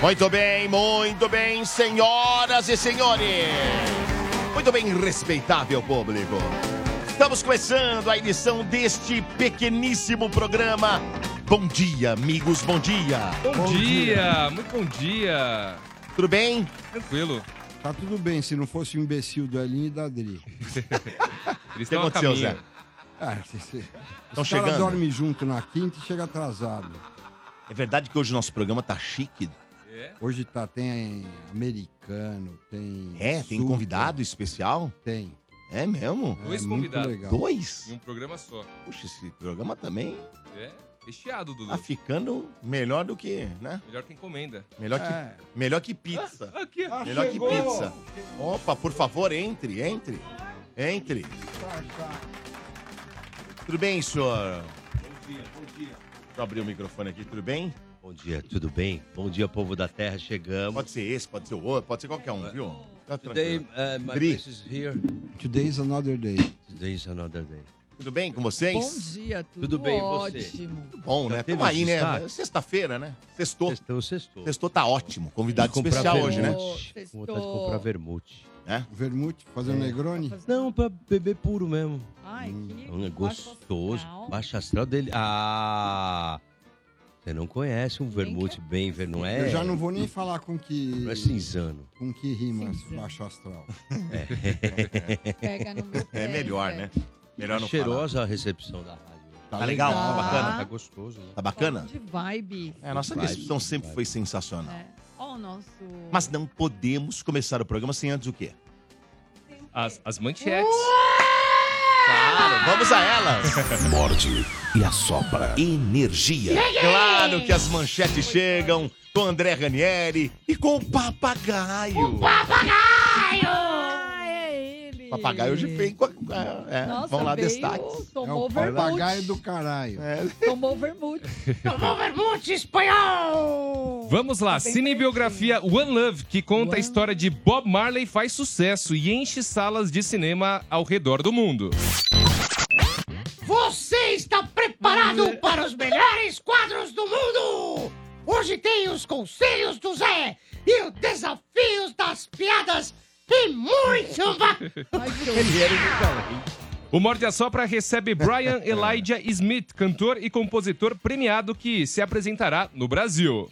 Muito bem, muito bem, senhoras e senhores. Muito bem, respeitável público. Estamos começando a edição deste pequeníssimo programa. Bom dia, amigos, bom dia. Bom, dia. muito bom dia. Tudo bem? Tranquilo. Tá tudo bem, se não fosse o imbecil do Elinho e da Adri. Eles O que estão aconteceu, caminho. Zé? Ah, se, se, Tão os caras chegando. dormem junto na quinta e chega atrasado. É verdade que hoje o nosso programa tá chique. É? Hoje tá, tem americano, tem. É, tem super, convidado especial? Tem. É mesmo? Dois é convidados. legal. Dois? Em um programa só. Puxa, esse programa também É recheado, Dudu. tá ficando melhor do que, né? Melhor que encomenda. Melhor que, É. melhor que pizza. Aqui. Ah, Melhor que chegou! pizza. Opa, por favor, entre, entre. Entre. Tá, tá. Tudo bem, senhor? Bom dia, bom dia. Deixa eu abrir o microfone aqui, tudo bem? Bom dia, tudo bem? Bom dia, povo da terra, chegamos. Pode ser esse, pode ser o outro, pode ser qualquer um, viu? Tá Today, tranquilo. uh, my Dri. place is here. Today's another day. Today is another day. Tudo bem com vocês? Bom dia, tudo, Tudo bem, e você? ótimo. Bom, né? Tamo aí, né? Sexta-feira, né? Sextou. Sextou, sextou. Sextou tá ótimo. Convidado Comprar especial vermute. hoje, né? Sextou. Com vontade de comprar vermute. né? Vermute, fazer um Negroni. Não, pra beber puro mesmo. Ai, que Hum, É baixo gostoso. Baixa astral dele. Ah! Você não conhece um vermute bem, ver- não é? Eu já não vou nem falar com que. Não é cinzano. Com que rima Cinzano. baixo astral. Pega no meu pé, É melhor, né? Melhor Tá não cheirosa a recepção da rádio. Tá legal, tá bacana. Tá gostoso, né? falar. Tá bacana? De vibe. É, a nossa Vai, recepção sempre vai. foi sensacional. É. Ó o nosso... Mas não podemos começar o programa sem antes o quê? As, as manchetes. Claro, vamos a elas. Morde e assopra. Energia. Claro que as manchetes chegam com André Ranieri e com o papagaio. É ele. Papagaio hoje vem com a... é, Nossa, vamos lá, veio. É Tomou o vermute. papagaio do caralho. É, Tomou vermute. Vamos lá, bem cinebiografia One Love, que conta a One história de Bob Marley, faz sucesso e enche salas de cinema ao redor do mundo. Você está preparado para os melhores quadros do mundo? Hoje tem os conselhos do Zé e os desafios das piadas e muito mais. O Morde a Sopra recebe Brian Elijah Smith, cantor e compositor premiado que se apresentará no Brasil.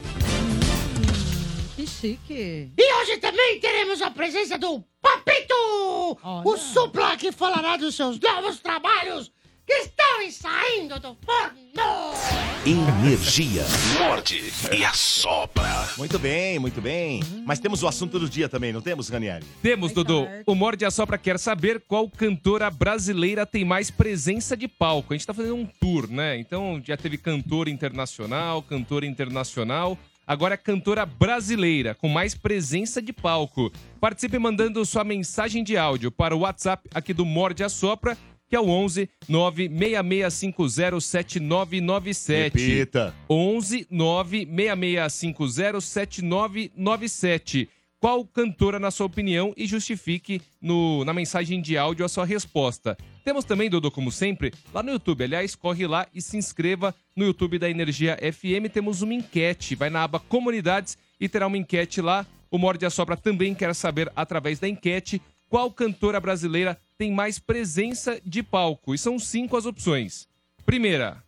Que chique. E hoje também teremos a presença do Papito, Olha. o supla que falará dos seus novos trabalhos que estão saindo do forno. Energia. Morde e assopra. Muito bem, muito bem. Mas temos o assunto do dia também, não temos, Ranieri? Temos, Dudu. O Morde a Sopra quer saber qual cantora brasileira tem mais presença de palco. A gente tá fazendo um tour, né? Então já teve cantora internacional, cantora internacional. Agora é cantora brasileira, com mais presença de palco. Participe mandando sua mensagem de áudio para o WhatsApp aqui do Morde a Sopra, que é o 11 966507997. Repita. 11 966507997. Qual cantora, na sua opinião, e justifique no, na mensagem de áudio a sua resposta. Temos também, Dodô, como sempre, lá no YouTube. Aliás, corre lá e se inscreva no YouTube da Energia FM. Temos uma enquete. Vai na aba Comunidades e terá uma enquete lá. O Morde a Sobra também quer saber, através da enquete, qual cantora brasileira tem mais presença de palco. E são cinco as opções. Primeira,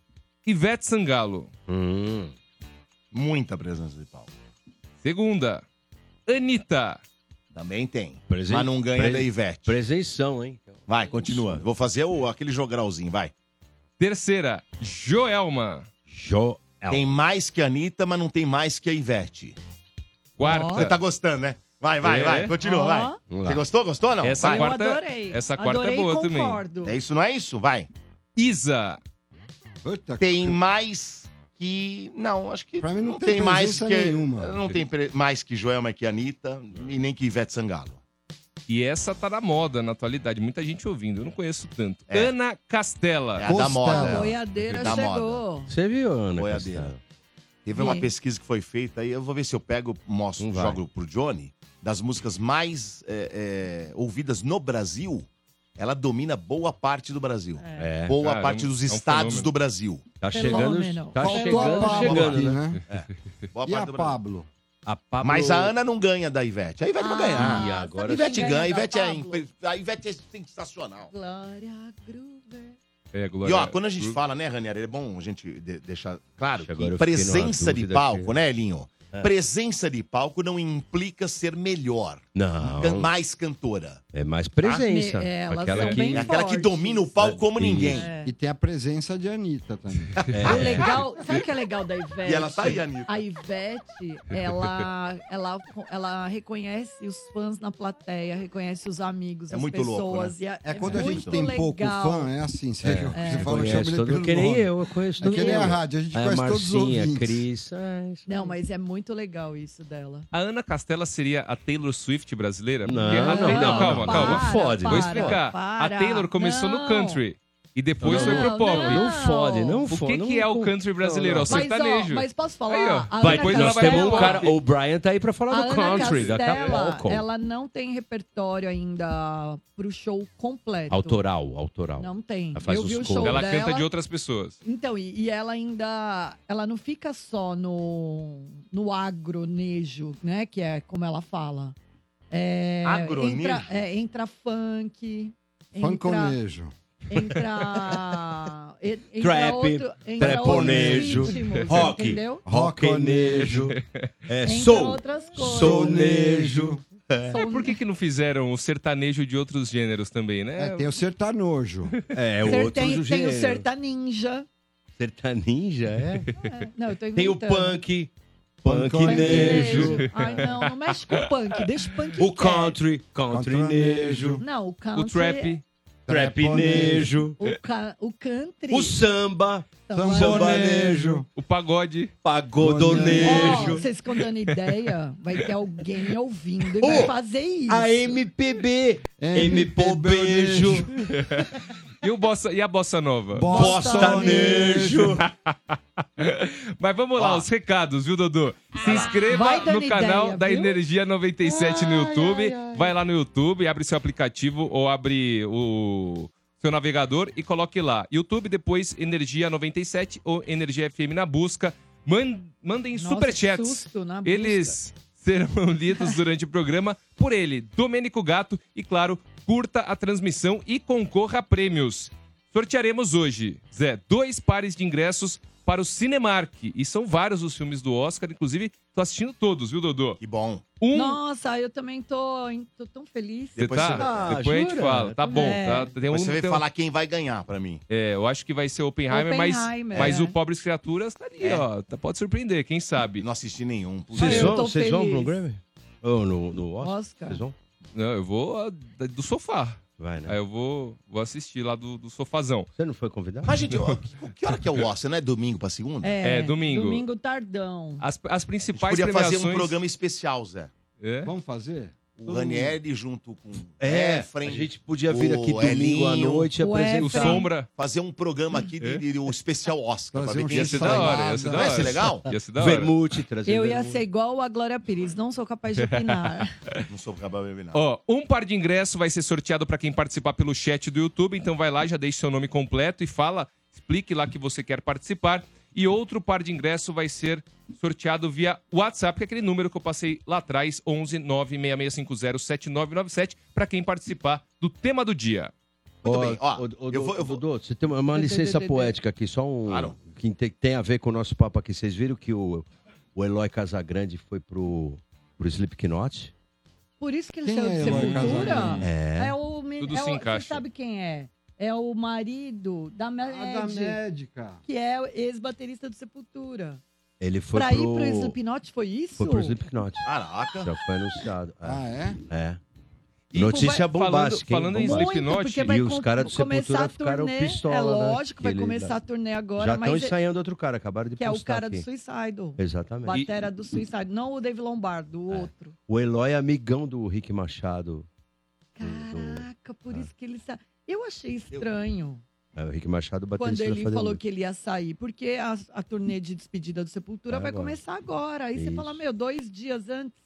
Ivete Sangalo. Hum. Muita presença de palco. Segunda, Anitta. Também tem. Presen- Mas não ganha pre- da Ivete. Presenção, hein? Vai, continua. Vou fazer o, aquele jogralzinho, vai. Terceira, Joelma. Joel. Tem mais que a Anitta, mas não tem mais que a Ivete. Quarta, Você tá gostando, né? Vai, vai, É. vai. Continua, Ó. vai. Vamos Você gostou? Gostou ou não? Essa Vai. Eu quarta- adorei. essa quarta é adorei boa e também. concordo. É isso, não é isso? Vai. Isa. Puta, Tem mais que. Não, acho que. Pra mim não não tem tem mais presença que. nenhuma. Não tem pre- mais que Joelma que Anitta e nem que Ivete Sangalo. E essa tá na moda na atualidade. Muita gente ouvindo. Eu não conheço tanto. É. Ana Castela. É a da Costela. moda. Boiadeira Da chegou. Você viu, Ana? Boiadeira. Castelo? Teve uma Sim. pesquisa que foi feita aí, eu vou ver se eu pego, mostro, Não vai. jogo pro Johnny, das músicas mais é, é, ouvidas no Brasil, ela domina boa parte do Brasil. É. boa Caramba, parte dos é um estados fenômeno. do Brasil. Tá Fenômeno. chegando. Tá a chegando, chegando, aqui, né? né? Boa E parte a do Brasil. Pablo? A Pablo... Mas a Ana não ganha da Ivete. A Ivete vai Ah, ganhar. E agora A Ivete ganha, a ganha Ivete é, a Ivete é sensacional. Glória Groover. É, E Glória. ó, quando a gente fala, né, Ranieri, é bom a gente de- deixar claro que presença de palco, que- né, Elinho? Presença de palco não implica ser melhor, Não, can- mais cantora. é mais presença. Ah, é, Aquela que... É aquela que domina o palco como ninguém. É. E tem a presença de Anitta também. O legal, sabe o que é legal da Ivete? E ela tá aí, Anitta. A Ivete, ela, ela, ela reconhece os fãs na plateia, reconhece os amigos, É as muito pessoas. louco, né? e é, É quando a gente tem legal. pouco fã, é assim. Você, você Você fala, conhece chama ele todo pelo mundo, que nem eu, eu conheço É todo que nem a rádio, a gente É, conhece todos os Marcinha, ouvintes. Cris, é Não, mas é muito legal isso dela. A Ana Castela seria a Taylor Swift brasileira? Não, Porque a não, Taylor- não, calma, não. calma. Não fode, Vou não explicar. para. A Taylor começou no Não. country e depois foi pro Não, pop. não. Não fode, não O fode. que, não- que é o country brasileiro? É o Não, não. Mas, ó, sertanejo. mas posso falar? Aí, ó. Vai, Ana pois nós temos um cara, o Brian tá aí pra falar A do Ana country, daqui a Castela, pouco. ela não tem repertório ainda pro show completo. Autoral, autoral. Não tem. Ela faz Eu os vi o show Ela dela. canta de outras pessoas. Então, e, e ela ainda. Ela não fica só no, no agronejo, né? Que é como ela fala. É, Agronejo? Entra, é, entra funk. Entra, Fanconejo. entra, entra Trap, outro, entra treponejo, outros ritmos, rock. Entendeu? Rocknejo, é, Entra soul, outras coisas. sonejo. É, por que, que não fizeram o sertanejo de outros gêneros também, né? É, tem o sertanojo. É, Ser- outro tem, tem o gênero. sertaninja. Sertaninja, é? É, não, eu tô Tem o inventando. Punk, punknejo, Ai, não, não mexe com o punk, deixa o punk o quieto. country, countrynejo, Não, o country... O trap. trapnejo, O, ca- o country... o samba, sambanejo, O pagode. Pagodonejo, vocês ficam dando ideia, vai ter alguém ouvindo e vai fazer isso. a MPB, MPBejo. E, o bossa, e a bossa nova? bostanejo. Mas vamos lá, Ó. os recados, viu, Dodô? Se inscreva Vai dando no canal ideia, da viu? Energia 97 no YouTube. Vai lá no YouTube, abre seu aplicativo ou abre o seu navegador e coloque lá. YouTube, depois Energia 97 ou Energia FM na busca. Man- mandem Nossa, superchats. que susto na busca. Eles serão lidos durante o programa por ele, Domênico Gato. E claro, curta a transmissão e concorra a prêmios. Sortearemos hoje, Zé, dois pares de ingressos para o Cinemark. E são vários os filmes do Oscar, inclusive tô assistindo todos, viu, Dodô? Que bom. Um. Nossa, eu também tô, tô tão feliz. Você Depois tá? você. Ah, Depois a gente jura? fala. Tá bom, É. tá? Tem um, Mas você vai tem falar quem vai ganhar pra mim. É, eu acho que vai ser Oppenheimer, mas, Oppenheimer, mas é. o Pobres Criaturas tá ali, É. ó. Tá- Pode surpreender, quem sabe. Não assisti nenhum. Vocês vão, vocês vão pro Grammy? Ou no, no Oscar? Oscar. Vocês vão? Não, eu vou da- do sofá. Vai, né? Aí eu vou, vou assistir lá do, do sofazão. Você não foi convidado? Mas, gente, ó, que, que hora que é o Oscar? Não é domingo pra segunda? É, domingo. Domingo tardão. As, as A gente principais podia fazer premiações... um programa especial, Zé. É? Vamos fazer? O Ranieri junto com É, Efren, a gente podia vir aqui domingo à Elinho, noite e o apresentar. O. Sombra. fazer um programa aqui de, de- de- o especial Oscar. Pra Fazer ver um quem Ia ser da hora, ia ser da Não hora. ia ser legal? Ia ser da hora. Vermute, trazer Eu ia ser igual a Glória Pires, não sou capaz de opinar. Não sou capaz de nada. Ó, um par de ingresso vai ser sorteado para quem participar pelo chat do YouTube. Então vai lá, já deixe seu nome completo e fala, explique lá que você quer participar. E outro par de ingresso vai ser sorteado via WhatsApp, que é aquele número que eu passei lá atrás, 11 96650 7997, para quem participar do tema do dia. Muito bem, ó, eu vou- eu vou- você tem uma, licença poética aqui, só um. Claro. Que tem, tem a ver com o nosso papo aqui. Vocês viram que o, o Eloy Casagrande foi pro, pro Slipknot? Por isso que ele Quem saiu é de sepultura? É. É o, Tudo é se o- encaixa. Você sabe quem é? É o marido da A da Med, médica. que é o ex-baterista do Sepultura. Ele foi pra pro... ir pro Slipknot, foi isso? Foi pro Slipknot. Caraca. Já foi anunciado. É. Ah, é? É. E Notícia vai- bombástica? Falando, falando em. Slipknot, vai E os caras do Sepultura a ficaram turnê, pistola, É né? lógico, vai Que ele- começar a turnê agora, Já estão mas é- ensaiando outro cara, acabaram de que é o postar cara aqui. do Suicide. Exatamente. Batera do Suicide. Não o Dave Lombardo, o É. outro. O Eloy é amigão do Rick Machado. Por Ah. isso que ele sa... Eu achei estranho É, o Rick Machado bateu quando ele falou que ele ia sair, porque a, a turnê de despedida do Sepultura É vai agora. começar agora. Aí você Isso. fala, meu, dois dias antes.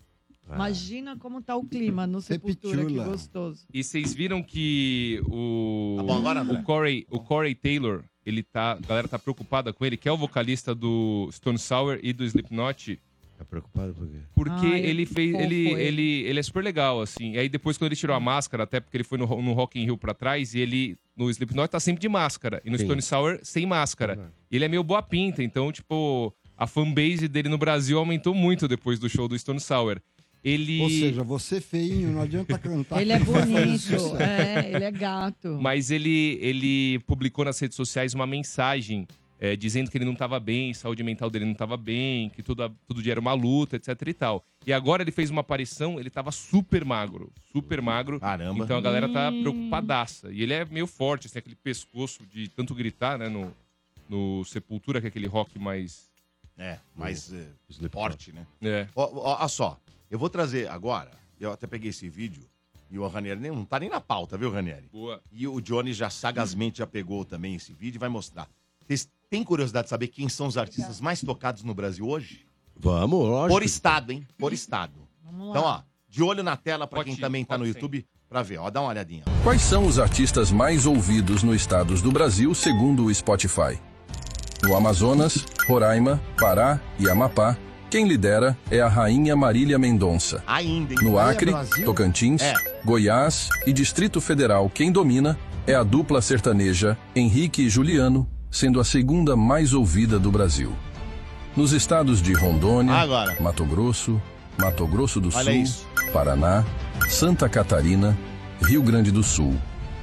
Ah. Imagina como tá o clima no Sepultura, que gostoso. E vocês viram que o. Tá bom agora, o Corey, o Corey Taylor, ele tá. A galera tá preocupada com ele, que é o vocalista do Stone Sour e do Slipknot, Tá preocupado por quê? porque Ai, ele fez. Ele, ele. ele, ele é super legal, assim. E aí depois, quando ele tirou a máscara, até porque ele foi no, no Rock in Rio pra trás, e ele. No Slipknot tá sempre de máscara. E no Sim. Stone Sour, sem máscara. Ele é meio boa pinta, então, tipo. A fanbase dele no Brasil aumentou muito depois do show do Stone Sour. Ele. Ou seja, você feinho, não adianta cantar. Ele é bonito, é, ele é gato. Mas ele, ele publicou nas redes sociais uma mensagem é, dizendo que ele não estava bem, saúde mental dele não estava bem, que tudo, tudo dia era uma luta, etc e tal. E agora ele fez uma aparição, ele tava super magro, super magro. Caramba. Então a galera tá Hum. preocupadaça. E ele é meio forte, assim, aquele pescoço de tanto gritar, né, no, no Sepultura, que é aquele rock mais... É, mais é, Slipknot. forte, né? É. Ó só, eu vou trazer agora, eu até peguei esse vídeo, e o Ranieri nem, não tá nem na pauta, viu, Ranieri? Boa. E o Johnny já sagazmente já pegou também esse vídeo e vai mostrar. Vocês têm curiosidade de saber quem são os artistas mais tocados no Brasil hoje? Vamos, lógico. Por estado, hein? Por estado. Então, ó, de olho na tela pra Pode quem ir, também tá no sim. YouTube pra ver, ó, dá uma olhadinha. Quais são os artistas mais ouvidos no estados do Brasil segundo o Spotify? No Amazonas, Roraima, Pará e Amapá, quem lidera é a rainha Marília Mendonça. Ainda, hein? No é Acre, Brasil? Tocantins, É. Goiás e Distrito Federal, quem domina é a dupla sertaneja Henrique e Juliano, sendo a segunda mais ouvida do Brasil. Nos estados de Rondônia, Agora. Mato Grosso, Mato Grosso do Olha Sul, isso. Paraná, Santa Catarina, Rio Grande do Sul,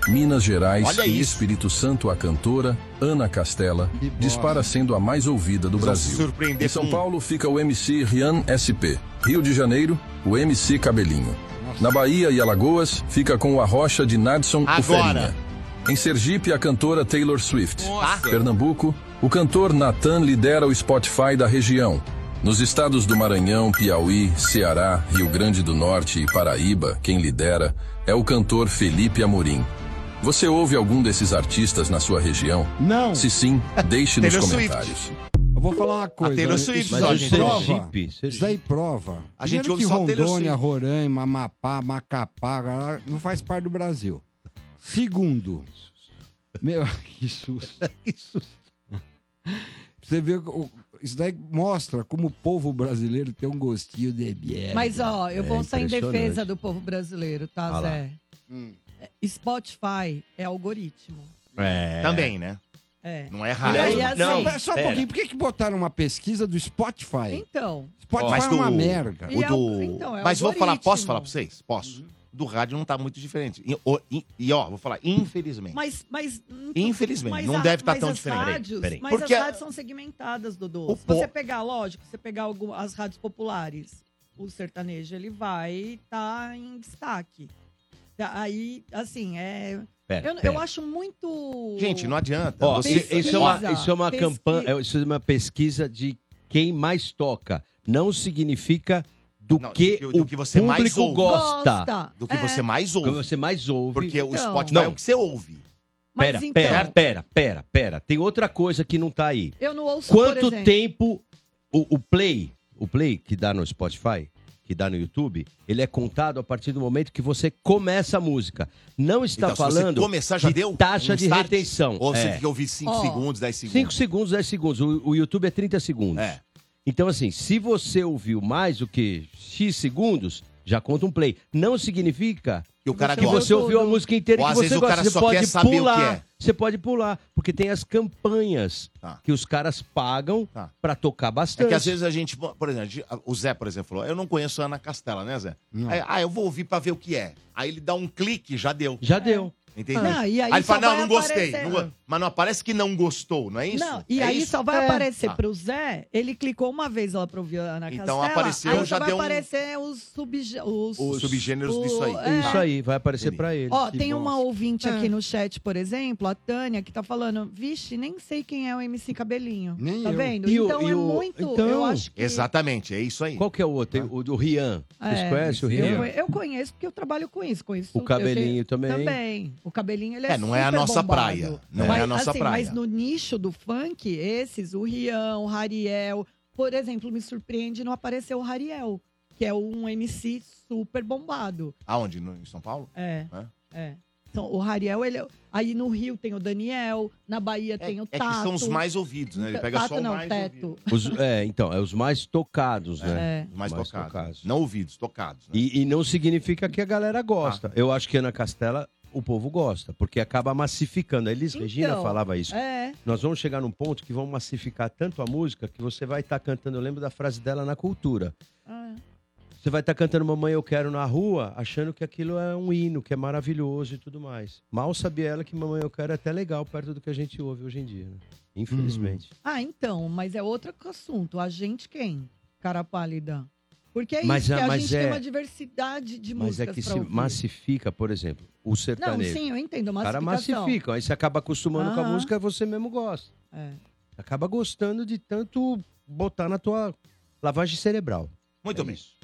Minas Gerais Olha e isso. Espírito Santo, a cantora Ana Castela dispara sendo a mais ouvida do Brasil. Em São Paulo fica o MC Rian SP. Rio de Janeiro, o MC Cabelinho. Na Bahia e Alagoas fica com o Arrocha de Nadson Agora. Em Sergipe, a cantora Taylor Swift. Nossa. Pernambuco, o cantor Nathan lidera o Spotify da região. Nos estados do Maranhão, Piauí, Ceará, Rio Grande do Norte e Paraíba, quem lidera é o cantor Felipe Amorim. Você ouve algum desses artistas na sua região? Não, Se sim, deixe nos Taylor Swift. comentários. eu vou falar uma coisa. Taylor isso Swift, Mas só, o gente. prova, Sergipe, Isso daí prova. A gente Primeiro ouve que só Taylor Rondônia, Swift. Roraima, Amapá, Macapá, não faz parte do Brasil. Segundo, meu, que susto. Você vê, o- isso daí mostra como o povo brasileiro tem um gostinho de merda. Mas, ó, eu É vou sair em defesa do povo brasileiro, tá, Ah. Zé? Hum. Spotify é algoritmo. É. Também, né? É. Não é raro. aí, assim, Não, só um pera. pouquinho. Por que, que botaram uma pesquisa do Spotify? Então, Spotify Mas é uma do- merda. E O é do... o- então, é Mas vou falar, posso algoritmo. falar pra vocês? Posso. Do rádio não tá muito diferente. E, o- e- e, ó, vou falar, infelizmente. mas... mas Infelizmente, mas não a- deve tá mas tão diferente. Peraí, Rádios, peraí. Mas Porque as a- rádios são segmentadas, Dodô. O Se po- você pegar, lógico, se você pegar algum- as rádios populares, o sertanejo, ele vai estar em destaque. Tá, Aí, assim, é... Pera, Eu, pera. eu acho muito... Gente, não adianta. Ó, Você- Pesquisa. isso é uma, isso é uma Pesquisa. campanha, isso é uma pesquisa de quem mais toca. Não significa do Não, que do do o que você mais público ouve. gosta. do que É. você mais Do que ouve. você mais ouve. Porque o Então. Spotify Não. é o que você ouve. Mas Pera, então, pera, pera, pera, pera. Tem outra coisa que não tá aí. eu não ouço, Quanto tempo o, o play, o play que dá no Spotify, que dá no YouTube, ele é contado a partir do momento que você começa a música. Não está Então, falando começar, já de deu taxa um de start? retenção. Ou você É. tem que ouvir 5 Ó, segundos, 10 5 segundos. segundos, 10 segundos. O, o YouTube é 30 segundos. É. Então, assim, se você ouviu mais do que X segundos, já conta um play. Não significa Que o cara que gosta. você ouviu a música inteira Ou que às você vezes o gosta. cara Você só pode quer saber o que pular. é. Você pode pular. Porque tem as campanhas Tá. que os caras pagam Tá. pra tocar É bastante. que às vezes a gente, por exemplo, o Zé, por exemplo, falou, eu não conheço a Ana Castela, né, Zé? Aí, ah, eu vou ouvir pra ver o que é. Aí ele dá um clique, já deu. Já deu. Entendeu? Não, e aí ele fala, não, vai não gostei. aparecer- não go- Mas não aparece que não gostou, não é isso? Não, e É aí isso? só vai É. aparecer Tá. pro Zé, ele clicou uma vez lá pra ouvir a Ana Então Castela, apareceu, aí já só vai deu um- aparecer os, subgê- os, Os subgêneros o- disso aí. é. Isso aí, vai aparecer pra ele. Ó, Que tem uma bosta. ouvinte É. aqui no chat, por exemplo, a Tânia, que tá falando, vixe, nem sei quem é o MC Cabelinho. Nem tá eu. vendo? E o- então e é o- muito, então- eu acho que... Exatamente, é isso aí. Qual que é o outro? Tem O do Rian. Vocês É, conhecem o eu, Rian? conhe- eu conheço porque eu trabalho com isso. Conheço, O cabelinho também. Também. O cabelinho, ele é É, não é a super nossa bombado. praia. Não mas, é a nossa assim, praia. Mas no nicho do funk, esses, o Rian, o Rariel... Por exemplo, me surpreende não aparecer o Rariel, que é um MC super bombado. Aonde? No, em São Paulo? É, É? é. Então, o Rariel, ele... é- Aí no Rio tem o Daniel, na Bahia tem o É Tato. que são os mais ouvidos, né? Ele pega Tato só o não, mais Teto. Os- é, então, é os mais tocados, né? É. Os mais, Mais tocados. tocados. Não ouvidos, tocados. né? E, e não significa que a galera gosta. Ah. Eu acho que Ana Castela, o povo gosta, porque acaba massificando. A Elis Então, Regina falava isso. É, Nós vamos chegar num ponto que vão massificar tanto a música que você vai estar cantando. Eu lembro da frase dela na cultura. é. Você vai estar cantando Mamãe Eu Quero na rua, achando que aquilo é um hino, que é maravilhoso e tudo mais. Mal sabia ela que Mamãe Eu Quero é até legal perto do que a gente ouve hoje em dia, né? Infelizmente. Ah, então, mas é outro assunto. A gente quem? Cara pálida. Porque é Mas, isso, que ah, a mas gente é- tem uma diversidade de Mas é músicas que pra se ouvir. massifica, por exemplo, o Não, sertanejo. sim, eu entendo, O cara massifica, aí você acaba acostumando com a música você mesmo gosta. É. Acaba gostando de tanto botar na tua lavagem cerebral. Muito É bem. isso.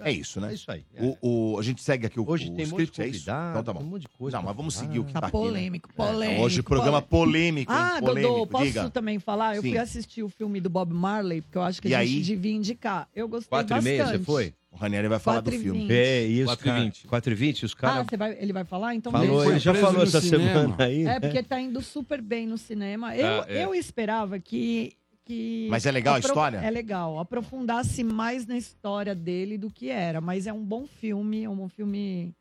Ah, É isso, né? É isso aí. É. O, o- a gente segue aqui o, Hoje o tem um monte de script, é isso? Então tá tem um bom. monte de coisa. Não, mas vamos seguir o que tá, Tá aqui, né? polêmico, É, polêmico. hoje programa polêmico, hein? Ah, polêmico. Dodô, posso Diga. também falar? Eu Sim. fui assistir o filme do Bob Marley, porque eu acho que E a gente aí? devia indicar. Eu gostei Quatro e bastante. meia, você foi? O Ranieri vai falar do Quatro e filme. vinte. É, e os 4 e cara- 20. 4 e 20, os Ah, caras... você vai, ele vai falar? Então falou, ele já falou no essa cinema. semana aí. É, porque tá indo super bem no cinema. Eu, Ah, é. eu esperava que, que. Mas é legal a história? É legal. Aprofundasse mais na história dele do que era. Mas é um bom filme, é um bom filme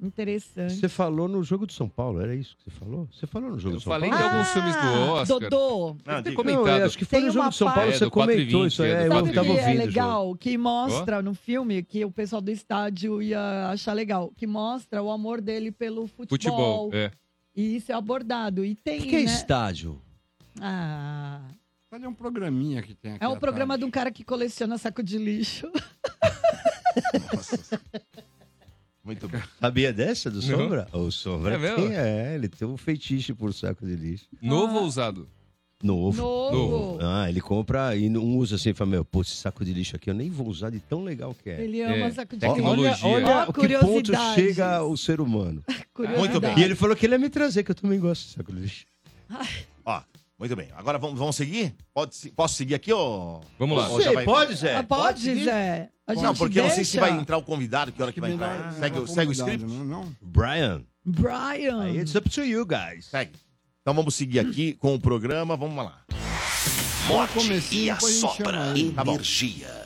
interessante. Você falou no jogo do São Paulo, era isso que você falou? Você falou no jogo Eu do São falei Paulo? de alguns filmes do Oscar. Ah, Dodô, Não. Não, comentado. eu acho que foi Tem no jogo do São Paulo, você É, do 4 e comentou 20, isso. é, É, eu não tava é ouvindo. jogo. legal? Que mostra no filme, que o pessoal do estádio ia achar legal, que mostra o amor dele pelo futebol. Futebol, é. E isso é abordado. E tem, O que é né? estádio? Ah, Olha um programinha que tem aqui. é um programa de um cara que coleciona saco de lixo. Nossa. Muito bem. Sabia dessa do Não. Sombra? O Sombra É mesmo? tem, é, ele tem um feitiço por saco de lixo. Novo Ah. ou usado? Novo. Novo. Ah, ele compra e não usa assim, fala, meu, pô, esse saco de lixo aqui eu nem vou usar de tão legal que é. Ele ama É, saco de lixo. Olha, olha Ó, o que ponto chega o ser humano. Muito bem. E ele falou que ele ia me trazer, que eu também gosto de saco de lixo. Ó, muito bem. Agora vamos, vamos seguir? Pode, posso seguir aqui, ô? Vamos lá. Ou vai- pode, Zé? Ah, pode? Zé? A Não, porque eu não sei se deixa? vai entrar o convidado, que hora que vai entrar. Segue, o- segue o script? Não, não. Brian, Brian. it's up to you guys. Segue. Então vamos seguir aqui com o programa, vamos lá. Só o comecinho, depois a gente chama ele. Tá.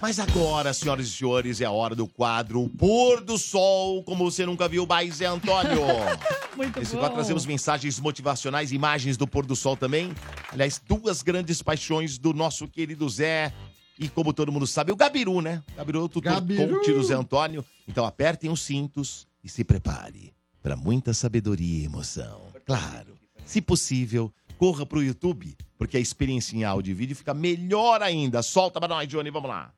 Mas agora, senhoras e senhores, é a hora do quadro Pôr do Sol, como você nunca viu, mais Zé Antônio. Muito Nesse bom. quadro trazemos mensagens motivacionais, imagens do pôr do sol também. Aliás, duas grandes paixões do nosso querido Zé. E como todo mundo sabe, o Gabiru, né? Gabiru, é o tutor Gabiru. coach do Zé Antônio. Então apertem os cintos e se prepare para muita sabedoria e emoção. Claro, se possível, corra pro YouTube, porque a experiência em áudio e vídeo fica melhor ainda. Solta pra nós, Johnny, vamos lá.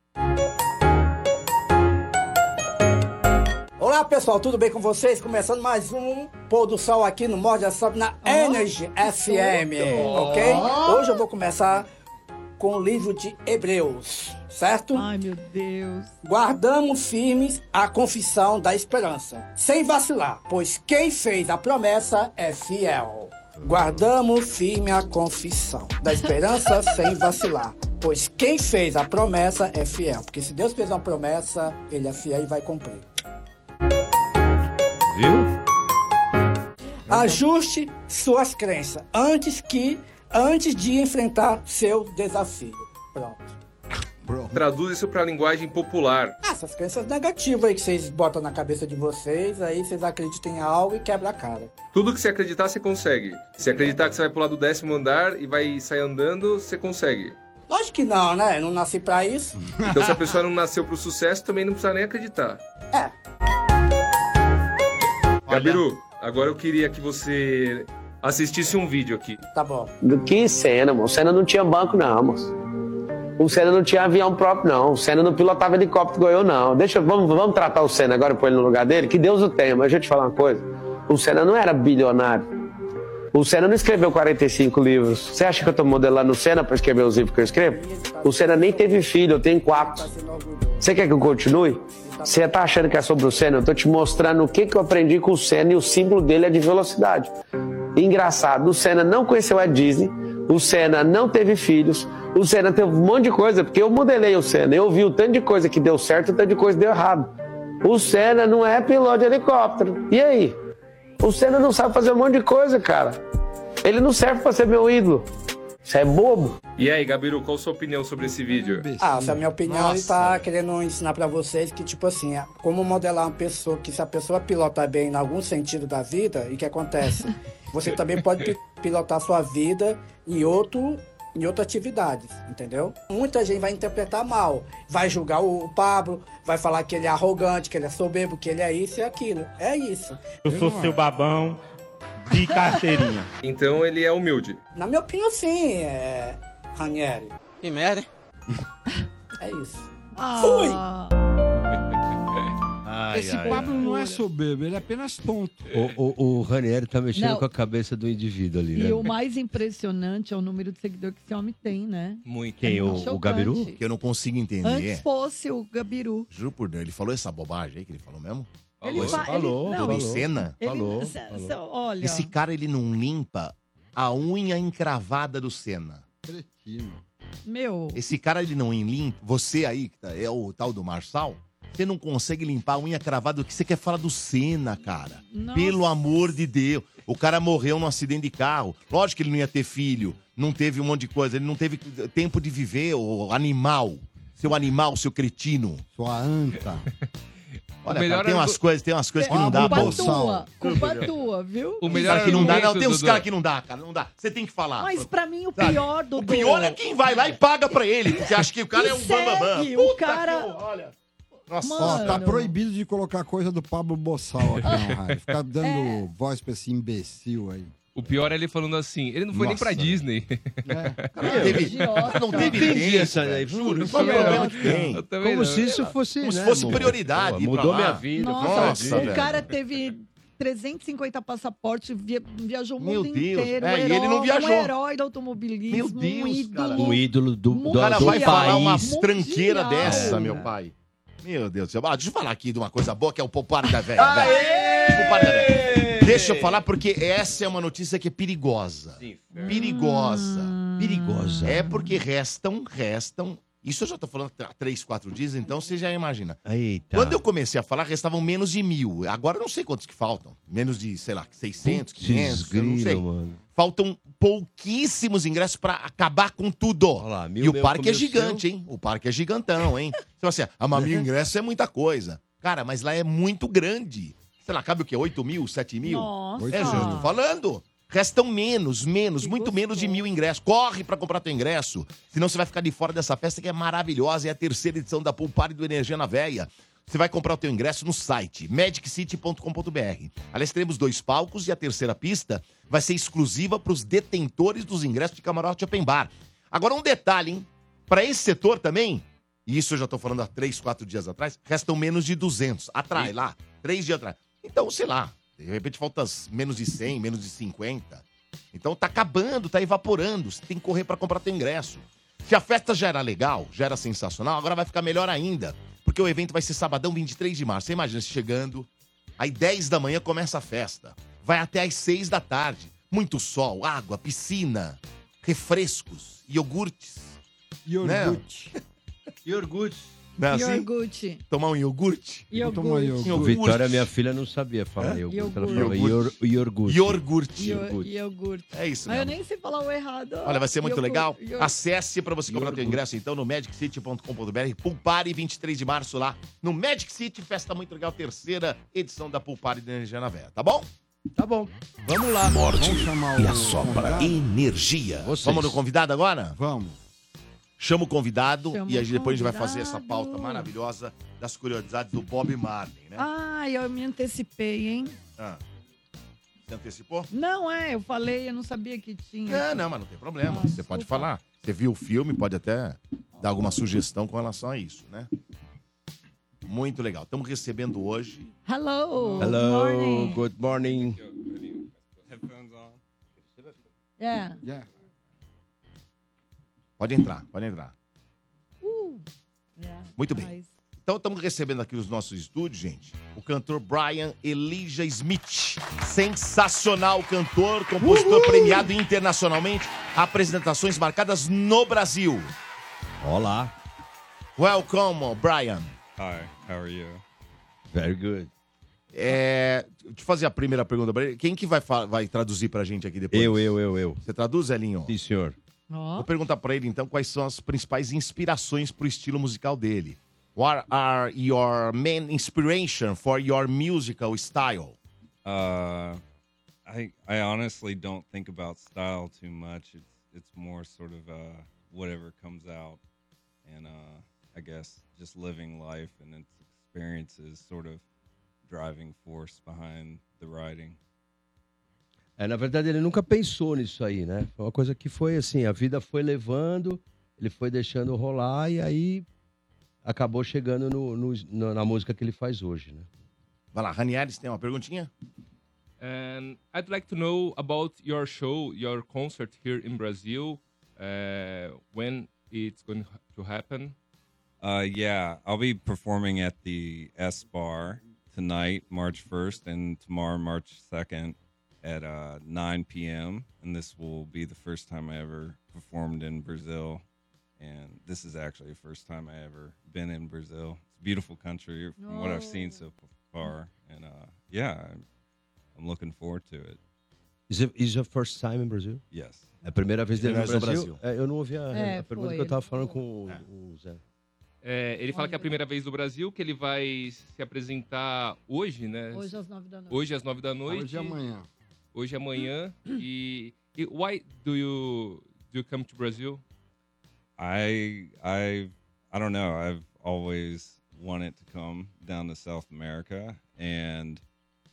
Olá pessoal, tudo bem com vocês? Começando mais um pôr do sol aqui no Morde a Sobe na Energy FM, ok? Hoje eu vou começar com o livro de Hebreus, certo? Ai, meu Deus. Guardamos firmes a confissão da esperança, sem vacilar, pois quem fez a promessa é fiel. Guardamos firme a confissão da esperança sem vacilar, pois quem fez a promessa é fiel. Porque se Deus fez uma promessa, ele é fiel e vai cumprir. Viu? Ajuste suas crenças antes que antes de enfrentar seu desafio. Pronto. Traduz isso pra linguagem popular. Ah, Essas crenças negativas aí que vocês botam na cabeça de vocês, aí vocês acreditam em algo e quebra a cara. Tudo que você acreditar, você consegue. Se acreditar que você vai pular do décimo andar e vai sair andando, você consegue. Lógico que não, né? Eu não nasci pra isso. Então, se a pessoa não nasceu pro sucesso, também não precisa nem acreditar. É. Gabiru, Agora eu queria que você assistisse um vídeo aqui. Tá bom. Que cena, moço. O Senna não tinha banco, não, moço. O Senna não tinha avião próprio, não. O Senna não pilotava helicóptero igual eu, não. Deixa, vamos, vamos tratar o Senna agora, pôr ele no lugar dele? Que Deus o tenha, mas deixa eu te falar uma coisa. O Senna não era bilionário. O Senna não escreveu 45 livros. Você acha que eu tô modelando o Senna pra escrever os livros que eu escrevo? O Senna nem teve filho, eu tenho quatro. Você quer que eu continue? Você tá achando que é sobre o Senna? Eu tô te mostrando o que, que eu aprendi com o Senna e o símbolo dele é de velocidade. Engraçado, o Senna não conheceu a Disney, o Senna não teve filhos, o Senna teve um monte de coisa, porque eu modelei o Senna, eu vi o tanto de coisa que deu certo o tanto de coisa que deu errado. O Senna não é piloto de helicóptero. E aí? O Senna não sabe fazer um monte de coisa, cara. Ele não serve pra ser meu ídolo. Você é bobo. E aí, Gabiru, qual a sua opinião sobre esse vídeo? Ah, essa é a minha opinião, ele Nossa, tá velho. querendo ensinar pra vocês que, tipo assim, é como modelar uma pessoa, que se a pessoa pilota bem em algum sentido da vida, e o que acontece? Você também pode pi- pilotar a sua vida em outro. Em outras atividades, entendeu? Muita gente vai interpretar mal, vai julgar o Pablo, vai falar que ele é arrogante, que ele é soberbo, que ele é isso e aquilo. É isso. Eu sou seu babão de carteirinha. Então ele é humilde. Na minha opinião, sim, é. Ranieri. Que merda. É isso. Ah, Ai, Esse ai, Pablo não é soberbo, ele é apenas tonto. O, o, o Ranieri tá mexendo Não. com a cabeça do indivíduo ali, né? E o mais impressionante é o número de seguidor que esse homem tem, né? Muito. Quem? O, o Chocante. Gabiru? Que eu não consigo entender. Antes fosse o Gabiru. Juro por Deus, ele falou essa bobagem aí que ele falou mesmo? Ele Falou fa- isso? ele- falou, não, Do falou. Senna? Ele, Falou, falou. olha, Esse cara, ele não limpa a unha encravada do Senna. Cretino. meu, Esse cara, ele não limpa. Você aí, que tá- é o tal do Marçal, você não consegue limpar a unha cravada. O que você quer falar do Senna, cara? Nossa. Pelo amor de Deus. O cara morreu num acidente de carro. Lógico que ele não ia ter filho. Não teve um monte de coisa. Ele não teve tempo de viver, o animal. Seu animal, seu cretino. Sua anta. Olha, melhor cara, tem era umas coisas, tem umas coisas que não dá, tua, culpa tua, viu? O Tem melhor cara que não dá, não. Tem uns caras que não dá, cara. Não dá. Você tem que falar. Mas pra mim o pior do O pior é quem vai lá e paga pra ele. Porque acha que o cara E é um bambambam. o cara- olha. Nossa. Ó, tá Mano. proibido de colocar coisa do Pablo Bossal aqui na rádio. Ficar dando É. voz pra esse imbecil aí. O pior é ele falando assim, ele não foi nem Nossa, pra velho. Disney. Cara, não teve, não teve Entendi essa daí. Juro, Isso é o é tem? Eu também Como não. se isso fosse, Como se né, fosse amor? prioridade Pô, pra Mudou minha vida. Nossa, Nossa, o velho. cara teve 350 passaportes, via- viajou o Meu mundo Deus. inteiro. É, um e ele herói, não viajou. Um herói do automobilismo, Meu Deus, um ídolo. cara. Um ídolo do, do, O cara do vai falar uma país. tranqueira Mundial. dessa, meu pai. Meu Deus do céu. Ah, deixa eu falar aqui de uma coisa boa, que é o Popar da Velha. velho. Popar da Velha. Deixa eu falar, porque essa é uma notícia que é perigosa. Perigosa. Perigosa. É porque restam, restam. Isso eu já tô falando há três, quatro dias, então você já imagina. Eita. Quando eu comecei a falar, restavam menos de mil. Agora eu não sei quantos que faltam. Menos de, sei lá, 600, 500, eu não sei. grilo, mano. Faltam pouquíssimos ingressos pra acabar com tudo. Olha lá, mil e o meu parque é gigante, hein? O parque é gigantão, hein? Então assim, a mas mil ingressos é muita coisa. Cara, mas lá é muito grande. Sei lá, cabe o quê? 8 mil, 7 mil? Nossa. É, tô falando. Restam menos, menos, Que muito menos de mil ingressos. Corre pra comprar teu ingresso. Senão você vai ficar de fora dessa festa que é maravilhosa. É a terceira edição da Pool Party do Energia na Veia. Você vai comprar o teu ingresso no site magiccity.com.br. Aliás, teremos dois palcos e a terceira pista vai ser exclusiva para os detentores dos ingressos de camarote open bar. Agora um detalhe, hein? Para esse setor também, e isso eu já tô falando há três, quatro dias atrás, restam menos de 200. Atrás, lá, três dias atrás. Então, sei lá, de repente falta menos de 100, menos de 50. Então tá acabando, tá evaporando. Você tem que correr para comprar teu ingresso. Se a festa já era legal, já era sensacional, agora vai ficar melhor ainda. Porque o evento vai ser sabadão 23 de março. Você imagina você chegando, aí 10 da manhã começa a festa. Vai até às 6 da tarde. Muito sol, água, piscina, refrescos, iogurtes. Iogurte. Iogurte. Não é assim? Iogurte. Tomar um iogurte? Tomar Iogurte. iogurte. Vitória, minha filha, não sabia falar iogurte. Ela falava Iogurte. iogurte. Iogurte. Io- Iogurte. É isso Mas eu mesmo. nem sei falar o errado. Olha, vai ser muito Iogurte, legal. iogurte. Acesse para você comprar teu ingresso então no magiccity.com.br. Pulpare 23 de março lá no Magic City, festa muito legal, terceira edição da Pulpare de Energia na Veia, tá bom? Tá bom. Vamos lá. Vamos chamar o E assopra convidado? energia. Vocês. Vamos no convidado agora? Vamos. Chama o convidado Chama e depois a gente vai fazer essa pauta maravilhosa das curiosidades do Bob Marley, né? Ai, eu me antecipei, hein? Ah. Você antecipou? Não, é, eu falei, eu não sabia que tinha. É, não, mas não tem problema. Você pode falar. Você viu o filme, pode até dar alguma sugestão com relação a isso, né? Muito legal. Estamos recebendo hoje. Hello. Hello, Morning. good morning. Yeah. Pode entrar, pode entrar. Uh. Yeah. Muito bem. Então estamos recebendo aqui nos nossos estúdios, gente, o cantor Brian Elijah Smith. Sensacional cantor, compositor premiado internacionalmente, apresentações marcadas no Brasil. Olá. Welcome, Brian. Hi, how are you? Very good. É, deixa eu fazer a primeira pergunta pra ele. Quem que vai, vai traduzir pra gente aqui depois? Eu, eu, eu, eu. Você traduz, Elinho? Sim, senhor. Vou perguntar pra ele, então, quais são as principais inspirações pro estilo musical dele. What are your main inspiration for your musical style? Uh, I I honestly don't think about style too much. It's it's more sort of uh, whatever comes out, and uh, I guess just living life and its experiences sort of driving force behind the writing. É, na verdade, ele nunca pensou nisso aí, né? Foi uma coisa que foi assim, a vida foi levando, ele foi deixando rolar e aí acabou chegando no, no- no- na música que ele faz hoje, né? Vai lá, Ranieri, você tem uma perguntinha? And I'd like to know about your show, your concert here in Brazil, uh, when it's going to happen. Uh, yeah, I'll be performing at the S Bar tonight, March 1st, and tomorrow, March 2nd, at uh, 9 p.m. And this will be the first time I ever performed in Brazil. And this is actually the first time I ever been in Brazil. It's a beautiful country from what I've seen so far. And uh, yeah, I'm, I'm looking forward to it. Is it is your first time in Brazil? Yes. É a primeira vez dele no Brasil? Brasil. É, eu não ouvi a, É, a pergunta foi, que eu tava falando com o, o Zé. É, ele fala que é a primeira vez do Brasil, que ele vai se apresentar hoje, né? Hoje às nove da noite. Hoje às nove da noite. Hoje e amanhã. Hoje e amanhã. e, e why do you do you come to Brazil? I I I don't know. I've always wanted to come down to South America, and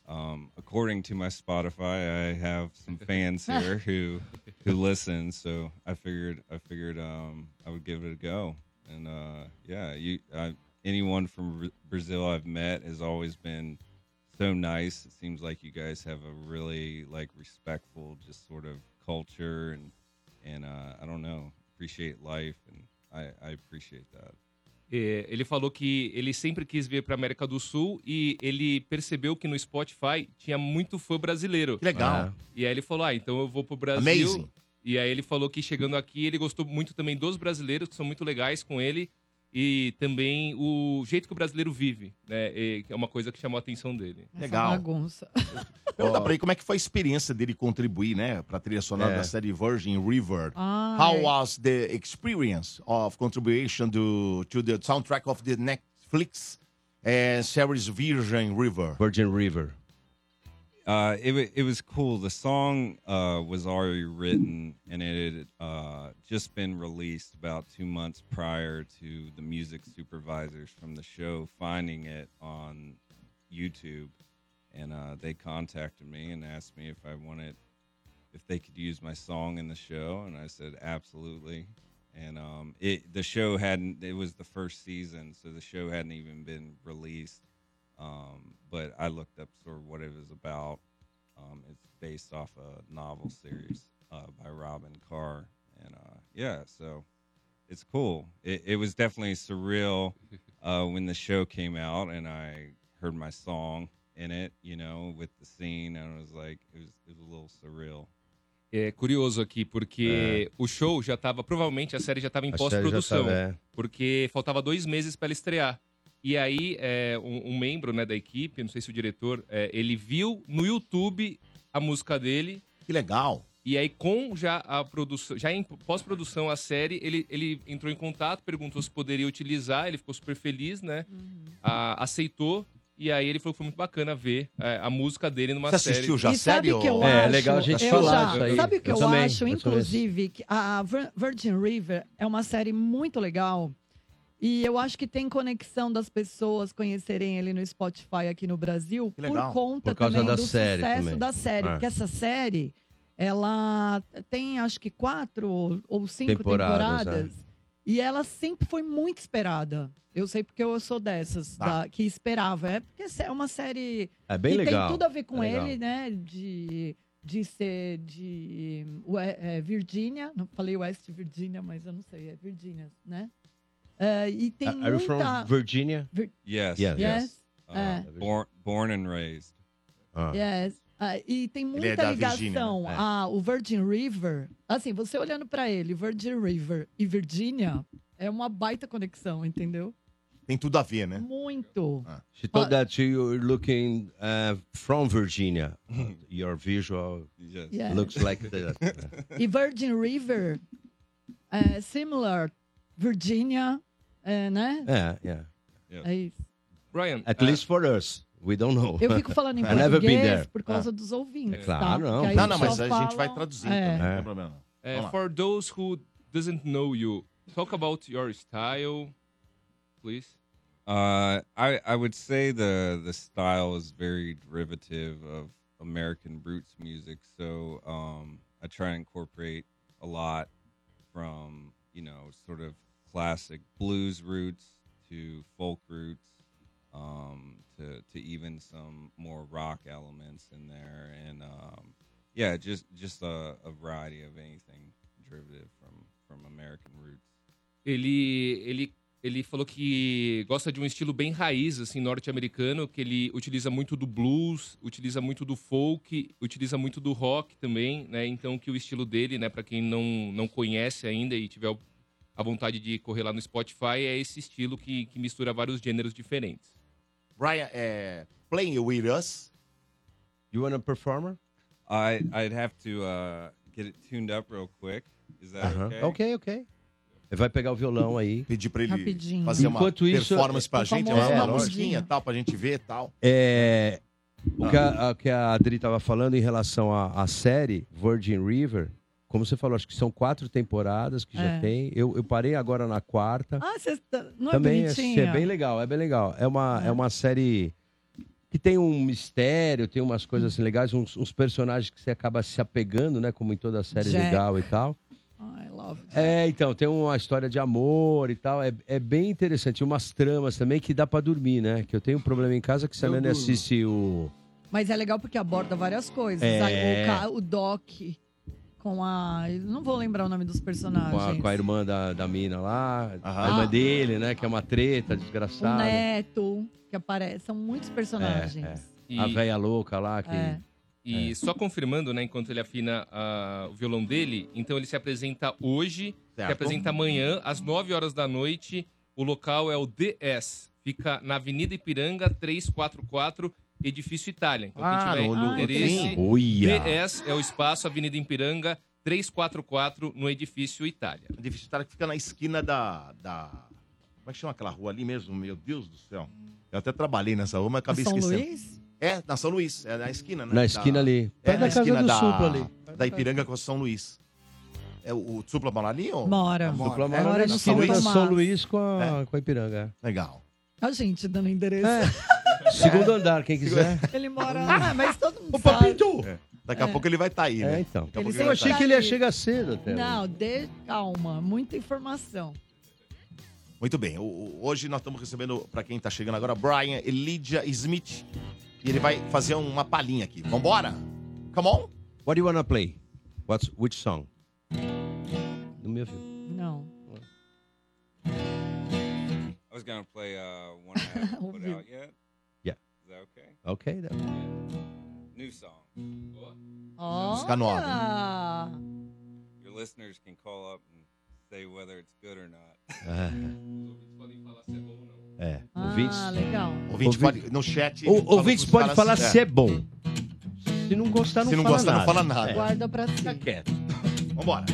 um, according to my Spotify, I have some fans here who who listen. So I figured I figured um, I would give it a go. And uh, yeah, you I, anyone from Bra- Brazil I've met has always been so nice. It seems like you guys have a really like respectful, just sort of culture and and uh, I don't know, appreciate life, and I, I appreciate that. É, ele falou que ele sempre quis vir para América do Sul e ele percebeu que no Spotify tinha muito fã brasileiro. Que legal. E aí ele falou: Ah, então eu vou pro Brasil. Amazing. E aí ele falou que chegando aqui ele gostou muito também dos brasileiros, que são muito legais com ele. E também o jeito que o brasileiro vive, né? e que é uma coisa que chamou a atenção dele. Essa Legal. bagunça. Pergunta pra ele como é que foi a experiência dele contribuir, né, pra trilha sonora É. da série Virgin River. Ah, How é. was the experience of contribution to, to the soundtrack of the Netflix uh, series Virgin River? Virgin River. Uh, it it was cool. The song uh, was already written, and it had uh, just been released about two months prior to the music supervisors from the show finding it on YouTube, and uh, they contacted me and asked me if I wanted if they could use my song in the show, and I said absolutely. And um, it the show hadn't. It was the first season, so the show hadn't even been released. Um, but I looked up sort of what it was about. Um, it's based off a novel series uh, by Robin Carr, and uh, yeah, so it's cool. It, it was definitely surreal uh, when the show came out, and I heard my song in it, you know, with the scene, and I was like, it was it was a little surreal. É curioso aqui, porque o show já tava. Provavelmente a série já tava em A série já pós-produção. tava, é. Porque faltava dois meses para ela estrear. E aí, é, um, um membro né, da equipe, não sei se o diretor, é, ele viu no YouTube a música dele. Que legal. E aí, com já a produção, já em pós-produção a série, ele, ele entrou em contato, perguntou se poderia utilizar, ele ficou super feliz, né? A- aceitou. E aí ele falou que foi muito bacana ver é, a música dele numa Você série. assistiu já a E sabe que eu É, acho? legal a gente eu falar já-. Sabe o que Eu eu, também, acho, também. inclusive, que a Vir- Virgin River é uma série muito legal E eu acho que tem conexão das pessoas conhecerem ele no Spotify aqui no Brasil por legal. conta Por também da do série sucesso também. da série. É. Porque essa série, ela tem acho que quatro ou- cinco Temporadas, temporadas. é. E ela sempre foi muito esperada. Eu sei porque eu sou dessas, Tá. da- que esperava. É porque é uma série É bem que legal. tem tudo a ver com É legal. ele, né? De, de ser de é, Virgínia. Não falei West Virginia, mas eu não sei, é Virgínia, né? É, e tem Are you from muita... Virginia? Vir- Yes. Yes. Yes. Uh, É. born, born and raised. Ah. Yes. Ah, e tem é muita ligação né? É. ao Virgin River. Assim, você olhando pra ele, Virgin River e Virgínia, é uma baita conexão, entendeu? Tem tudo a ver, né? Muito. She told that you're looking uh, from Virginia. Your visual Yeah. looks like that. E Virgin River, é similar, Virgínia, é, né? yeah, yeah. É isso. Brian, At least for us. We don't know. Eu fico falando em I've never been português there. por causa Ah. dos ouvintes, É claro, tá? não. Não, não, mas a gente vai falam- traduzindo É. também, não É. tem problema. Uh, for those who doesn't know you, talk about your style, please. Uh, I I would say the the style is very derivative of American roots music. So um, I try to incorporate a lot from you know sort of classic blues roots to folk roots um, to to even some more rock elements in there, and um, yeah, just just a, a variety of anything derivative from from American roots. Ele, ele, ele falou que gosta de um estilo bem raiz, assim, norte-americano, que ele utiliza muito do blues, utiliza muito do folk, utiliza muito do rock também, né? Então que o estilo dele, né, para quem não, não conhece ainda e tiver a vontade de correr lá no Spotify, é esse estilo que, que mistura vários gêneros diferentes. Brian, é, Playing With Us. You want a performer? I I'd have to uh, get it tuned up real quick. Is that Aham. okay? Ok, ok. Ele vai pegar o violão aí. Pedir pra ele Rapidinho. fazer uma Enquanto isso, performance pra o gente, uma, uma lógico. musiquinha tal, pra gente ver e tal. É, o que a, a- que a Adri estava falando em relação à série Virgin River, como você falou, acho que são quatro temporadas que já É. tem. Eu, eu parei agora na quarta. Ah, você tá- não é Também é, bonitinha? é bem legal, é bem legal. É uma, é. uma série que tem um mistério, tem umas coisas assim legais, uns, uns personagens que você acaba se apegando, né? Como em toda série Jack. legal e tal. I love É, então, tem uma história de amor e tal. É, é bem interessante. E umas tramas também que dá pra dormir, né? Que eu tenho um problema em casa que se a durmo. assiste o. Mas é legal porque aborda várias coisas. É. O, o Doc com a. Não vou lembrar o nome dos Com personagens. a, com a irmã da, da mina lá, Aham. a irmã dele, né? Que é uma treta O desgraçada. Neto, que aparece. São muitos personagens. É, é. E- A velha louca lá que. É. E só confirmando, né, enquanto ele afina ah, o violão dele, então ele se apresenta hoje, se Certo. apresenta amanhã, às 9 horas da noite. O local é o DS, fica na Avenida Ipiranga 344, Edifício Itália. Então, quem Ah, tiver no- interesse. DS é o espaço Avenida Ipiranga 344, no Edifício Itália. Edifício Itália que fica na esquina da, da. Como é que chama aquela rua ali mesmo? Meu Deus do céu. Eu até trabalhei nessa rua, mas acabei São esquecendo. Luís? É, na São Luís. É na esquina, né? Na esquina ali. É, Perto na da esquina do da, Supla ali. da Ipiranga com São Luís. É, o, o Supla mora ali? Ou... Mora. Supla É, mora Mora na no São da Tomás. São Luís com a, É. com a Ipiranga. Legal. A gente dando endereço. É. Segundo andar, quem quiser. Ele mora lá, mas todo mundo Ô, sabe. Papito! É. Daqui a É. pouco ele vai estar aí, né? É, então. Daqui a Ele pouco sempre Eu achei tá que ele ia chegar cedo até. Não, dê calma. Muita informação. Muito bem. o- o- hoje nós estamos recebendo, para quem tá chegando agora, Brian Elijah Smith. E ele vai fazer uma palhinha aqui. Vambora? Come on? What do you wanna play? What's, which song? Não me ouviu. Não. I was gonna play uh, one I haven't put out yet. That okay? Ok, that- New song. Música nova. Your listeners can call up and say whether it's good or not. É. Ouvintes. Ah, legal. Ouvinte Ouvi- pode, no chat. O, ouvintes pode falar é. se é bom. Se não gostar, não Se não fala gostar, não nada. fala nada. É. Guarda pra si. Fica quieto. Vambora.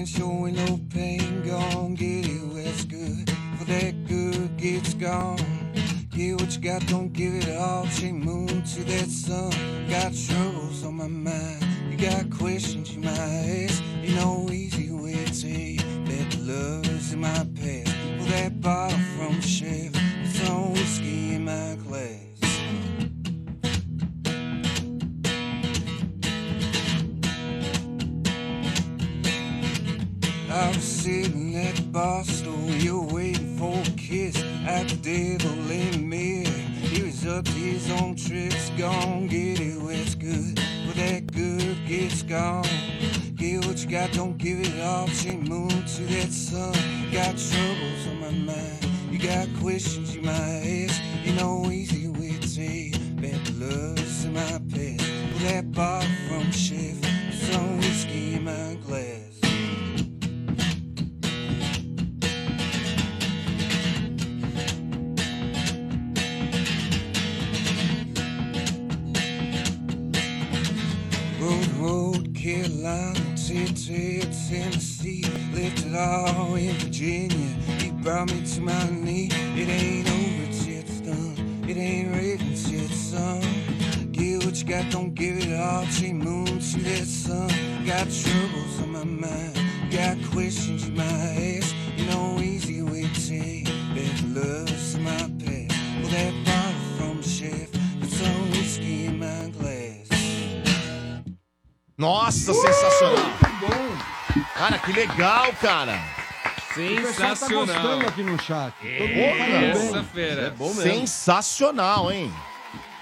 Ain't showing no pain. Gone get it where it's good for that good gets gone. Get what you got, don't give it all. Chain moon to that sun. Got troubles on my mind. You got questions you might ask. You know, easy way to say that love is in my past. Pull that bottle bar stool, you were waiting for a kiss at the devil in mirror. He was up to his own tricks, gone get it where it's good. But that good gets gone. Get what you got, don't give it all. Chain moon to that sun. Got troubles on my mind. You got questions you might ask. You know, easy way to say that love's in my past. Pull that bottle from shelf. Some whiskey in my glass. Carolina, Tennessee, Tennessee. Left it all in Virginia. He brought me to my knee. It ain't over till it's done. It ain't written till it's sung. Get what you got, don't give it all. Chain moon to that sun. Got troubles on my mind. Got questions you might ask. You know, easy way to say that love's in my past. Well, that bottle from the chef. Nossa, sensacional. Cara, que legal, cara. O pessoal tá gostando aqui no chat. Todo mundo É, essa fera. Sensacional, hein?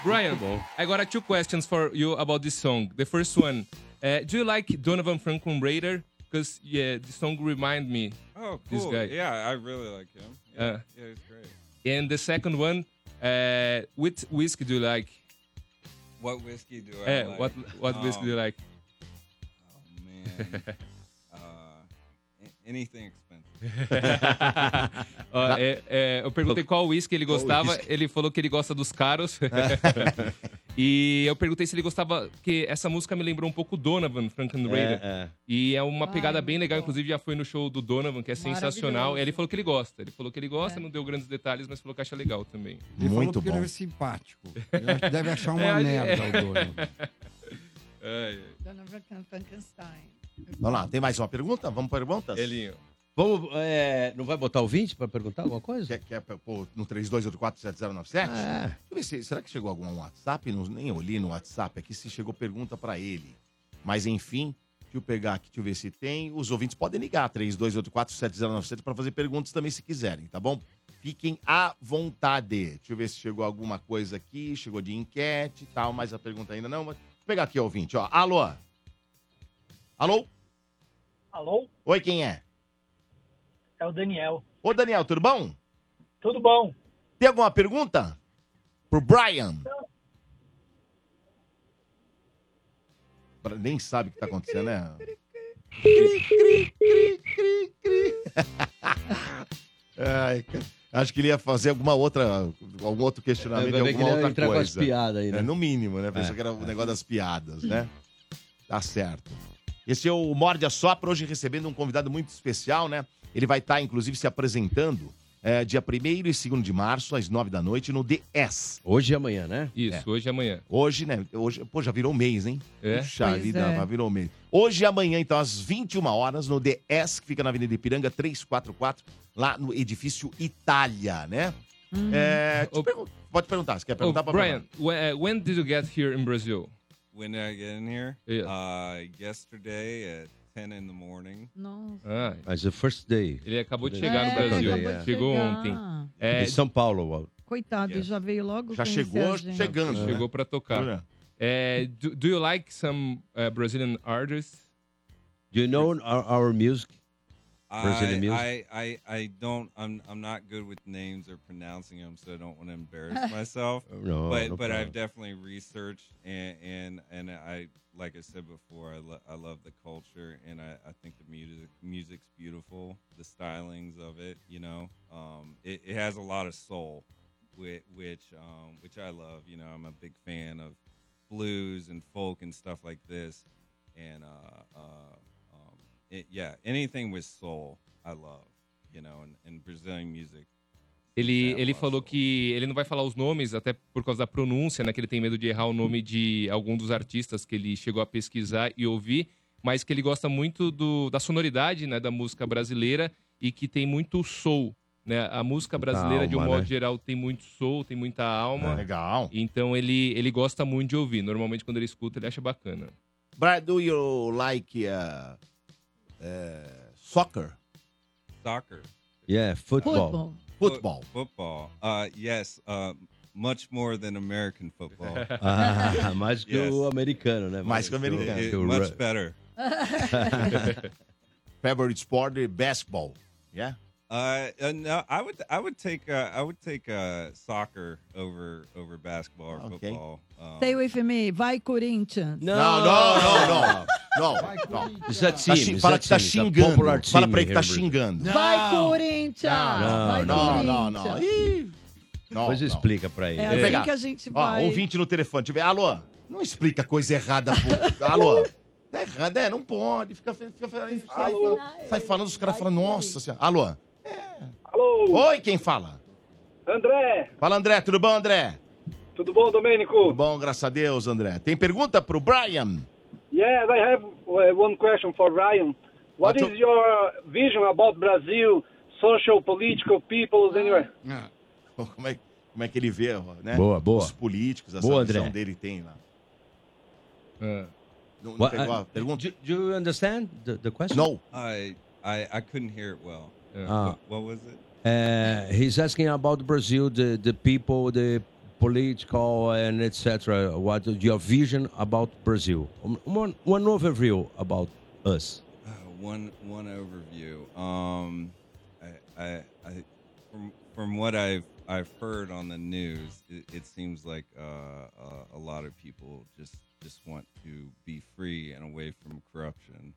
Brian, I got two questions for you about this song. The first one, uh, do you like Donovan Franklin Raider? Because yeah, the song remind me Oh, this cool. guy. Yeah, I really like him. Yeah, Uh, yeah he's great. And the second one, uh, which whiskey do you like? What whiskey do I Uh, like? What what whiskey do you like? Man, uh, anything expensive. Ó, é, é, eu perguntei qual whisky ele gostava, whisky? ele falou que ele gosta dos caros. e eu perguntei se ele gostava, que essa música me lembrou um pouco Donovan, Franklin É, Raider. é. E é uma Ai, pegada bem legal, inclusive já foi no show do Donovan, que é sensacional. E ele falou que ele gosta. Ele falou que ele gosta, não deu grandes detalhes, mas falou que acha legal também. Ele falou porque ele é simpático. Deve achar uma É, merda é. o Donovan. Ai, Frankenstein. Vamos lá, tem mais uma pergunta? Vamos para perguntas? Elinho. Vamos, é, não vai botar o 20 pra perguntar alguma coisa? Quer, quer pôr no 32847097? É. Deixa eu ver se, será que chegou algum WhatsApp? Não, nem olhei no WhatsApp aqui se chegou pergunta pra ele. Mas enfim, deixa eu pegar aqui, deixa eu ver se tem. Os ouvintes podem ligar, 32847097 para fazer perguntas também se quiserem, tá bom? Fiquem à vontade. Deixa eu ver se chegou alguma coisa aqui, chegou de enquete e tal, mas a pergunta ainda não. Mas... Vou pegar aqui, ouvinte, ó. Alô? Alô? Alô? Oi, quem é? É o Daniel. Ô, Daniel, tudo bom? Tudo bom? Tem alguma pergunta? Pro Brian? Bra- Nem sabe o que tá acontecendo, né? Cri, cri, cri, cri, cri. Ai, cara. Acho que ele ia fazer alguma outra, algum outro questionamento que alguma ele outra entrar com as coisa. piadas aí, né? É, no mínimo, né? Pensou É. que era o negócio das piadas, né? Tá certo. Esse é o Morde a Sopra, hoje recebendo um convidado muito especial, né? Ele vai estar, inclusive, se apresentando é, dia 1 e 2 de março, às 9 da noite, no DS. Hoje e amanhã, né? Isso, hoje e amanhã. Hoje, né? Hoje, pô, já virou mês, hein? É? Puxa Pois vida, é. já virou mês. Hoje e amanhã, então, às 21 horas, no DS, que fica na Avenida Ipiranga 344, lá no edifício Itália, né? É, te pergun- pode perguntar, você quer Oh, perguntar pra Brian, when, uh, when did you get here in Brazil? When did I get in here? Yeah. Uh, yesterday at 10 in the morning. Nossa. Ah, Mas the first day. ele acabou de É, chegar no Brasil. acabou de Chegou chegar. ontem. É, Em São Paulo. Coitado, ele já veio logo Já conhecer chegou a gente. chegando, né? Chegou pra tocar. É, do, do you like some uh, Brazilian artists? Do you know our, our music? Brazilian I, music? I, I, I don't. I'm I'm not good with names or pronouncing them, so I don't want to embarrass myself. No, but no but I've definitely researched and and and I like I said before, I, lo- I love the culture and I, I think the music music's beautiful. The stylings of it, you know, um, it, it has a lot of soul, which which um, which I love. You know, I'm a big fan of blues and folk and stuff like this, and uh, uh, um, it, yeah, anything with soul, I love. You know, and, and Brazilian music. Ele, ele falou que ele não vai falar os nomes, até por causa da pronúncia, né? Que ele tem medo de errar o nome de algum dos artistas que ele chegou a pesquisar e ouvir, mas que ele gosta muito do, da sonoridade né, da música brasileira e que tem muito soul. Né? A música brasileira, de um alma, modo né? geral, tem muito soul, tem muita alma. É, legal. Então ele, ele gosta muito de ouvir. Normalmente, quando ele escuta, ele acha bacana. Brad, do you like uh, uh, soccer? Soccer. Yeah, football. Football. Football. Football. Uh, yes, uh, much more than American football. Ah, mais que o americano, né? Mais que o americano. It- much better. Favorite sport, basketball. Yeah? Uh, uh, no, I would, I would take, uh, I would take uh, soccer over over basketball or Okay. football. Um, Stay with me. Vai, Corinthians. Não, Não, não, não, não. Não, não. Isso é Tá time, xing- isso fala é que tá time, xingando. popular Fala pra ele que tá xingando. Vai, Corinthians. Vai, Não, não, não. Ih, não, Depois não. explica pra ele. É Vou assim pegar. que a gente Ó, vai. ouvinte no telefone. Tiver, alô, não explica coisa errada. Pô. Alô, tá errado, é, não pode. Fica, fica, fica- sai, sai falando, os caras falam, nossa senhora. Alô, Alô, oi, quem fala? André, Fala, André, tudo bom, André? tudo bom, Domênico? Tudo bom, graças a Deus, André. Tem pergunta pro Brian? Yes, I have uh, one question for Ryan. What is your vision about Brazil, social, political peoples, anyway? Como é, como é que ele vê, né? Boa, boa. Os políticos, essa Boa, visão André. dele tem lá. Ah. Não, não What- pegou a uh, pergunta? do, do you understand the, the question? No. I, I, I couldn't hear it well. Ah. What, what was it? Uh, he's asking about Brazil, the, the people, the political and etc. What is your vision about Brazil? Um, One, one overview about us. Uh, one one overview. Um, I, I, I from from what I've I've heard on the news, it, it seems like uh, uh, a lot of people just just want to be free and away from corruption,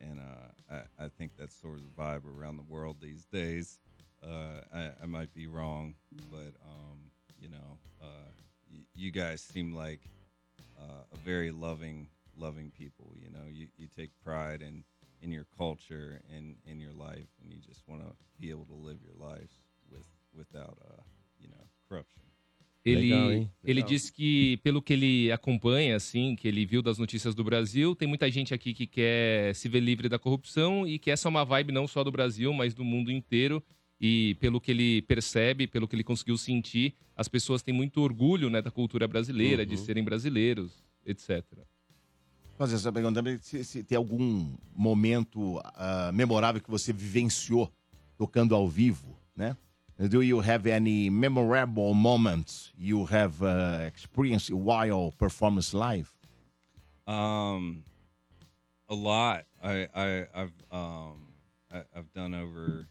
and uh, I, I think that's sort of the vibe around the world these days. Uh, I, I might be wrong, but um, you know, uh, y- you guys seem like uh, a very loving, loving people. You know, you, you take pride in in your culture and in your life, and you just want to be able to live your life with without, uh, you know, corruption. Ele, Legal, ele disse que, pelo que ele acompanha, assim, que ele viu das notícias do Brasil, tem muita gente aqui que quer se ver livre da corrupção e que essa é uma vibe não só do Brasil, mas do mundo inteiro. E pelo que ele percebe, pelo que ele conseguiu sentir, as pessoas têm muito orgulho né, da cultura brasileira, de Uhum. serem brasileiros, etc. Fazer essa pergunta também, se, se tem algum momento ah, memorável que você vivenciou tocando ao vivo, né? Do you have any memorable moments you have uh, experienced while performance live? Um, a lot. I, I I've um I, I've done over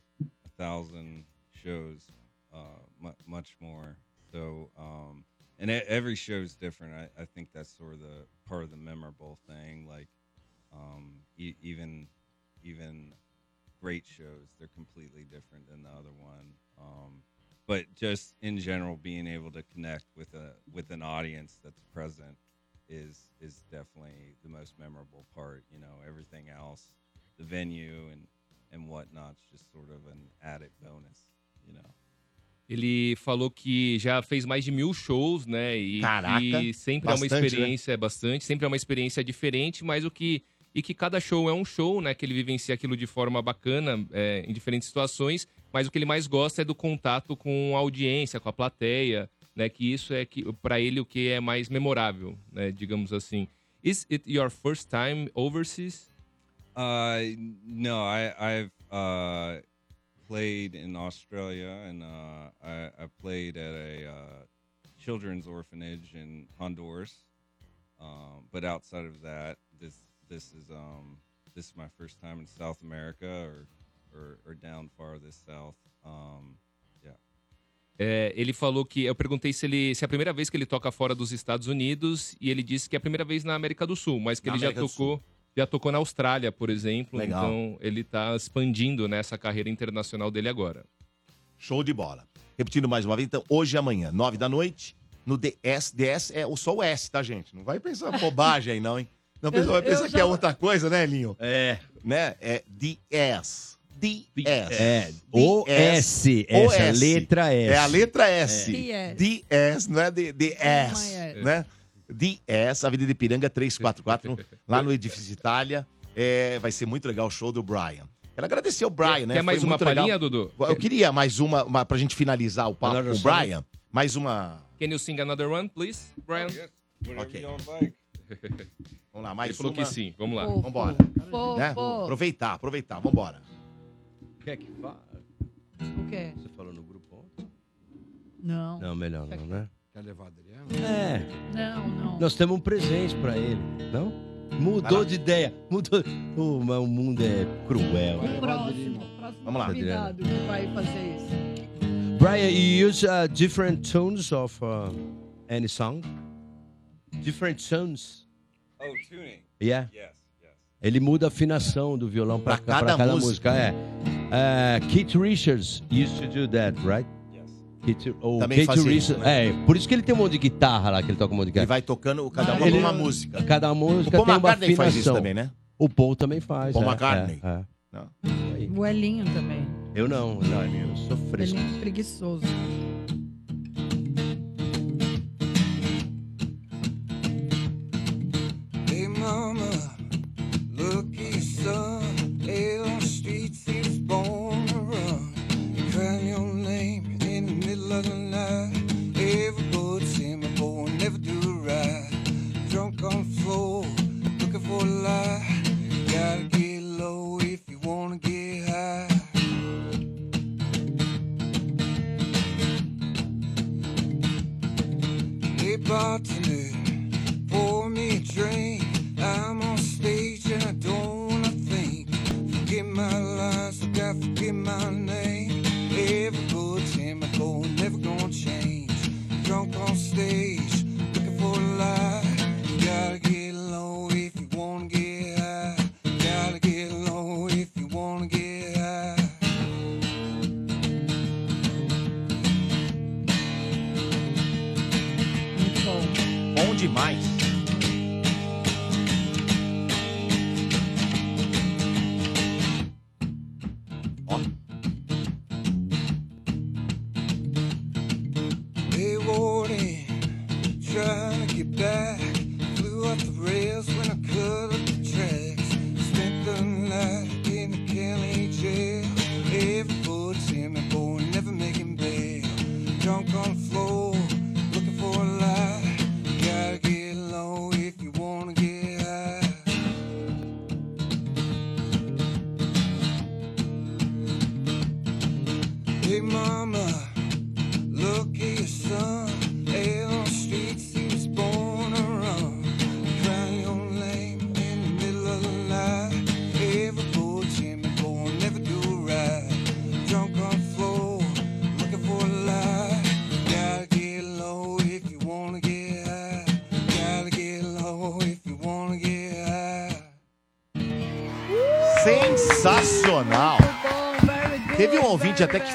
thousand shows, uh, mu much more. So um, and every show is different. I, I think that's sort of the part of the memorable thing. Like um, e- even even great shows, they're completely different than the other one. Um, but just in general, being able to connect with a with an audience that's present is is definitely the most memorable part. You know, everything else, the venue and and whatnot's just sort of an added bonus. You know. Ele falou que já fez mais de mil shows, né? E Caraca, que sempre é uma bastante, né? experiência, é bastante, sempre é uma experiência diferente, mas o que. E que cada show é um show, né? Que ele vivencia aquilo de forma bacana, é, em diferentes situações, mas o que ele mais gosta é do contato com a audiência, com a plateia, né? Que isso é que para ele o que é mais memorável, né? Digamos assim. Is it your first time overseas? Uh, no, I, I've uh, played in Australia and uh, I, I played at a uh, children's orphanage in Honduras. Um, but outside of that, this this is um, this is my first time in South America or or, or down farthest south. Um. É, ele falou que. Eu perguntei se, ele, se é a primeira vez que ele toca fora dos Estados Unidos e ele disse que é a primeira vez na América do Sul, mas que Na ele já América do tocou. Já tocou na Austrália, por exemplo. Legal. Então ele tá expandindo nessa carreira internacional dele agora. Show de bola. Repetindo mais uma vez, então, hoje e amanhã, nove da noite, no DS. DS é o- só o S, tá, gente? Não vai pensar bobagem aí, não, hein? Não, pessoal vai Eu- que já- é outra coisa, né, Linho? É. Né? É DS. DS. É, O-S, essa letra S. É a letra S. É. DS, não é de, DS, É. né? DS, Avenida Ipiranga 344, lá no Edifício Itália. É, vai ser muito legal o show do Brian. Quero agradecer ao Brian, né? Quer mais Foi uma palhinha, Dudu? Eu queria mais uma, uma pra gente finalizar o papo Another com o? Brian. Mais uma. Can you sing another one, please, Brian? Ok. Vamos lá, mais Ele falou uma. que sim, vamos lá. Vambora. Fofo. Né? Aproveitar, aproveitar, vambora. Quer que fala? O quê? Você falou no grupo ontem? Não. Não, melhor não, né? Quer levar Adriano? É. Não, não. Nós temos um presente pra ele, não? Mudou de ideia. Mudou. Oh, mas o mundo é cruel. O próximo, o próximo Vamos lá. convidado que vai fazer isso. Brian, you use uh, different tones of uh, any song? Different tones. Oh, tuning. Yeah. Yes. Ele muda a afinação do violão para cada, cada música. É. Uh, Keith Richards used to do that, right? Keith, oh, Também Keith fazia Richards. né? É, por isso que ele tem um monte de guitarra lá, que ele toca um monte de guitarra. Ele vai tocando cada uma Ele- uma música. Cada música O Paul tem uma McCartney afinação. faz isso também, né? O Paul também faz. Paul é, McCartney. é, é. Não. O Elinho também. Eu não, não, eu sou fresco. Elinho preguiçoso.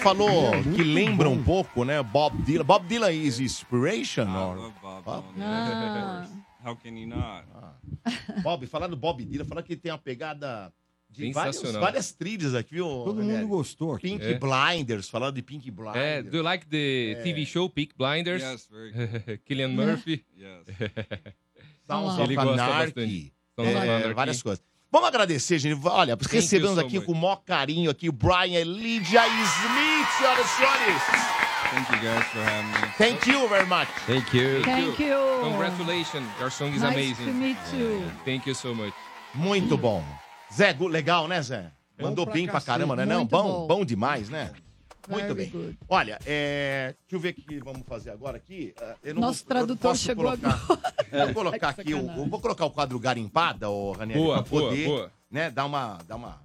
Falou que lembra um pouco, né? Bob Dylan. Bob Dylan is inspiration? or- Bob? Ah. How can you not? Bob, falar do Bob Dylan, falar que tem uma pegada de várias, Sensacional. várias trilhas aqui, viu? Todo mundo gostou aqui. Pink É. Blinders, falando de Pink Blinders. É, do you like the TV show Peak Blinders? Yes, very Killian Murphy? Yes. Sounds Ele of gosta Anarchy. bastante. Of É, Anarchy. várias coisas. Vamos agradecer, gente. Olha, Thank recebemos so aqui much. com o maior carinho aqui o Brian e Lydia Smith, senhoras e senhores. Thank you guys for having me. Thank you very much. Thank you. Thank you. Congratulations, your song is Nice amazing. to meet you. Thank you so much. Muito bom. Zé, legal, né, Zé? Mandou bem pra caramba, né? Não, bom. bom demais, né? Muito bem. good. Olha, é, deixa eu ver o que vamos fazer agora aqui. Eu não Nosso vou- eu tradutor chegou colocar, agora. Vou colocar que aqui, o, vou colocar o quadro garimpada, ô Ranieri, Boa, pra boa, poder, boa. né, dar uma, dar uma,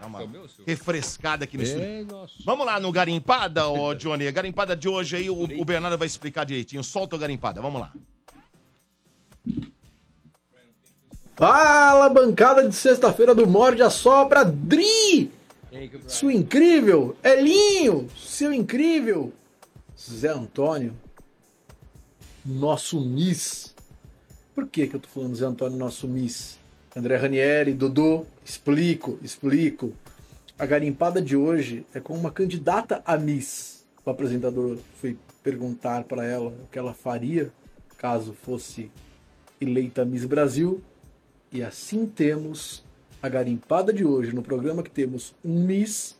dar uma É refrescada aqui no estúdio. Vamos lá no garimpada, ô Johnny. A garimpada de hoje aí, o, o Bernardo vai explicar direitinho. Solta o garimpada, vamos lá. Fala, bancada de sexta-feira do Morde a Sopra, Dri! Sua incrível, Elinho, seu incrível, Zé Antônio, nosso Miss. Por que, que eu tô falando Zé Antônio, nosso Miss? André Ranieri, Dodô, explico, explico. A garimpada de hoje é com uma candidata a Miss. O apresentador foi perguntar para ela o que ela faria caso fosse eleita Miss Brasil. E assim temos a garimpada de hoje no programa que temos um Miss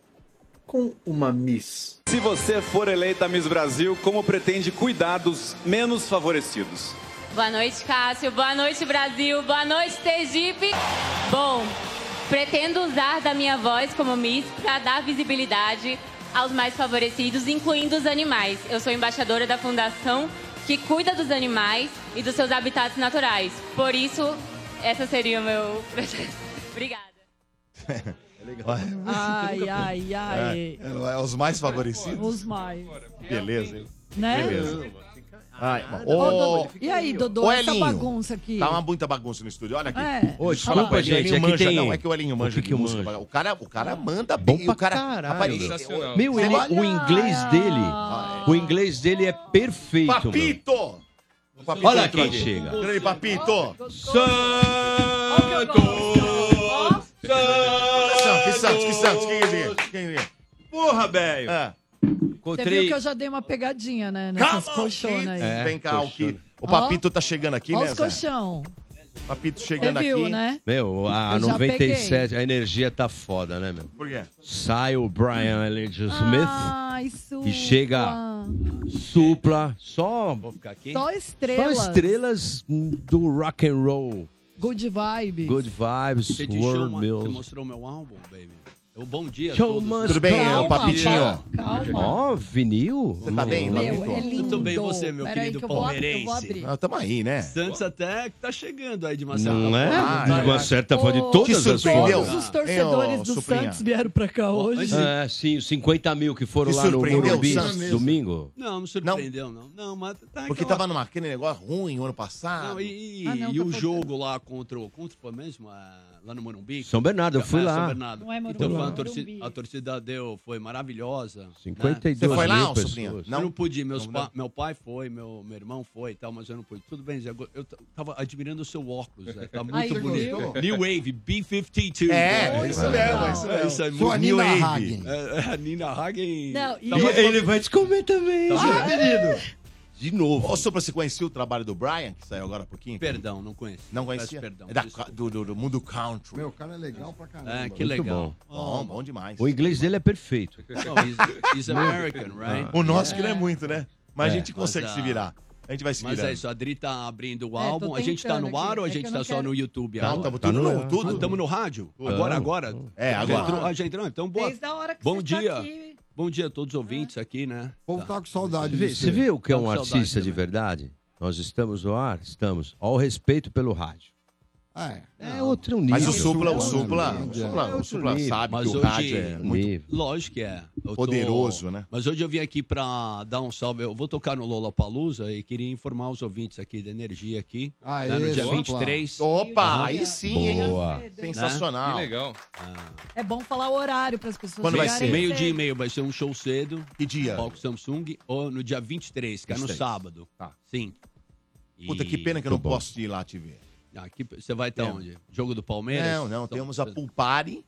com uma Miss. Se você for eleita Miss Brasil, como pretende cuidar dos menos favorecidos? Boa noite, Cássio. Boa noite, Brasil. Boa noite, Sergipe. Bom, pretendo usar da minha voz como Miss para dar visibilidade aos mais favorecidos, incluindo os animais. Eu sou embaixadora da fundação que cuida dos animais e dos seus habitats naturais. Por isso, essa seria o meu projeto. Obrigada. É legal. Ai, ai, ai. É, é os mais favorecidos? Os mais. Beleza, hein? Né? Beleza. Ai, Ô, ô, Dodô, e aí, Dodô, ô, essa bagunça aqui? Tá uma muita bagunça no estúdio. Olha aqui. É. Ô, pra ele, gente, aqui tem- Não, é que o Elinho manja O que de que eu música. O cara, o cara manda bem. Bom pra o cara, caralho. rapaz. Meu, ele, o inglês dele, o inglês dele é perfeito. Papito! Papito Olha quem chega. Grande Papito! Que Santos, que Santos, quem é Quem é? Porra, velho. É. Você viu que eu já dei uma pegadinha, né? Nessas colchonas aí. É, Vem cá, o que. O Papito tá chegando aqui, né, os colchão. Papito chegando viu, aqui. né? Meu, a Eu já 97, a energia tá foda, né, meu? Por quê? Sai o Brian Elijah Smith Ai, supla. e chega supla, só, vou ficar aqui, Só estrelas. só estrelas do rock and roll, Good vibes. good vibes, Você te World mano, Você mostrou meu álbum, baby. Um bom dia Show todos. Tudo bem, ô, Papitinho? Calma. Ó, vinil. Você tá bem, Meu, é lindo. Tudo bem você, meu Pera aí querido que vou, eu palmeirense? vou abrir. Ah, tamo aí, né? Santos até que tá chegando aí de uma certa Não é? Ah, De é. uma certa forma, de todas as formas. Todos os torcedores do Suplinha? Santos vieram pra cá hoje. É, sim, os 50 mil que foram Te lá no Morumbi domingo. Não, não surpreendeu, não. Não, mas tá Porque aquela- tava numa, aquele negócio ruim o ano passado. Não, e, Ah, não, e tá o jogo lá contra o. Contra foi mesmo? Ah, lá no Morumbi? São Bernardo, eu fui Ah, lá. São Bernardo. Não é Morumbi, Então uma Morumbi. torcida, a torcida deu, foi maravilhosa. né? 52 Você foi lá, pessoas. Não? Eu não pude, meus Não, pa- não. meu pai foi, meu, meu irmão foi e tal, mas eu não pude. Tudo bem, Zé, eu tava admirando o seu óculos, Zé, tá muito Ai, bonito. New Wave, B-52. É, pô. isso mesmo, é isso mesmo. Isso é muito a New Nina Wave. Hagen. É, é, a Nina Hagen. Não, e- tá E ele vai te comer também. tá querido. De novo. Ô, Supla, você conhecia o trabalho do Brian, que saiu agora há pouquinho? Perdão, não conheço. Não Peço conhecia? Perdão. É da- do, do- do mundo country. Meu, o cara é legal pra caramba. É, que Muito legal. Bom, bom demais. O inglês dele é perfeito. No, he's, he's American, right? O nosso que não é muito, né? Mas É. a gente consegue Mas, se ah, virar. A gente vai se Mas virando. é isso, a Adri tá abrindo o É, álbum. A gente tá no ar aqui. ou a É gente eu tá não só quero- no YouTube? Não, agora? Tá no- no, tudo. Estamos no rádio? Agora, agora? É, Já agora. entrou? Ah, já entrou? Então, boa. Desde a hora que Bom você dia. tá aqui. Bom dia a todos os ouvintes aqui, né? O povo tá com saudade Você vê, de você vê o que é um Tá saudade artista de verdade? Nós estamos no ar? Estamos. Ao respeito pelo rádio. É. É outro nível. Mas o Supla, o Supla, o Supla, É o Supla nível. sabe Mas que o hoje- rádio é muito. Lógico que é. Eu tô- poderoso, né? Mas hoje eu vim aqui pra dar um salve. Eu vou tocar no Lollapalooza e queria informar os ouvintes aqui da energia aqui. Ah, né, no dia opa. 23. Opa, aí sim, hein? Boa. Sensacional. Que legal. É bom falar o horário para as pessoas Quando vai ser? Meio dia e meio vai ser um show cedo. Que dia? Palco Samsung. Ou no dia 23, que é no 23. sábado. Tá. Sim. Puta, que pena que eu não posso ir lá te ver. Aqui, você vai estar É. onde? Jogo do Palmeiras? Não, não, Então, temos a Pool Party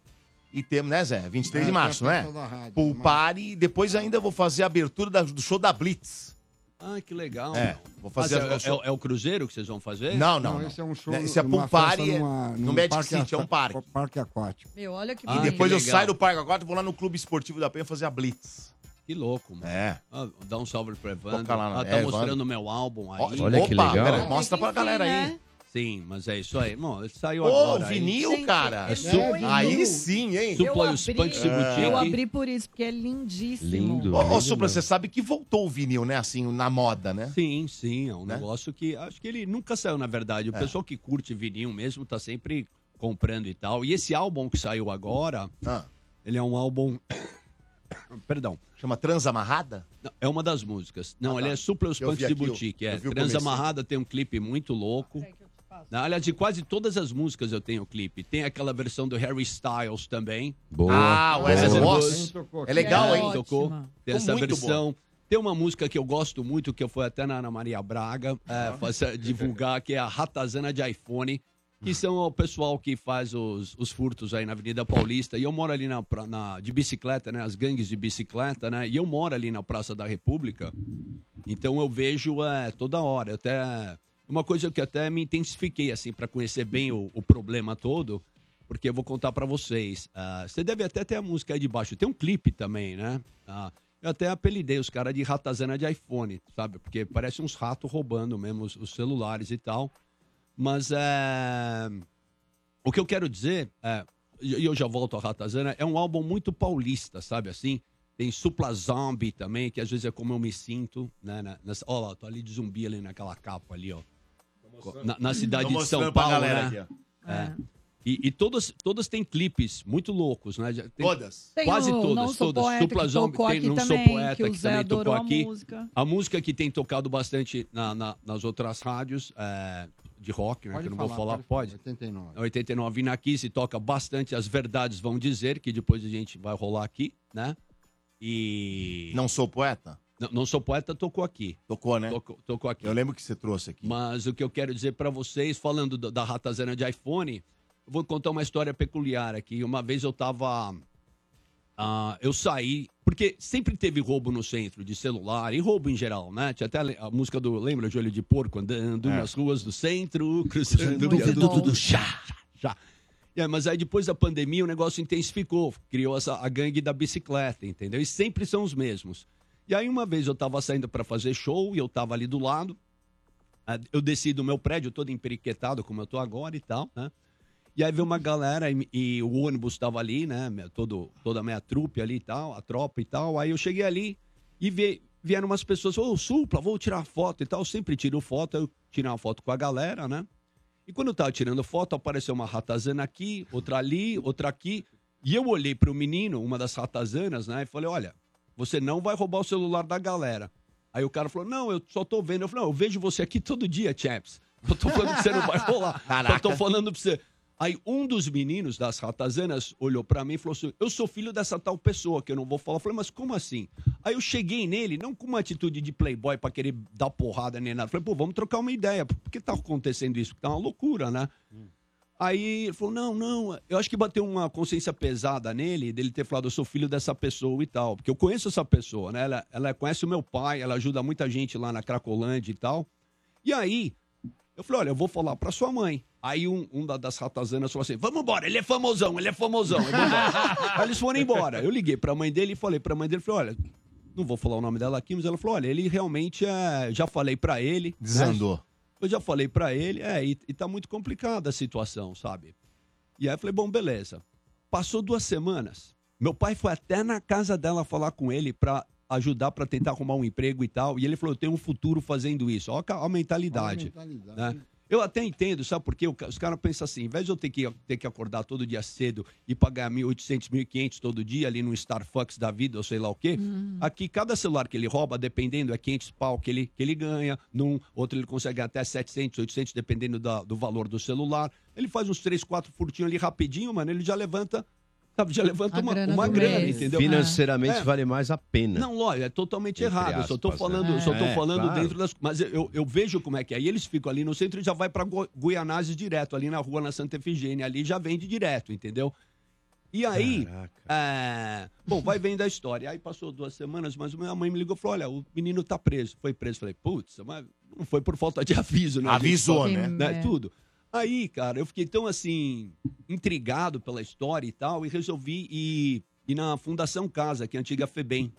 e temos, né, Zé? 23 de É, março, tem não é? Party e depois ainda vou fazer a abertura da- do show da Blitz. Ah, que legal. É, meu. vou fazer Ah, a- é, é- é o Cruzeiro que vocês vão fazer? Não, não, Não, não. esse é um show. Esse é numa Pool Party festa é numa- no Magic parque City, é um parque. Parque aquático. Meu, olha que Ah, E depois eu legal. saio do Parque Aquático e vou lá no Clube Esportivo da Penha fazer a Blitz. Que louco, mano. É. Ah, dá um salve pro Evandro. Toca lá ah, tá é, mostrando o meu álbum aí. Olha que Opa, legal. pera, mostra pra galera aí. Sim, mas é isso aí. Bom, ele saiu Ô, agora. aí. vinil, Gente, cara. é su- muito Aí sim, hein? Supla e os Punks de Boutique. Eu abri por isso, porque é lindíssimo. Lindo. Ô, lindo Supla, você sabe que voltou o vinil, né? Assim, na moda, né? Sim, sim, é um Né? negócio que acho que ele nunca saiu, na verdade. O É. pessoal que curte vinil mesmo tá sempre comprando e tal. E esse álbum que saiu agora, Ah, ele é um álbum. Perdão. chama Transamarrada? Não, É uma das músicas. Não, Ah, ele tá. é Supla e os Punks de Boutique. É. Transamarrada tem um clipe muito louco. Na, aliás, de quase todas as músicas eu tenho clipe. Tem aquela versão do Harry Styles também. Boa. Ah, o Wesley boa. Ross. É legal, É hein? ótima. Tocou. Tem essa muito versão. Tem uma música que eu gosto muito, que eu fui até na Ana Maria Braga é, fazer- divulgar, que é a Ratazana de iPhone. que são o pessoal que faz os, os furtos aí na Avenida Paulista. E eu moro ali na, na- de bicicleta, né? As gangues de bicicleta, né? E eu moro ali na Praça da República. Então eu vejo é, toda hora. Até uma coisa que até me intensifiquei assim para conhecer bem o, o problema todo, porque eu vou contar para vocês. Ah, você deve até ter a música aí de baixo. Tem um clipe também, né? Ah, eu até apelidei os caras de ratazana de iPhone, sabe? Porque parece uns ratos roubando mesmo os, os celulares e tal. Mas é, o que eu quero dizer, é, e eu já volto a Ratazana, é um álbum muito paulista, sabe assim? Tem Supla Zombie também, que às vezes é como eu me sinto, né? Nessa, ó lá, tô ali de zumbi ali naquela capa ali, ó. Na, na cidade de São Paulo, galera né? aqui, É. E, e todas, todas têm clipes muito loucos, né? Tem- Todas? Tem Quase o todas, todas. Poeta, Supla que Zombie tem aqui Não Sou também, Poeta, que que, também tocou adorou a aqui. música. A música que tem tocado bastante na- na- nas outras rádios é, de rock, né? Pode que eu não vou falar, falar, pode pode? 89. A 89 vindo aqui se toca bastante As Verdades Vão Dizer, que depois a gente vai rolar aqui, né? E... Não sou poeta? Não, não sou poeta, tocou aqui. Tocou, né? Tocou, tocou aqui. Eu lembro que você trouxe aqui. Mas o que eu quero dizer pra vocês, falando do- da ratazana de iPhone, eu vou contar uma história peculiar aqui. Uma vez eu tava. ah, eu saí. Porque sempre teve roubo no centro de celular e roubo em geral, né? Tinha até a música do. Lembra, Joelho de Porco? Andando É. nas ruas do centro, cruzando o viaduto do chá, chá. É, mas aí depois da pandemia o negócio intensificou, criou essa, a gangue da bicicleta, entendeu? E sempre são os mesmos. E aí uma vez eu tava saindo para fazer show e eu tava ali do lado, ah, eu desci do meu prédio todo emperiquetado, como eu tô agora e tal, né? E aí veio uma galera e, e o ônibus tava ali, né? Todo, toda a minha trupe ali e tal, a tropa e tal. Aí eu cheguei ali e vi- vieram umas pessoas, ô, Supla, vou tirar foto e tal. Eu sempre tiro foto, eu tirei uma foto com a galera, né? E quando eu tava tirando foto, apareceu uma ratazana aqui, outra ali, outra aqui. E eu olhei pro menino, uma das ratazanas, né? E falei, olha, você não vai roubar o celular da galera. Aí o cara falou, não, eu só tô vendo. Eu falei, não, eu vejo você aqui todo dia, Chaps. Eu tô falando que você não vai rolar. Caraca. Eu tô falando pra você. Aí um dos meninos das ratazanas olhou pra mim e falou assim: Eu sou filho dessa tal pessoa que eu não vou falar. Eu falei, mas como assim? Aí eu cheguei nele, não com uma atitude de playboy pra querer dar porrada nem nada. Eu falei, pô, vamos trocar uma ideia. Por que tá acontecendo isso? Porque tá uma loucura, né? Aí ele falou: não, não, eu acho que bateu uma consciência pesada nele, dele ter falado, eu sou filho dessa pessoa e tal. Porque eu conheço essa pessoa, né? Ela, ela conhece o meu pai, ela ajuda muita gente lá na Cracolândia e tal. E aí, eu falei, olha, eu vou falar pra sua mãe. Aí um, um da- das ratazanas falou assim, vamos embora, ele é famosão, ele é famosão. embora." aí eles foram embora. Eu liguei pra mãe dele e falei pra mãe dele, falei, olha, não vou falar o nome dela aqui, mas ela falou, olha, ele realmente é... Já falei pra ele. né? Eu já falei pra ele, é, e, e tá muito complicada a situação, sabe? E aí eu falei, bom, beleza. Passou duas semanas. Meu pai foi até na casa dela falar com ele pra ajudar pra tentar arrumar um emprego e tal. E ele falou, eu tenho um futuro fazendo isso. Olha a mentalidade. né? Eu até entendo, sabe por quê? Os caras pensam assim, em vez de eu ter que, ter que acordar todo dia cedo e pagar 1.800, 1.500 todo dia ali no Starbucks da vida, ou sei lá o quê, aqui cada celular que ele rouba, dependendo, é 500 pau que ele, que ele ganha, num outro ele consegue até 700, 800, dependendo da- do valor do celular. Ele faz uns 3, 4 furtinhos ali rapidinho, mano, ele já levanta, já levanta A uma grana uma grana, mês. entendeu? Financeiramente É. vale mais a pena. Não, lógico, é totalmente Entre errado. Eu só tô aspas, falando, né? eu só tô É, falando claro. dentro das. Mas eu, eu vejo como é que é. E eles ficam ali no centro e já vai pra Goi- Guianazes direto, ali na rua, na Santa Efigênia, ali já vende direto, entendeu? E aí, é, bom, vai vendo a história. Aí passou duas semanas, mas minha mãe me ligou e falou: olha, o menino tá preso. Foi preso. Falei, putz, mas não foi por falta de aviso, né? Gente Avisou, só- né? É. Tudo. Aí, cara, eu fiquei tão assim, intrigado pela história e tal, e resolvi ir, ir na Fundação Casa, que é a antiga FEBEM.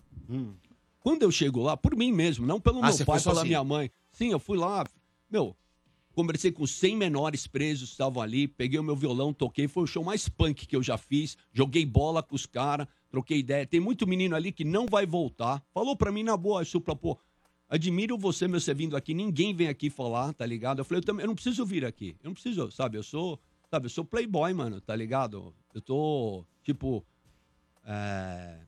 Quando eu chego lá, por mim mesmo, não pelo Ah, meu pai, pela minha mãe. Sim, eu fui lá, meu, conversei com 100 menores presos que estavam ali, peguei o meu violão, toquei, foi o show mais punk que eu já fiz, joguei bola com os caras, troquei ideia. Tem muito menino ali que não vai voltar. Falou pra mim na boa, Supla, pô, admiro você, meu, você vindo aqui, ninguém vem aqui falar, tá ligado? Eu falei, eu também, eu não preciso vir aqui, eu não preciso, sabe, eu sou, sabe, eu sou playboy, mano, tá ligado? Eu tô, tipo, é...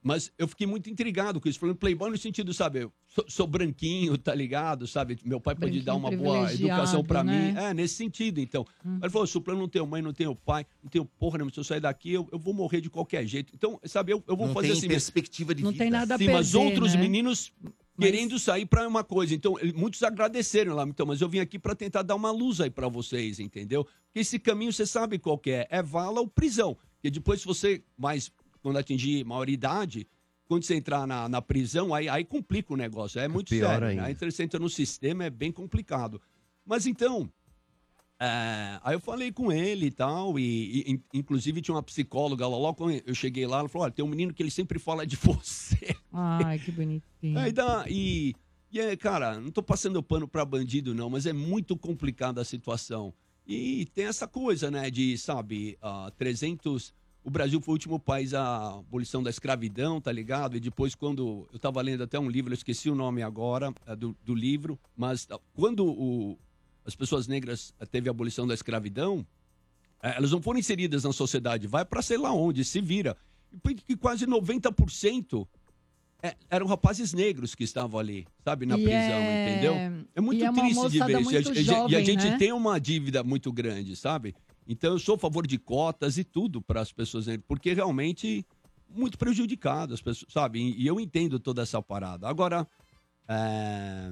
Mas eu fiquei muito intrigado com isso. Falando playboy no sentido, sabe? Eu sou, sou branquinho, tá ligado? Sabe? Meu pai pode dar uma boa educação pra privilegiado, mim. né? É, nesse sentido, então. Ele falou, eu não tenho mãe, não tenho pai, não tenho porra nenhuma. Se eu sair daqui, eu, eu vou morrer de qualquer jeito. Então, sabe, eu, eu vou Não fazer tem assim... perspectiva de Não vida. tem nada a Sim, mas perder, outros né? meninos querendo sair para uma coisa. Então, muitos agradeceram lá, então, mas eu vim aqui para tentar dar uma luz aí para vocês, entendeu? Porque esse caminho você sabe qual que é, é vala ou prisão. Porque depois se você mais quando atingir maioridade, quando você entrar na, na prisão, aí, aí complica o negócio, é muito pior sério. ainda. Né? Aí você entra no sistema, é bem complicado. Mas então, é, aí eu falei com ele e tal, e, e, in- inclusive tinha uma psicóloga lá, logo quando eu cheguei lá, ela falou, olha, tem um menino que ele sempre fala de você. Ai, que bonitinho. Aí dá, e, e é, cara, não tô passando pano pra bandido não, mas é muito complicada a situação. E tem essa coisa, né, de, sabe, ah, 300... O Brasil foi o último país a abolição da escravidão, tá ligado? E depois, quando eu tava lendo até um livro, eu esqueci o nome agora eh, do, do livro, mas quando o, as pessoas negras eh, teve a abolição da escravidão, eh, elas não foram inseridas na sociedade, vai para sei lá onde, se vira. E quase 90% é, eram rapazes negros que estavam ali, sabe, na E prisão, é- entendeu? É muito é triste de ver isso. E a, muito e a- jovem, gente né? tem uma dívida muito grande, sabe? Então eu sou a favor de cotas e tudo para as pessoas negras, porque realmente muito prejudicado as pessoas, sabe? E, e eu entendo toda essa parada. Agora, é,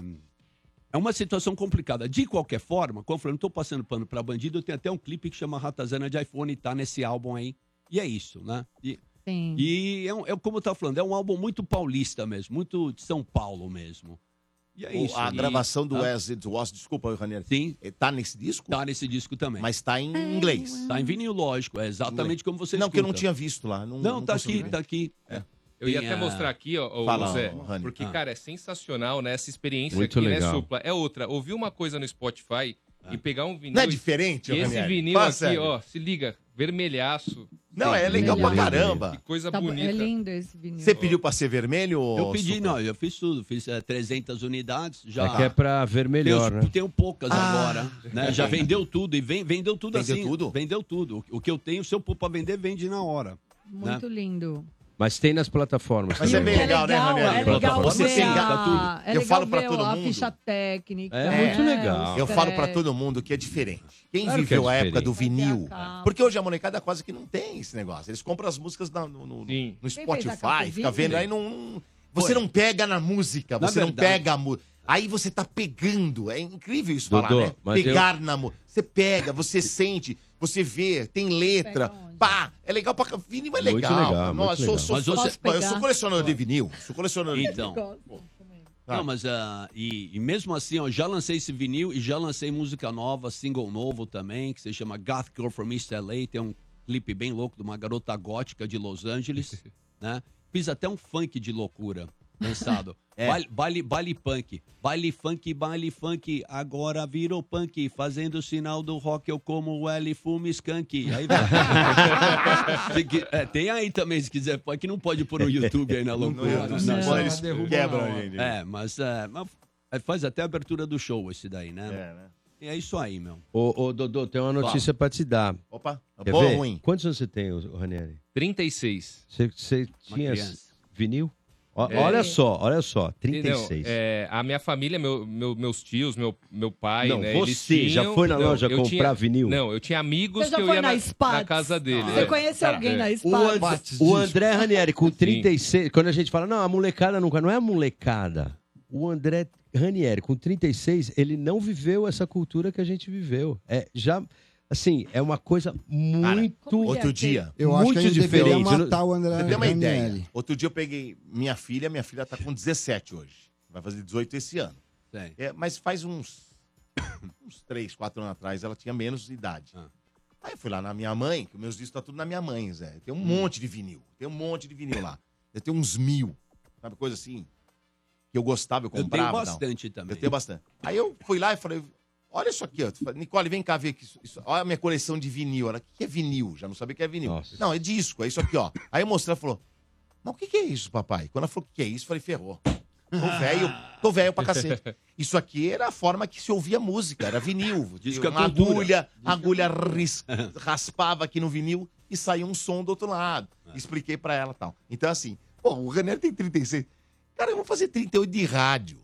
é uma situação complicada. De qualquer forma, como eu falei, não estou passando pano para bandido, eu tenho até um clipe que chama Ratazana de iPhone, tá nesse álbum aí. E é isso, né? E, Sim. e é, um- é como eu tava falando, é um álbum muito paulista mesmo, muito de São Paulo mesmo. E é O- isso. a E- gravação do tá? Wesley Ross, desculpa, Ranieri. Sim. Tá nesse disco? Tá nesse disco também. Mas tá em inglês. Tá em vinil, lógico. É exatamente como você Não, que eu não escuta. tinha visto lá. Não, Não, tá consegui aqui, ver. tá aqui. Eu ia até mostrar aqui, ó, Fala, Zé, ó, Rani. porque, Ah. cara, é sensacional, né? Essa experiência Muito aqui, legal. né, Supla? É outra. Ouvir uma coisa no Spotify e pegar um vinil... Não é diferente, E esse Ranieri? vinil Fala aqui, sério. ó, se liga, vermelhaço. Não, é legal pra caramba. Que coisa Tá bo- bonita. é lindo esse vinil. Você pediu pra ser vermelho? Eu pedi, Supla? não, eu fiz tudo. Fiz eh, 300 unidades. Já É que é pra ver melhor, tenho, né? Tenho poucas Ah. agora. Né? Já vendeu tudo. E vem, vendeu tudo Vendeu assim. tudo? Vendeu tudo. O, o que eu tenho, se eu pôr pra vender, vende na hora. né? Muito lindo. Mas tem nas plataformas. Mas é também. bem legal, né, Ranieri? É legal Você ver pegar a, é Eu legal falo pra ver todo a mundo. ficha técnica. É muito legal. Eu falo pra créditos. todo mundo que é diferente. Quem Claro que viveu é a época do diferente. vinil. A. Porque hoje a molecada quase que não tem esse negócio. Eles compram as músicas na- no, no- no a Spotify, fica vendo, aí não. não- você não pega na música, Na você não verdade- pega a música. Aí você tá pegando. É incrível isso falar, Dodô, né? mas Pegar na música. Você pega, você sente, você vê, tem letra. Pá, é legal pra. Vinil é Muito legal. legal, Nossa, muito sou, legal. sou, Mas sou- você- eu sou colecionador de vinil. Sou colecionador de Então. Não, mas ah, e, e mesmo assim, ó, já lancei esse vinil e já lancei música nova, single novo também, que se chama Goth Girl from East LA. Tem um clipe bem louco de uma garota gótica de Los Angeles, né? Fiz até um funk de loucura lançado. É. baile, baile, baile punk. Baile funk, baile funk. Agora virou punk. Fazendo o sinal do rock, eu como o L e fumo skunk. Aí vai. Tem que- é, tem aí também, se quiser. É que não pode pôr no YouTube aí na loucura. Não, né? não, Não. pode, eles Derruba quebram na a hora. gente. É, mas, é, mas é, faz até a abertura do show esse daí, né? É, né? E é isso aí, meu. Ô, ô, Dodô, tem uma notícia pra te dar. Opa, Quer bom ou ver? ruim? Quantos anos você tem, Ranieri? 36. Você, você tinha vinil? É. Olha só, olha só, Não, 36. é, a minha família, meu, meu- meus tios, meu, meu pai, Não, né? você eles já tinham- foi na não, loja comprar tinha- vinil? Não, eu tinha amigos que eu foi ia na na, na casa dele. Você É. conheceu alguém É. na O, Spatz? And- o André Ranieri, com 36, quando a gente fala, não, a molecada nunca, não é a molecada. O André Ranieri, com 36, ele não viveu essa cultura que a gente viveu. É já, assim, é uma coisa muito. É Outro que- dia. Eu acho Muito que a gente deveria diferente. matar o André Você tem uma ideia. Outro dia eu peguei minha filha, minha filha tá com 17 hoje. Vai fazer 18 esse ano. É, mas faz uns, uns 3, 4 anos atrás ela tinha menos idade. Ah. Aí eu fui lá na minha mãe, que meus discos tá tudo na minha mãe, Zé. Tem um Hum. monte de vinil. Tem um monte de vinil lá. Eu tenho uns mil. Sabe, coisa assim. Que eu gostava, eu Eu tenho comprava. não. bastante também. Eu tenho bastante. Aí eu fui lá e falei, olha isso aqui, ó. Nicole, vem cá ver aqui. Isso, isso- olha a minha coleção de vinil. Ela, o que é vinil? Já não sabia o que é vinil. Nossa. Não, é disco, é isso aqui, ó. Aí eu mostrei, ela falou, mas o que, que é isso, papai? Quando ela falou o que é isso, eu falei, ferrou. Tô velho, tô velho pra cacete. Isso aqui era a forma que se ouvia música, era vinil. Disco é uma agulha, a agulha ris- raspava aqui no vinil e saía um som do outro lado. Expliquei pra ela e tal. Então, assim, pô, o René tem 36. Cara, eu vou fazer 38 de rádio.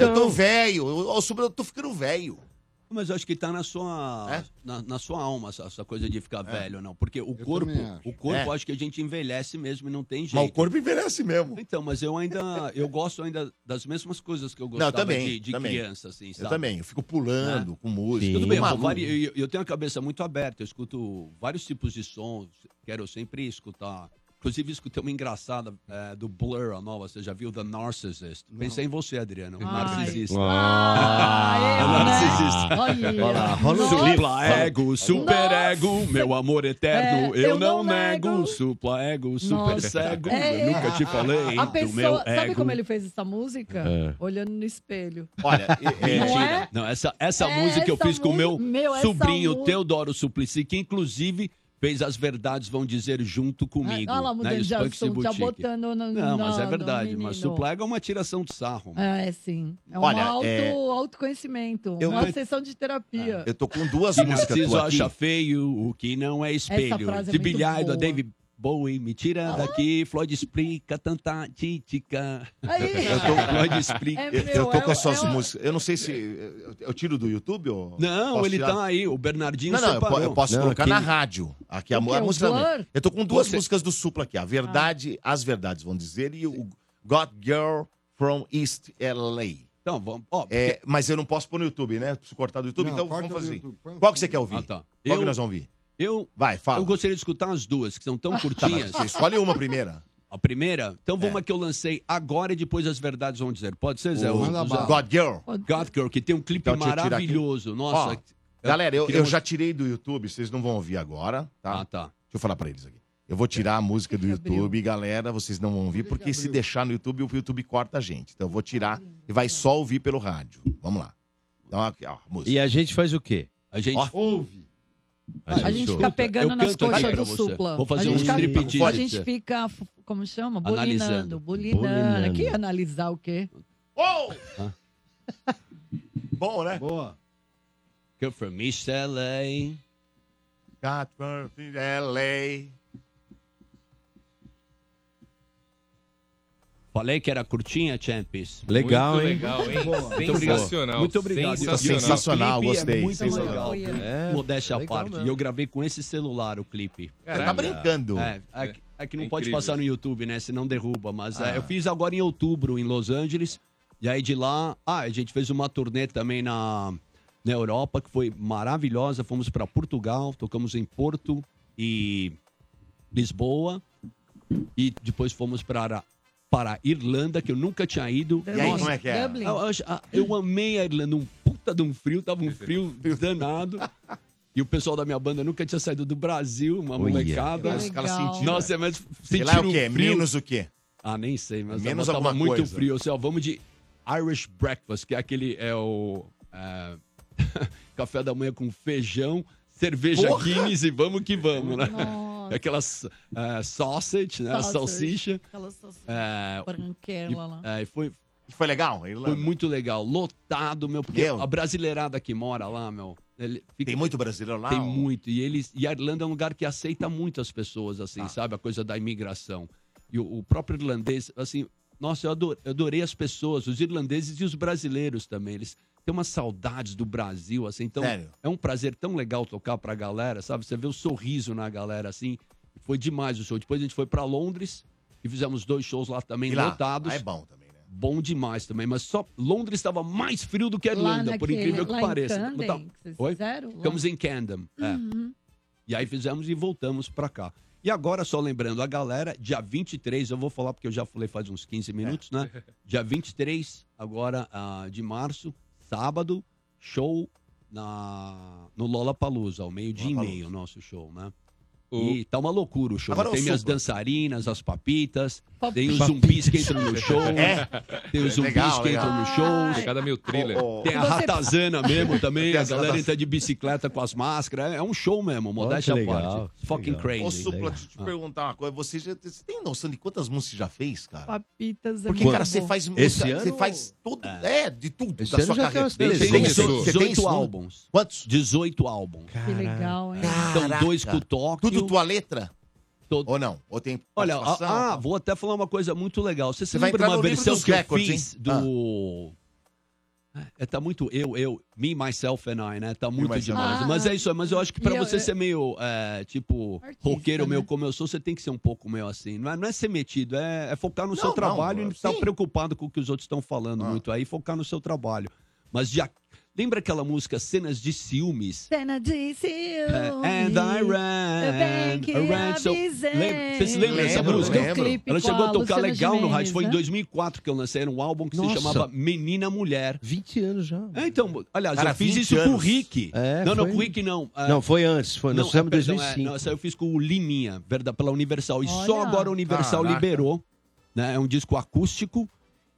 Eu tô velho, eu, eu, eu tô ficando velho. Mas eu acho que tá na sua, na, na sua alma essa, essa coisa de ficar velho, não. Porque o corpo, também acho. o corpo É. acho que a gente envelhece mesmo e não tem jeito. Mas o corpo envelhece mesmo. Então, mas eu ainda, eu gosto ainda das mesmas coisas que eu Não, gostava eu também, de, de também. criança, assim, Eu sabe? também, eu fico pulando com música. Tudo fico bem, eu, eu, eu tenho a cabeça muito aberta, eu escuto vários tipos de sons, quero sempre escutar. Inclusive, escutei uma engraçada é, do Blur, a nova, você já viu? The Narcissist. Pensei em você, Adriano, o Ai. narcisista. Ah, É eu, né? narcisista. Olha. Olha lá. Supla ego, super ego, meu amor eterno, É, eu, eu não não nego. nego. Supla ego, super Nossa. cego, É, eu nunca te falei A do pessoa, meu sabe ego. como ele fez essa música? É. Olhando no espelho. Olha, Não é? Não, essa, essa É, música eu essa fiz com o meu, meu, sobrinho Teodoro Suplicy, que inclusive fez As Verdades Vão Dizer junto comigo. Olha lá, né, de assunto, já botando no, Não, mas no- é no verdade. Mas. Suplega é uma tiração de sarro. É, sim. É um Olha, auto, é- autoconhecimento. Eu- uma sessão de terapia. Eu tô com duas músicas Narciso aqui. acha feio o que não é espelho. frase é Se muito bilhar da boa. Bowie, me tira daqui. Floyd explica tanta títica. Eu tô, Floyd explica. É Eu, eu tô meu, com é- as suas é- músicas. Eu não sei se. Eu, tiro do YouTube ou. Não, ele tirar? tá aí. O Bernardinho Não, não, eu, po- separou. eu posso Não, colocar aqui- na rádio. Aqui a, a música. Blur? Eu tô com duas Você- músicas do Supla aqui. A Verdade, As Verdades vão dizer e o Got Girl from East LA. Então, vamos. Ó, É, mas eu não posso pôr no YouTube, né? Preciso cortar do YouTube, Não, então vamos fazer. No Qual que você quer ouvir? Ah, tá. Qual Eu- que nós vamos ouvir? Eu, Vai, fala. eu gostaria de escutar as duas, que são tão Tá, curtinhas. mas você escolhe uma primeira. A primeira? Então vamos a que eu lancei agora e depois as verdades vão dizer. Pode ser, Zé? O Zé- God Girl. God Girl, que tem um clipe Então, deixa eu tirar aqui. maravilhoso. Nossa. Ó, galera, eu, queria eu já tirei do YouTube, vocês não vão ouvir agora, tá? Ah, tá. Deixa eu falar pra eles aqui. Eu vou tirar a música do YouTube, galera, vocês não vão ouvir, porque se deixar no YouTube, o YouTube corta a gente. Então eu vou tirar e vai só ouvir pelo rádio. Vamos lá. Então aqui, ó, a música. E a gente faz o quê? A gente Ó. ouve. A gente fica pegando Eu nas aqui coxas do supla. Vou fazer a um gente fica- striptease. A gente fica, como chama? Bulinando. Bulinando. Bulinando. Que analisar o quê? Oh! Ah. Bom, né? Boa. Girl from East LA. Got from LA. Falei que era curtinha, Champions. Legal, Muito hein? legal, hein? Muito obrigado. Sensacional. Muito obrigado. Sensacional. Sensacional, clipe gostei, É muito sensacional. legal. É, Modéstia à parte. mesmo. E eu gravei com esse celular o clipe. Você tá brincando. É, é, que- é que não É pode passar no YouTube, né? Senão derruba. Mas é, Ah. eu fiz agora em outubro, em Los Angeles. E aí de lá. Ah, a gente fez uma turnê também na, na Europa, que foi maravilhosa. Fomos para Portugal, tocamos em Porto e Lisboa. E depois fomos para. Para a Irlanda, que eu nunca tinha ido. E aí, como é que é? Eu, ah, eu amei a Irlanda, um puta de um frio, tava um frio danado. E o pessoal da minha banda nunca tinha saído do Brasil, uma molecada. Os caras sentiram. Nossa, mas Sei lá sentiram o quê? frio. Menos o quê? Ah, nem sei, mas Menos tava alguma muito coisa. frio. Assim, ó, vamos de Irish Breakfast, que é aquele, é o é, café da manhã com feijão, cerveja Porra! Guinness e vamos que vamos, né? Nossa. Aquelas é, sausage, né? Sausage. Salsicha. Aquela salsicha É, branquela lá. é, e foi, Foi legal? foi muito legal, lotado, meu, porque Meu. a brasileirada que mora lá, meu, ele fica- Tem muito brasileiro lá? tem ó? muito. E eles e a Irlanda é um lugar que aceita muitas pessoas, assim, Ah. sabe? A coisa da imigração. E o, o próprio irlandês, assim, nossa, eu adorei, eu adorei as pessoas, os irlandeses e os brasileiros também. Eles têm umas saudades do Brasil, assim. Então, Sério? é um prazer tão legal tocar pra galera, sabe? Você vê o sorriso na galera, assim. Foi demais o show. Depois a gente foi pra Londres e fizemos dois shows lá também E lá? lotados. Ah, é bom também, né? Bom demais também, mas só Londres estava mais frio do que a Irlanda, por incrível que lá em pareça. Camden, Tá- Oi? fizeram? Ficamos em Camden. é. Uhum. E aí fizemos e voltamos pra cá. E agora, só lembrando a galera, dia 23, eu vou falar porque eu já falei faz uns 15 minutos, né? Dia 23, agora ah, de março, sábado, show na, no Lollapalooza, ao meio-dia e meio, o nosso show, né? O- E tá uma loucura o show. Agora tem Supla. dançarinas, as papitas, tem os zumbis que entram no show. É? Tem os zumbis Legal, que legal. entram no show. Pegada meio thriller. Ô, ô, Tem a Você- ratazana mesmo também, Tem a galera entra de bicicleta com as máscaras. É um show mesmo, modéstia à que legal, parte. Fucking legal. crazy. Ô, Supla, Legal. deixa eu te perguntar uma coisa. Você, já, você tem noção de quantas músicas você já fez, cara? Papitas é Porque, cara, você faz Esse música, você ano- faz tudo, é, de tudo Esse da sua tem carreira. Tem Você tem 18, isso? Você tem 18 isso? álbuns. Quantos? 18 álbuns. Que legal, hein? São dois com o Tóquio. Tudo tua letra? Todo- Ou não? Ou tem Olha, ah, ah, vou até falar uma coisa muito legal. Você se Você lembra uma no livro versão dos que records, eu fiz hein? do... É, tá muito eu, eu, me, myself and I, né? Tá muito demais. I. Mas é isso, mas eu acho que pra eu- você eu- ser meio, é, tipo, roqueiro né? meu como eu sou, você tem que ser um pouco meio assim. Não é, não é ser metido, é, é focar no seu Não, não, trabalho e não estar preocupado com o que os outros estão falando Ah. muito aí, focar no seu trabalho. Mas já. Lembra aquela música Cenas de Ciúmes? Cena de. É, And I ran, I ran so-. Lembra- Você se lembra dessa Lembro, música? lembro. Ela chegou a tocar legal no rádio. Foi em né? 2004 que eu lancei um álbum que se Nossa. chamava Menina Mulher. 20 anos já. É, então, aliás, Cara, eu fiz 20 isso com o anos. Rick. É, não, não, foi- com o Rick não. É, Não, foi antes. Foi, nós fizemos em perdão, 2005. É, não, essa eu fiz com o Liminha, verdade, pela Universal. E só Olha. agora a Universal Caraca. liberou. Né? É um disco acústico.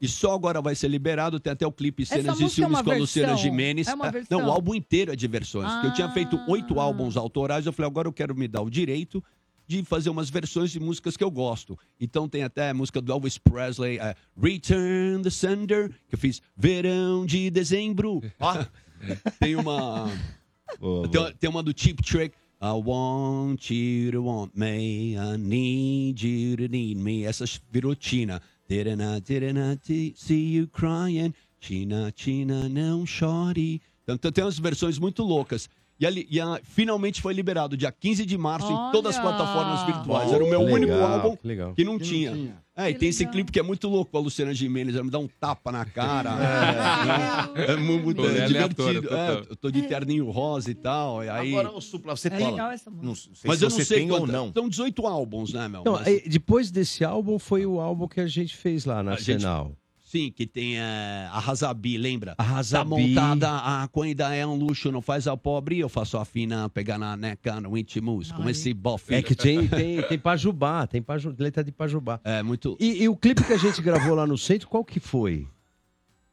E só agora vai ser liberado. Tem até o clipe Cenas de música é Ciúmes uma com a Luciana? Gimenez. É uma É, versão? não, o álbum inteiro é de versões. porque Eu tinha feito oito Ah. álbuns autorais. Eu falei, agora eu quero me dar o direito de fazer umas versões de músicas que eu gosto. Então tem até a música do Elvis Presley, é, Return the Sender, que eu fiz Verão de Dezembro. tem uma... Tem, uma- tem uma do Cheap Trick. I want you to want me, I need you to need me. Essa virou Tina. Didn't I, didn't I see you crying? China, China, não chore. Então tem umas versões muito loucas. E, ali, e a- finalmente foi liberado dia 15 de março em todas as Olha! plataformas virtuais. Era o meu Que único legal, álbum que legal. que não Que não tinha. É, e Que tem esse clipe que é muito louco com a Luciana Gimenez, ela me dá um tapa na cara. É, é muito Pô, é aleatório, divertido. É, eu tô de terninho rosa e tal. E aí... Agora, o Supla, você É tem. legal essa música. Não Mas se eu não sei tem ou não. São 18 álbuns, né, Mel? Não, Mas- aí, depois desse álbum foi o álbum que a gente fez lá na A gente- Arsenal. Sim, que tem é, a Razabi, lembra? A Razabi. Tá montada a ainda é um luxo, não faz a pobre. Eu faço a fina, pegar na neca, no intimus, com esse bofe. É que tem, tem, tem Pajubá, tem Paju, letra de Pajubá. É, muito... E, e o clipe que a gente gravou lá no centro, qual que foi?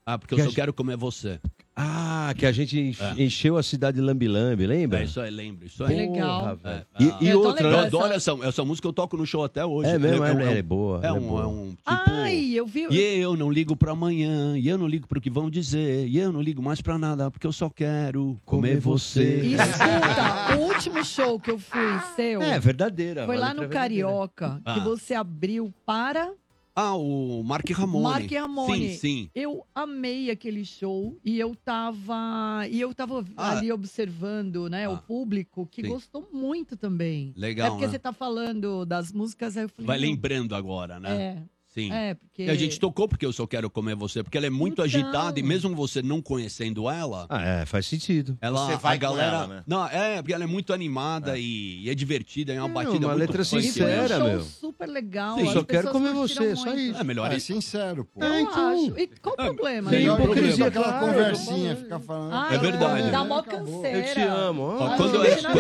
Ah, porque Que eu só gente- quero comer você. Ah, que a gente É. encheu a cidade de Lambi-Lambi, lembra? É, isso aí, lembro. Isso Que aí. legal. Velho. É, E, e outra, Eu legal. adoro essa, essa música, eu toco no show até hoje. É mesmo, é, ela um- é boa, É é um, boa. é um tipo... Ai, eu vi. E eu não ligo pra amanhã, e eu não ligo pro que vão dizer, e eu não ligo mais pra nada, porque eu só quero comer Comer você. E escuta, o último show que eu fui seu É, verdadeira. foi lá no é verdadeira. Carioca, que Ah. você abriu para Ah, o Mark Ramone. Mark Ramone. Sim, sim. Eu amei aquele show e eu tava e eu tava Ah. ali observando, né, o Ah. público que Sim. gostou muito também. Legal, É porque né? você tá falando das músicas, aí eu falei, Vai lembrando agora, né? É. Sim. É, porque E a gente tocou porque eu só quero comer você, porque ela é muito Então. agitada e mesmo você não conhecendo ela, Ah, é, faz sentido. ela Você vai a com galera, ela, né? não, é, porque ela é muito animada E, e é divertida, é uma É, batida uma muito letra sincera, meu. super legal. Sim, só quero comer você, só muito. isso. É melhor É isso. sincero, pô. É, então. acho. E qual o problema? Sem né? Melhor hipocrisia, hipocrisia, aquela claro. conversinha, ficar falando. Ai, É verdade. Dá mó canseira. Eu te amo. Ó. quando eu, era, não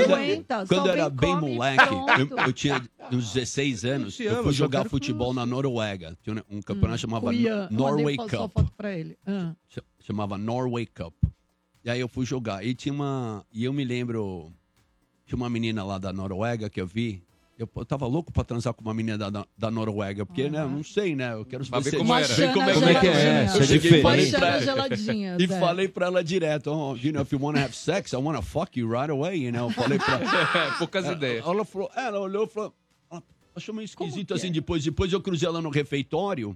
só bem moleque, eu tinha uns 16 anos, eu amo, fui jogar futebol na Noruega. Tinha um campeonato chamava Ian, eu Norway Cup. foto pra ele. Ah. Ch- chamava Norway Cup. E aí eu fui jogar. E tinha uma. E eu me lembro. Tinha uma menina lá da Noruega que eu vi. Eu, eu tava louco pra transar com uma menina da, da, Noruega, porque, né, eu não sei, né? Eu quero se- como era. ver como é, Como é que é? Eu é cheguei e falei diferente. pra geladinha. e falei pra ela direto, oh, you know, if you wanna have sex, I wanna fuck you right away, you know. Falei pra Poucas ela. ideias. Ela falou, ela olhou e falou, achou meio esquisito assim é? depois. Depois eu cruzei ela no refeitório.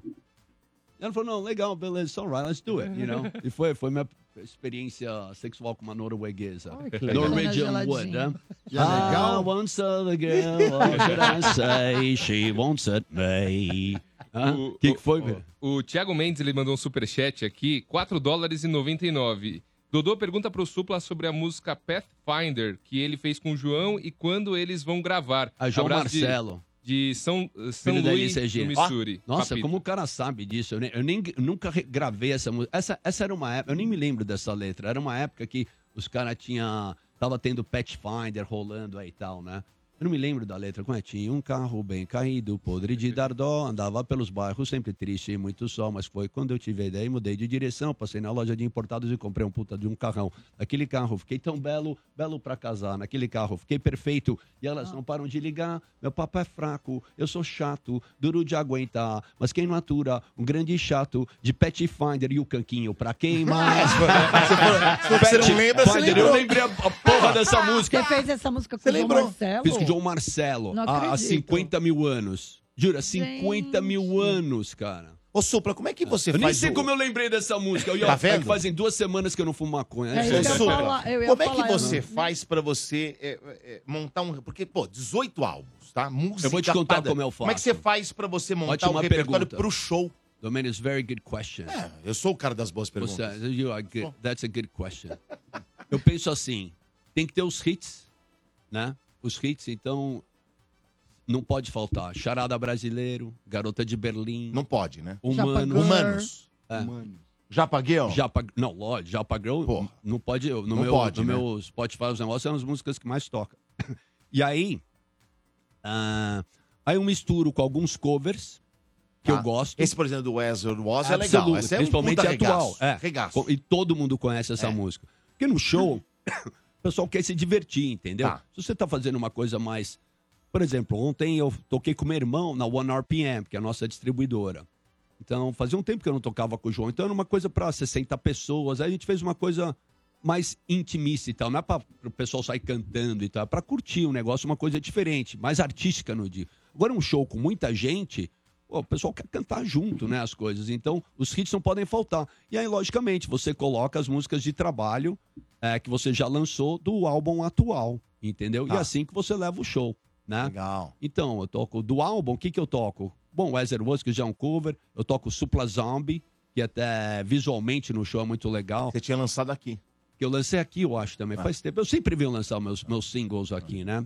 Ela falou, não, legal, beleza, all right, let's do it, you know. E foi, foi minha experiência sexual com uma norueguesa. Ai. Norwegian. Wood, né? Legal. I once the girl, what should I say? She won't set me. O O- que, o- que foi, o- velho? O Thiago Mendes ele mandou um superchat aqui, 4 dólares e 99. Dodô pergunta pro Supla sobre a música Pathfinder, que ele fez com o João e quando eles vão gravar. A João Abraço Marcelo. De, São, São Filho da Luís, do Missouri. Nossa, Papito. como o cara sabe disso? Eu, nem, eu nem- nunca gravei essa música. Essa, essa era uma época, eu nem me lembro dessa letra. Era uma época que os caras tinham. Tava tendo Pathfinder rolando aí e tal, né? Eu não me lembro da letra. Como é? Tinha um carro bem caído, podre de dar dó, andava pelos bairros sempre triste e muito sol, mas foi quando eu tive a ideia e mudei de direção, passei na loja de importados e comprei um puta de um carrão. Naquele carro fiquei tão belo, belo pra casar, naquele carro fiquei perfeito e elas não param de ligar, meu papo é fraco, eu sou chato, duro de aguentar, mas quem não atura, um grande chato de Pathfinder e o canquinho pra queimar. Você não lembra, você Pathfinder, eu lembrou. lembrei a, a porra dessa música. Você fez essa música com Você o lembrou? Marcelo? Fiz com o João Marcelo há, há acredito. 50 mil anos. Jura, 50 mil Gente. anos, cara. Ô, Supla, como é que você Eu nem faz sei o- como eu lembrei dessa música. Eu, Tá vendo? Fazem duas semanas que eu não fumo maconha. É Ô, Supla, falar, eu ia como é falar, que você não- faz pra você é, é, montar um... Porque, pô, 18 álbuns, tá? Música Eu vou te contar cada- como eu Como é que você faço. faz pra você montar Ótima um repertório pergunta. pro show? Domênios, very good question. É, eu sou o cara das boas perguntas. Você, you are good. That's a good question. Eu penso assim, tem que ter os hits, né? Os hits, então não pode faltar. Charada brasileiro, Garota de Berlim. Não pode, né? Humanos. Humanos. É. Já paguei, ó? Já. Não, lógico, já pagou. Não pode. No, Não meu, pode, no né? meu Spotify, os negócios são as músicas que mais toca. E aí. ah, aí eu misturo com alguns covers que Tá. eu gosto. Esse, por exemplo, do Wesley Woz é legal. Absoluto, Esse é um principalmente puta atual. regaço. É. Regaço. E todo mundo conhece essa É. música. Porque no show, o pessoal quer se divertir, entendeu? Tá. Se você tá fazendo uma coisa mais. Por exemplo, ontem eu toquei com meu irmão na One RPM, que é a nossa distribuidora. Então, fazia um tempo que eu não tocava com o João. Então, era uma coisa para 60 pessoas. Aí a gente fez uma coisa mais intimista e tal. Não é para o pessoal sair cantando e tal. É para curtir um negócio, uma coisa diferente, mais artística no dia. Agora, um show com muita gente, pô, o pessoal quer cantar junto, né? As coisas. Então, os hits não podem faltar. E aí, logicamente, você coloca as músicas de trabalho é, que você já lançou do álbum atual, entendeu? E Tá. assim que você leva o show, né? Legal. Então, eu toco do álbum, o que que eu toco? Bom, Weather Was, que já é um cover. Eu toco Supla Zombie, que até visualmente no show é muito legal. Você tinha lançado aqui. Que eu lancei aqui, eu acho, também. Ah. Faz tempo. Eu sempre venho lançar meus, meus singles aqui, né?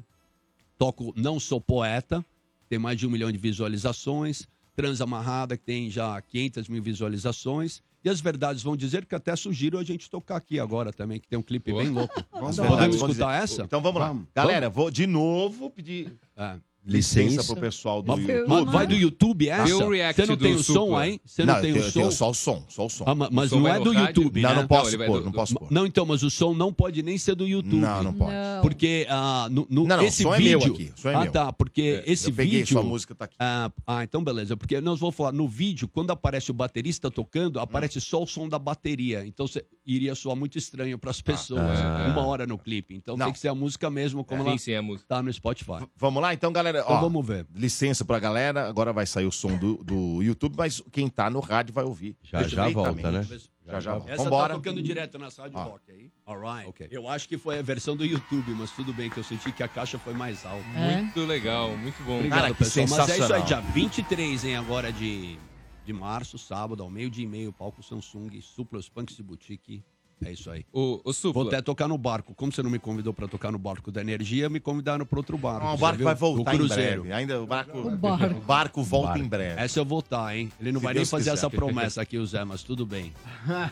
Toco Não Sou Poeta, tem mais de um milhão de visualizações. Transamarrada, que tem já 500 mil visualizações. E as verdades vão dizer que até sugiro a gente tocar aqui agora também, que tem um clipe bem louco. Podemos vão escutar essa? Então vamos lá. Galera, vou de novo pedir licença Licença. pro pessoal do Mas- YouTube. mas vai do YouTube essa? O Você react não tem o som aí? Você não, Não, tem eu o tenho- eu som? tenho só o som, só o som. Ah, ma- mas O som não é do? YouTube, Não, né? não posso pôr, não posso pôr. Não, então, mas o som não pode nem ser do YouTube. Não, não pode. Não. Porque ah, no, no- Não, não, esse som é vídeo... meu aqui, o som é ah, tá, porque É, esse eu peguei vídeo... sua música, tá aqui. Ah, ah, então beleza. Porque nós vamos falar, no vídeo, quando aparece o baterista tocando, aparece só o som da bateria. Então você iria soar muito estranho para as pessoas. ah. Uma hora no clipe. Então Não. tem que ser a música mesmo, como É. ela é tá no Spotify. Vamos lá, então, galera. Então ó, vamos ver. Licença pra galera. Agora vai sair o som do, do YouTube, mas quem tá no rádio vai ouvir. Já, já volta, né? Já, já volta. Essa Vambora. tá tocando direto na rádio Ó. rock aí. Alright. Eu acho que foi a versão do YouTube, mas tudo bem que eu senti que a caixa foi mais alta. Muito legal, muito bom. Obrigado, Cara, que pessoal. Mas é isso aí, dia 23, hein, agora de, de março, sábado, ao meio-dia e meio, palco Samsung, Suplos Punks de Boutique. É isso aí. O, o Supla. Vou até tocar no barco. Como você não me convidou pra tocar no barco da energia, me convidaram para outro barco. Não, o barco viu? vai voltar o em cruzeiro. breve. Ainda o barco, O barco. o barco volta Barco. em breve. Essa eu vou estar, hein? Ele não Se vai Deus nem fazer quiser. essa promessa aqui, o Zé, mas tudo bem.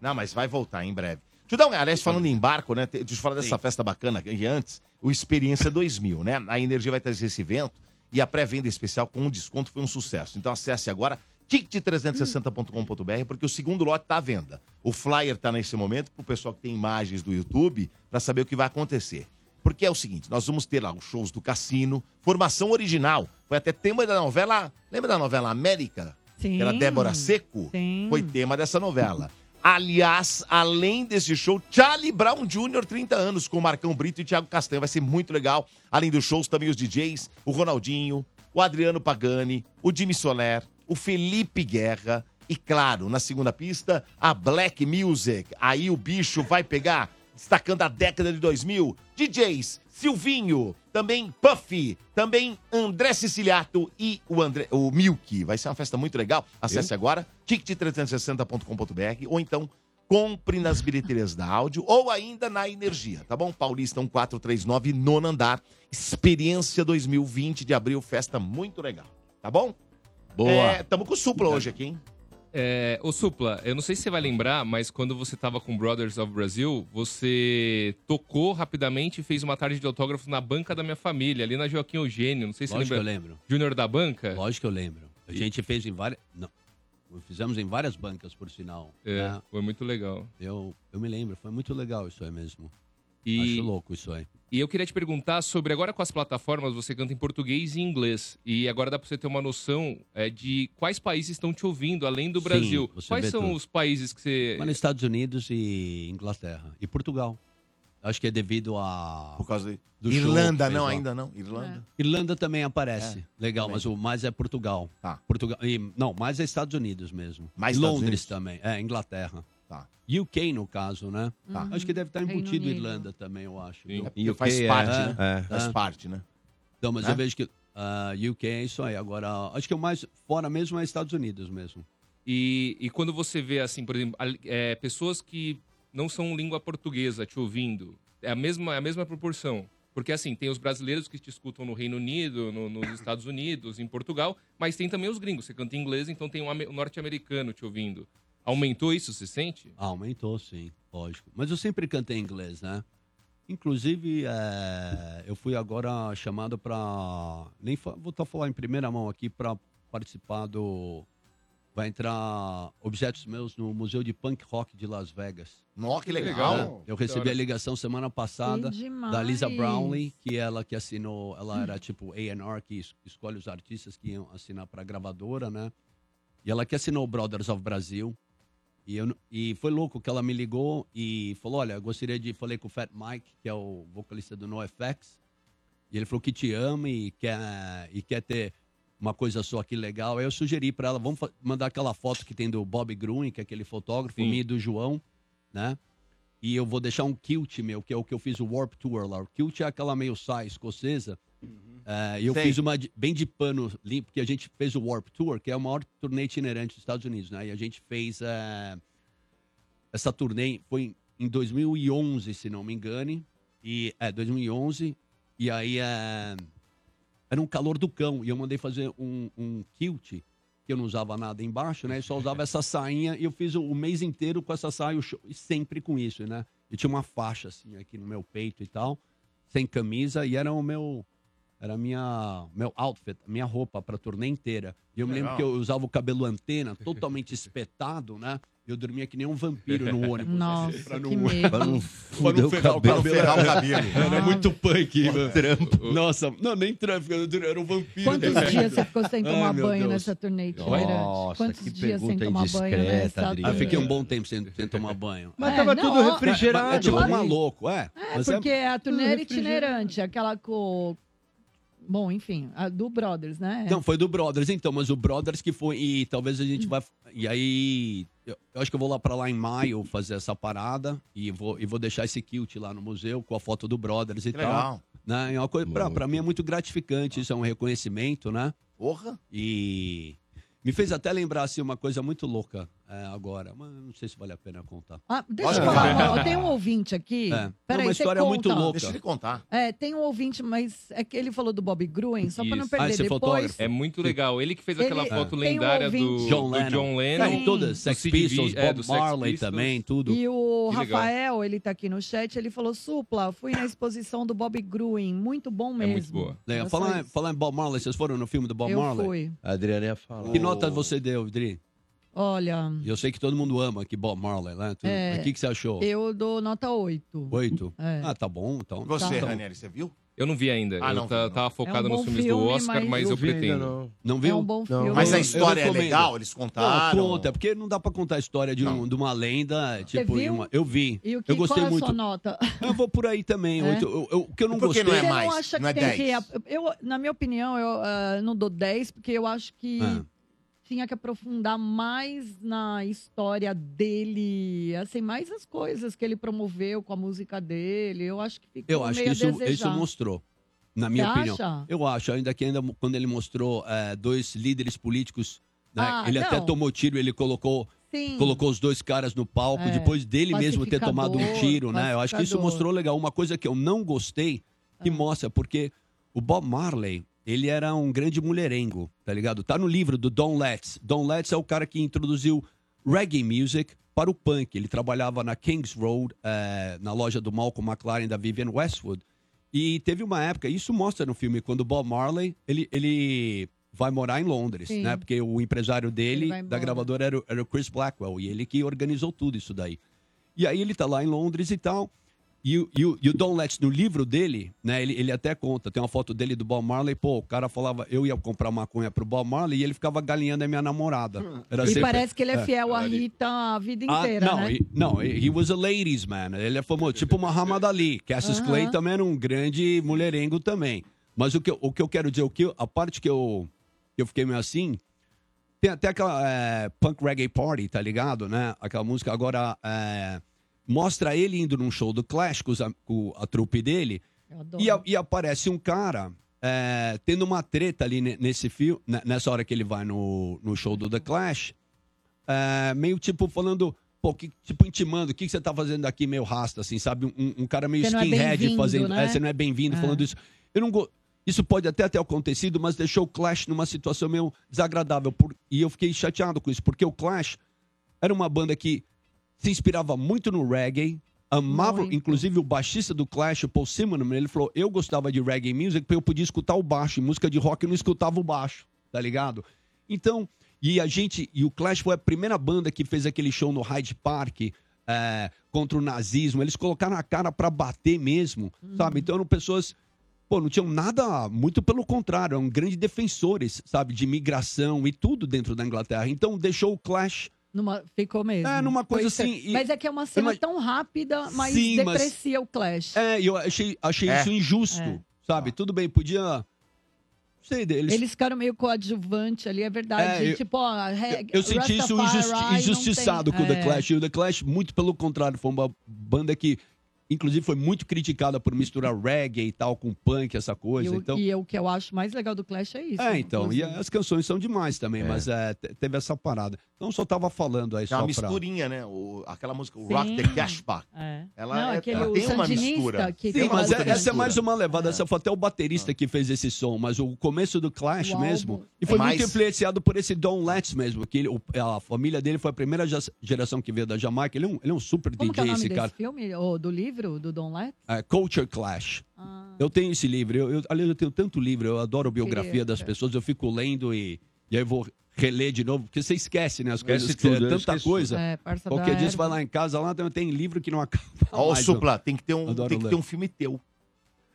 Não, mas vai voltar em breve. Deixa eu dar um. Aliás, falando em barco, né? Deixa eu falar dessa Sim. festa bacana e antes, o Experiência 2000, né? A Energia vai trazer esse evento e a pré-venda especial com um desconto foi um sucesso. Então acesse agora ticket360.com.br porque o segundo lote está à venda. O flyer está nesse momento para o pessoal que tem imagens do YouTube para saber o que vai acontecer. Porque é o seguinte, nós vamos ter lá os shows do Cassino, formação original. Foi até tema da novela. Lembra da novela América? Sim. Que era Débora Seco? Sim. Foi tema dessa novela. Aliás, além desse show, Charlie Brown Jr., 30 anos, com Marcão Brito e Thiago Castanho. Vai ser muito legal. Além dos shows, também os DJs, o Ronaldinho, o Adriano Pagani, o Jimmy Soler, o Felipe Guerra e, claro, na segunda pista, a Black Music. Aí o bicho vai pegar, destacando a década de 2000, DJs Silvinho, também Puffy, também André Siciliato e o, André, o Milk. Vai ser uma festa muito legal. Acesse agora ticket360.com.br ou então compre nas bilheterias da áudio ou ainda na Energia, tá bom? Paulista 1439, nono andar. Experiência 2020 de abril, festa muito legal, tá bom? Boa. É, tamo com o Supla hoje aqui, hein? É, ô Supla, eu não sei se você vai lembrar, mas quando você tava com Brothers of Brazil, você tocou rapidamente e fez uma tarde de autógrafo na banca da minha família, ali na Joaquim Eugênio. Não sei se Lógico você que eu lembra. lembro. Júnior da banca? Lógico que eu lembro. A gente fez em várias. Não. Fizemos em várias bancas, por sinal. É, né? foi muito legal. Eu, eu me lembro, foi muito legal isso aí mesmo. E- Acho louco isso aí. E eu queria te perguntar sobre, agora com as plataformas, você canta em português e inglês. E agora dá pra você ter uma noção é, de quais países estão te ouvindo, além do Sim, Brasil. você Quais são tudo. os países que você. Mas nos Estados Unidos e Inglaterra. E Portugal. Acho que é devido a. Por causa de... do Irlanda show não, lá. ainda não. Irlanda. Irlanda também aparece. É, Legal, também. mas o mais é Portugal. Tá. Portugal. E, não, mais é Estados Unidos mesmo. Mais Londres Unidos? também. É, Inglaterra. Tá. UK, no caso, né? Tá. Acho que deve estar Reino embutido Unido. Irlanda também, eu acho. Sim. É porque faz parte, né? Faz parte, né? Então, mas Né? eu vejo que ah, UK é isso aí. Agora, acho que o mais fora mesmo é Estados Unidos mesmo. E, e quando você vê, assim, por exemplo, ali- é, pessoas que não são língua portuguesa te ouvindo, é a mesma, é a mesma proporção. Porque, assim, tem os brasileiros que te escutam no Reino Unido, no- nos Estados Unidos, em Portugal, mas tem também os gringos. Você canta em inglês, então tem um ame- um norte-americano te ouvindo. Aumentou isso, você sente? Ah, aumentou, sim, lógico. Mas eu sempre cantei em inglês, né? Inclusive, é, eu fui agora chamado para nem vou estar falar em primeira mão aqui para participar do vai entrar objetos meus no Museu de Punk Rock de Las Vegas. Nó, que legal. É, eu recebi a ligação semana passada da Lisa Brownlee, que ela que assinou, ela era tipo A&R que es- escolhe os artistas que iam assinar para a gravadora, né? E ela que assinou o Brothers of Brasil. E, eu, e foi louco que ela me ligou e falou: Olha, eu gostaria de. Falei com o Fat Mike, que é o vocalista do NoFX. E ele falou que te ama e quer, e quer ter uma coisa só aqui legal. Aí eu sugeri para ela: vamos mandar aquela foto que tem do Bob Gruen, que é aquele fotógrafo, Sim. minha e do João, né? E eu vou deixar um kilt meu, que é o que eu fiz o Warp Tour lá. O kilt é aquela meio saia escocesa. É, e eu Sei. fiz uma bem de pano limpo, porque a gente fez o Warp Tour, que é o maior turnê itinerante dos Estados Unidos, né? E a gente fez é, essa turnê, foi em 2011, se não me engane. E, é, 2011. E aí é, era um calor do cão. E eu mandei fazer um, um kilt, que eu não usava nada embaixo, né? Eu só usava essa sainha. E eu fiz o, o mês inteiro com essa saia, o show- e sempre com isso, né? Eu tinha uma faixa, assim, aqui no meu peito e tal, sem camisa. E era o meu... Era minha, meu outfit, minha roupa pra turnê inteira. E eu me lembro Legal. que eu usava o cabelo antena, totalmente espetado, né? Eu dormia que nem um vampiro no ônibus. Nossa, pra que não, medo. pra não, pra não ferrar o cabelo. Ferrar o cabelo. Era muito punk, mano. trampo. Nossa, não, nem trampo, eu era um vampiro. Quantos cara. dias você ficou sem Ai, tomar meu banho Deus. nessa turnê itinerante? Nossa, Quantos que dias sem tomar banho nessa turnê? fiquei um bom tempo sem, sem tomar banho. Mas É, tava não, tudo ó, refrigerado. É, tipo ali. maluco, é. É, Mas porque a turnê era itinerante, aquela com... Bom, enfim, a do Brothers, né? Não, foi do Brothers, então, mas o Brothers que foi. E talvez a gente vai. E aí. Eu, eu acho que eu vou lá pra lá em maio fazer essa parada. E vou, e vou deixar esse kilt lá no museu com a foto do Brothers e Que tal. legal. Né? É uma coisa, pra, pra mim é muito gratificante, isso é um reconhecimento, né? Porra. E me fez até lembrar assim, uma coisa muito louca é, agora, mas não sei se vale a pena contar. Ah, deixa eu falar, tem um ouvinte aqui. É. Peraí, uma você história muito conta. louca. Deixa ele contar. É, tem um ouvinte, mas é que ele falou do Bob Gruen, só pra não perder. Ah, esse Depois, fotógrafo. É muito legal. Ele que fez aquela Ele- foto um lendária do, ouvinte- John do Lennon. John Lennon. É, todas, do Sex Pistols, é, Bob do Sex Marley Pistols. também, tudo. E o Que legal. Rafael, ele tá aqui no chat, ele falou: Supla, fui na exposição do Bob Gruen, muito bom mesmo. É muito boa. Legal. Só Falar, falar em Bob Marley, vocês foram no filme do Bob Eu Marley? fui. A Adriana ia falar. Que nota você deu, Dri? Olha, Eu sei que todo mundo ama aqui Bob Marley, né? Tu- É. O que, que você achou? eu dou nota 8. Oito? É. Ah, tá bom, então. Você, tá. Ranieri, você viu? Eu não vi ainda. Ah, eu não não. tava focado É um nos filmes do Oscar, mas- mas, Não eu pretendo. não. Não viu? É um bom Não. filme. Mas a história é legal, eles Não, contaram. conta, porque não dá pra contar a história de, um- de uma lenda, tipo, viu? uma- eu vi. E o que, eu gostei qual é a muito. sua nota? Eu vou por aí também. É? oito. Eu- eu- o que eu não gostei. não é Você mais? não acha Não é que tem 10? que. Eu, na minha opinião, eu ah, não dou 10, porque eu acho que Ah. Tinha que aprofundar mais na história dele, assim, mais as coisas que ele promoveu com a música dele. Eu acho que ficou Eu acho que isso, isso mostrou. Na minha Você opinião. acha? Eu acho, ainda que ainda quando ele mostrou eh, dois líderes políticos, né, Ah, ele até não. tomou tiro, ele colocou, Sim. colocou os dois caras no palco, É. depois dele mesmo ter tomado um tiro, né? Eu acho que isso mostrou legal. Uma coisa que eu não gostei, que Ah. mostra, porque o Bob Marley, ele era um grande mulherengo, tá ligado? Tá no livro do Don Letts. Don Letts é o cara que introduziu reggae music para o punk. Ele trabalhava na Kings Road, eh, na loja do Malcolm McLaren da Vivian Westwood. E teve uma época, isso mostra no filme, quando o Bob Marley, ele, ele vai morar em Londres, Sim. né? Porque o empresário dele, da gravadora, era, o- era o Chris Blackwell. E ele que organizou tudo isso daí. E aí ele tá lá em Londres e tal. E, o- e, o- e o Don Letts, no livro dele, né, ele, ele até conta, tem uma foto dele do Bob Marley, pô, o cara falava, eu ia comprar maconha pro Bob Marley e ele ficava galinhando a minha namorada. Era E sempre- parece que ele é fiel à Rita a vida Ah, inteira, não, né? he, não, he was a ladies man. Ele é famoso, tipo Muhammad Ali. Cassius Aham. Clay também era um grande mulherengo também. Mas o que, eu- o que eu quero dizer, o que a parte que eu, eu fiquei meio assim, tem até aquela é, Punk Reggae Party, tá ligado, né? Aquela música agora é, mostra ele indo num show do Clash com, am- com a trupe dele e, a- e aparece um cara é, tendo uma treta ali ne- nesse filme, nessa hora que ele vai no, no show do The Clash, é, meio tipo falando, pô, que, tipo intimando, o que, que você tá fazendo aqui, meio rasta, assim, sabe? Um, um cara meio Você é skinhead bem-vindo, fazendo. né? É, você não é bem-vindo É. falando isso. Eu não go- Isso pode até ter acontecido, mas deixou o Clash numa situação meio desagradável. por- E eu fiquei chateado com isso, porque o Clash era uma banda que se inspirava muito no reggae, amava, Muito. inclusive o baixista do Clash, o Paul Simonon, ele falou, eu gostava de reggae music porque eu podia escutar o baixo, em música de rock eu não escutava o baixo, tá ligado? Então, e a gente, e o Clash foi a primeira banda que fez aquele show no Hyde Park, é, contra o nazismo, eles colocaram a cara pra bater mesmo, sabe? Então eram pessoas pô, não tinham nada, muito pelo contrário, eram grandes defensores, sabe, de imigração e tudo dentro da Inglaterra. Então deixou o Clash Numa, ficou mesmo. É, numa coisa Foi assim, e- Mas é que é uma cena Mas- tão rápida, mas Sim, mas- deprecia o Clash. É, e eu achei, achei É. isso injusto, É. sabe? Tudo bem, podia. Não sei deles. Eles ficaram meio coadjuvante ali, é verdade. É, eu- tipo, ó, Eu senti isso injusti- injustiçado tem- com o The é. Clash. E o The Clash, muito pelo contrário, foi uma banda que, inclusive, foi muito criticada por misturar reggae e tal com punk, essa E, coisa. o, então, e o que eu acho mais legal do Clash é isso. É, então, e inclusive. as canções são demais também, mas é, te- teve essa parada. Então só tava falando aí É só uma pra... misturinha, né? O- aquela música, o Sim. Rock the Cash Pack. É. Ela, Não, é- aquele ela tem uma mistura. que Sim, mas é- essa é mistura. mais uma levada. Essa foi até o baterista que fez esse som, mas o começo do Clash O mesmo. álbum. E foi É muito mais- influenciado por esse Don Letts mesmo, que ele- o- a família dele foi a primeira ge- geração que veio da Jamaica. Ele é um, ele é um super Como é DJ, nome esse desse cara. filme? Ou do livro, do Don Letts? É, Culture Clash. Ah. Eu tenho esse livro. Eu, eu, aliás, eu tenho tanto livro. Eu adoro biografia Queria, das pessoas. Eu fico lendo e, e aí eu vou reler de novo, porque você esquece, né? As coisas. Tudo, é tanta esqueço coisa. É, Qualquer dia você vai lá em casa, lá tem, livro que não acaba. Ó, o. Supla, tem que ter um, Adoro tem que ler. ter um filme teu.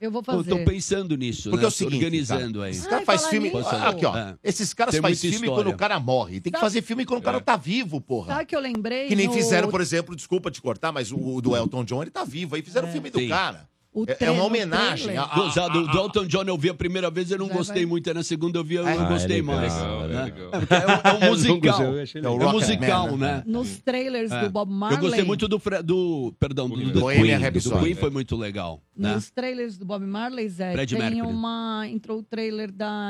Eu vou Eu fazer. tô pensando nisso, Porque né? é o seguinte, organizando cara, aí. Esses caras Ai, fala filme. nisso. Aqui, ó. É. Esses caras fazem filme história. quando o cara morre. Tem que Sabe- fazer filme quando o cara É. tá vivo, porra. Sabe que eu lembrei? Que nem no- fizeram, por exemplo, desculpa te cortar, mas o, o do Elton John, ele tá vivo. Aí fizeram o filme do Sim. cara. O É- é uma homenagem. a- Do, a- do, a- do Elton John eu vi a primeira vez, eu não gostei vai. muito. Aí na segunda eu vi, eu É? não Ah, gostei é legal, mais. é né? É, é, um- é musical. Eu achei É o É um musical, né? Nos trailers É. do Bob Marley. Eu gostei muito do, Fre- do perdão, do, do Queen. Do Queen foi muito legal. Né? Nos trailers do Bob Marley, Zé, Fred tem Mercury. uma. Entrou o trailer da,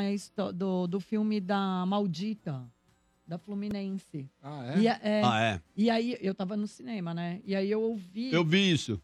do, do filme da Maldita, da Fluminense. Ah, E, é? a- é, Ah, é? e aí, eu tava no cinema, né? E aí eu ouvi. Eu vi isso.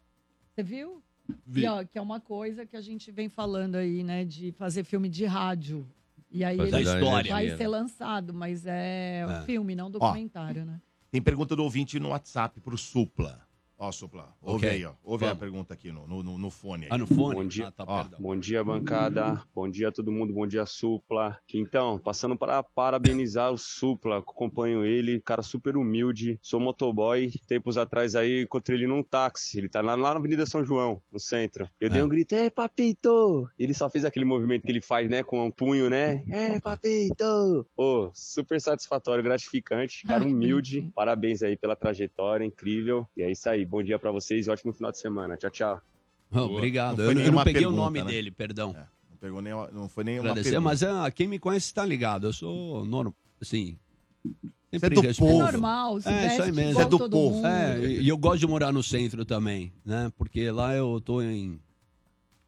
Você viu? Vi. E, ó, que é uma coisa que a gente vem falando aí, né? De fazer filme de rádio. E aí Fazer ele da história. vai energia, ser né? lançado, mas é, É. filme, não documentário, né? Tem pergunta do ouvinte no WhatsApp pro Supla. Ó, Supla, ouve Ok. aí, ó. Ouve a Vamos. pergunta aqui no, no, no- no fone. Aí. Ah, no fone? Bom dia. Ah, tá, Ó. perdão. Bom dia, bancada. Bom dia a todo mundo. Bom dia, Supla. Então, passando para parabenizar o Supla. Acompanho ele, cara super humilde. Sou motoboy. Tempos atrás aí, encontrei ele num táxi. Ele tá lá, lá na Avenida São João, no centro. Eu dei É. um grito, é, papito! Ele só fez aquele movimento que ele faz, né, com o punho, né? É, papito! Ô, super satisfatório, gratificante. Cara humilde. Parabéns aí pela trajetória, incrível. E é isso aí. Bom dia para vocês e ótimo final de semana. Tchau, tchau. Ah, obrigado. Não eu, eu não peguei o pergunta, nome né? dele, perdão. É, não, pegou nem, não foi nem uma Agradecer, pergunta. mas ah, quem me conhece tá ligado. Eu sou normal, assim. Você é Sempre do povo. Normal, se É, isso aí mesmo. igual É do povo. É, e eu gosto de morar no centro também, né? Porque lá eu tô em.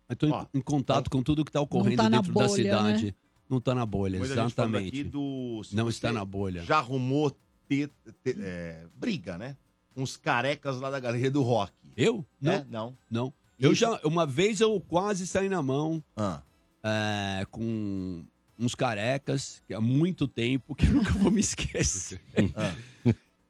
Eu tô em, Ó, em contato com tudo que tá ocorrendo tá dentro da bolha, cidade. né? Não tá na bolha, aqui exatamente. do, Não você está na bolha. Já arrumou te- te- é, briga, né? Uns carecas lá da galeria do rock. Eu? Não, É? Não. não. Eu Isso. já, uma vez eu quase saí na mão Ah. é, com uns carecas, que há muito tempo, que eu nunca vou me esquecer. Ah.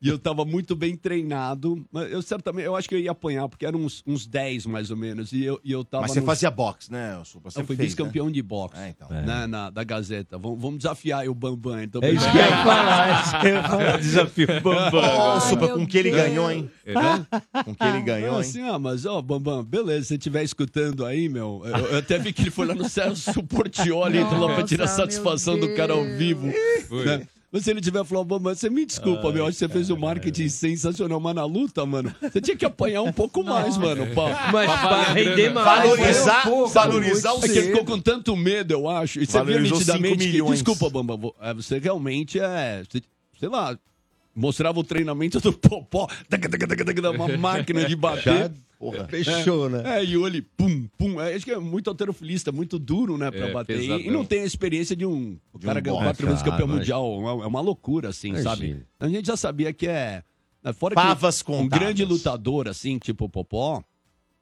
E eu tava muito bem treinado. Mas eu certamente, eu acho que eu ia apanhar, porque eram uns, uns 10 mais ou menos. E eu, e eu tava. Mas você nos- fazia boxe, né, Supla? Eu Sempre fui fez, vice-campeão né? de boxe. É, então. né, na, da Gazeta. Vamos, vamos desafiar aí o Bambam. Então, É isso que eu ia falar, é isso que eu ia falar, desafio Bambam. Ó, Supla, meu com que ele Deus. ganhou, hein? É? Com que ele ganhou, hein? Assim, ah, mas, ó, Bambam, beleza, se você estiver escutando aí, meu, eu, eu até vi que ele foi lá no Celso Portioli, entrou lá pra tirar Nossa, satisfação meu do cara ao vivo. Foi. né? Mas se ele tiver falando, Bambam, você me desculpa, meu, acho que você fez um marketing sensacional, mas na luta, mano, você tinha que apanhar um pouco mais, mano. Pra, Mas pra render mais. Valorizar, Pô, valorizar o é que ele ficou com tanto medo, eu acho. E você via nitidamente cinco que, milhões. desculpa, Bambam, vo- é, você realmente é, sei lá, mostrava o treinamento do Popó, taca, taca, taca, taca, uma máquina de bater. Porra, fechou, É, né? É, e o ele, pum, pum. É, acho que é muito alterofilista, muito duro, né, pra É, bater. E- pesadão. E, não tem a experiência de um. O De cara um ganhou quatro vezes campeão mas- mundial. É uma- é uma loucura, assim, Imagina. sabe? A gente já sabia que é. né, Fora Pavas que um grande lutador, assim, tipo o Popó,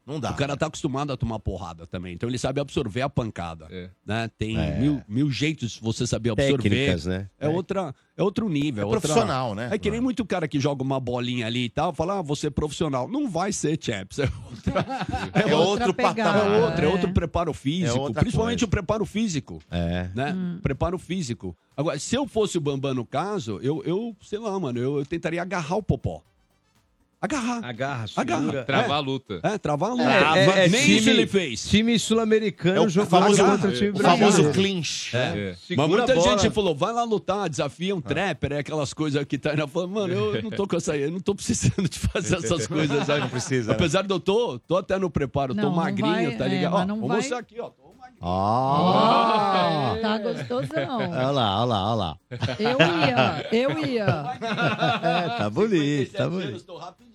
Não dá. o cara tá acostumado a tomar porrada também. Então ele sabe absorver a pancada. É. Né? Tem É. mil, mil jeitos de você saber absorver. Técnicas, né? É, outra, é outro nível. É outra- profissional, né? É que nem muito cara que joga uma bolinha ali e tal, fala, ah, você é profissional. Não vai ser, champs. É, outra, É outro pegada. patamar. é outro, é É. outro preparo físico. É principalmente coisa. o preparo físico. É. Né? Preparo físico. Agora, se eu fosse o Bambam no caso, eu, eu sei lá, mano, eu, eu tentaria agarrar o Popó. Agarrar. Agarra, Agarra. segura. Travar É. a luta. É, travar a luta. É, é, é Nem time- isso ele fez. Time sul-americano É o jogando famoso, contra o time o famoso brasileiro. clinch. É. É. Mas muita gente falou, vai lá lutar, desafia um trapper, é aquelas coisas que tá aí na falando, mano, eu não tô com essa aí, eu não tô precisando de fazer essas coisas aí. Não precisa, né? Apesar de eu tô, tô até no preparo, tô Não, não magrinho, vai, tá é, ligado? Ó, não vou vai- mostrar aqui, ó. tô magrinho. Ah! Tá gostosão. Olha lá, olha lá, olha lá. Eu ia, eu ia. É, tá bonito, tá 57 bonito.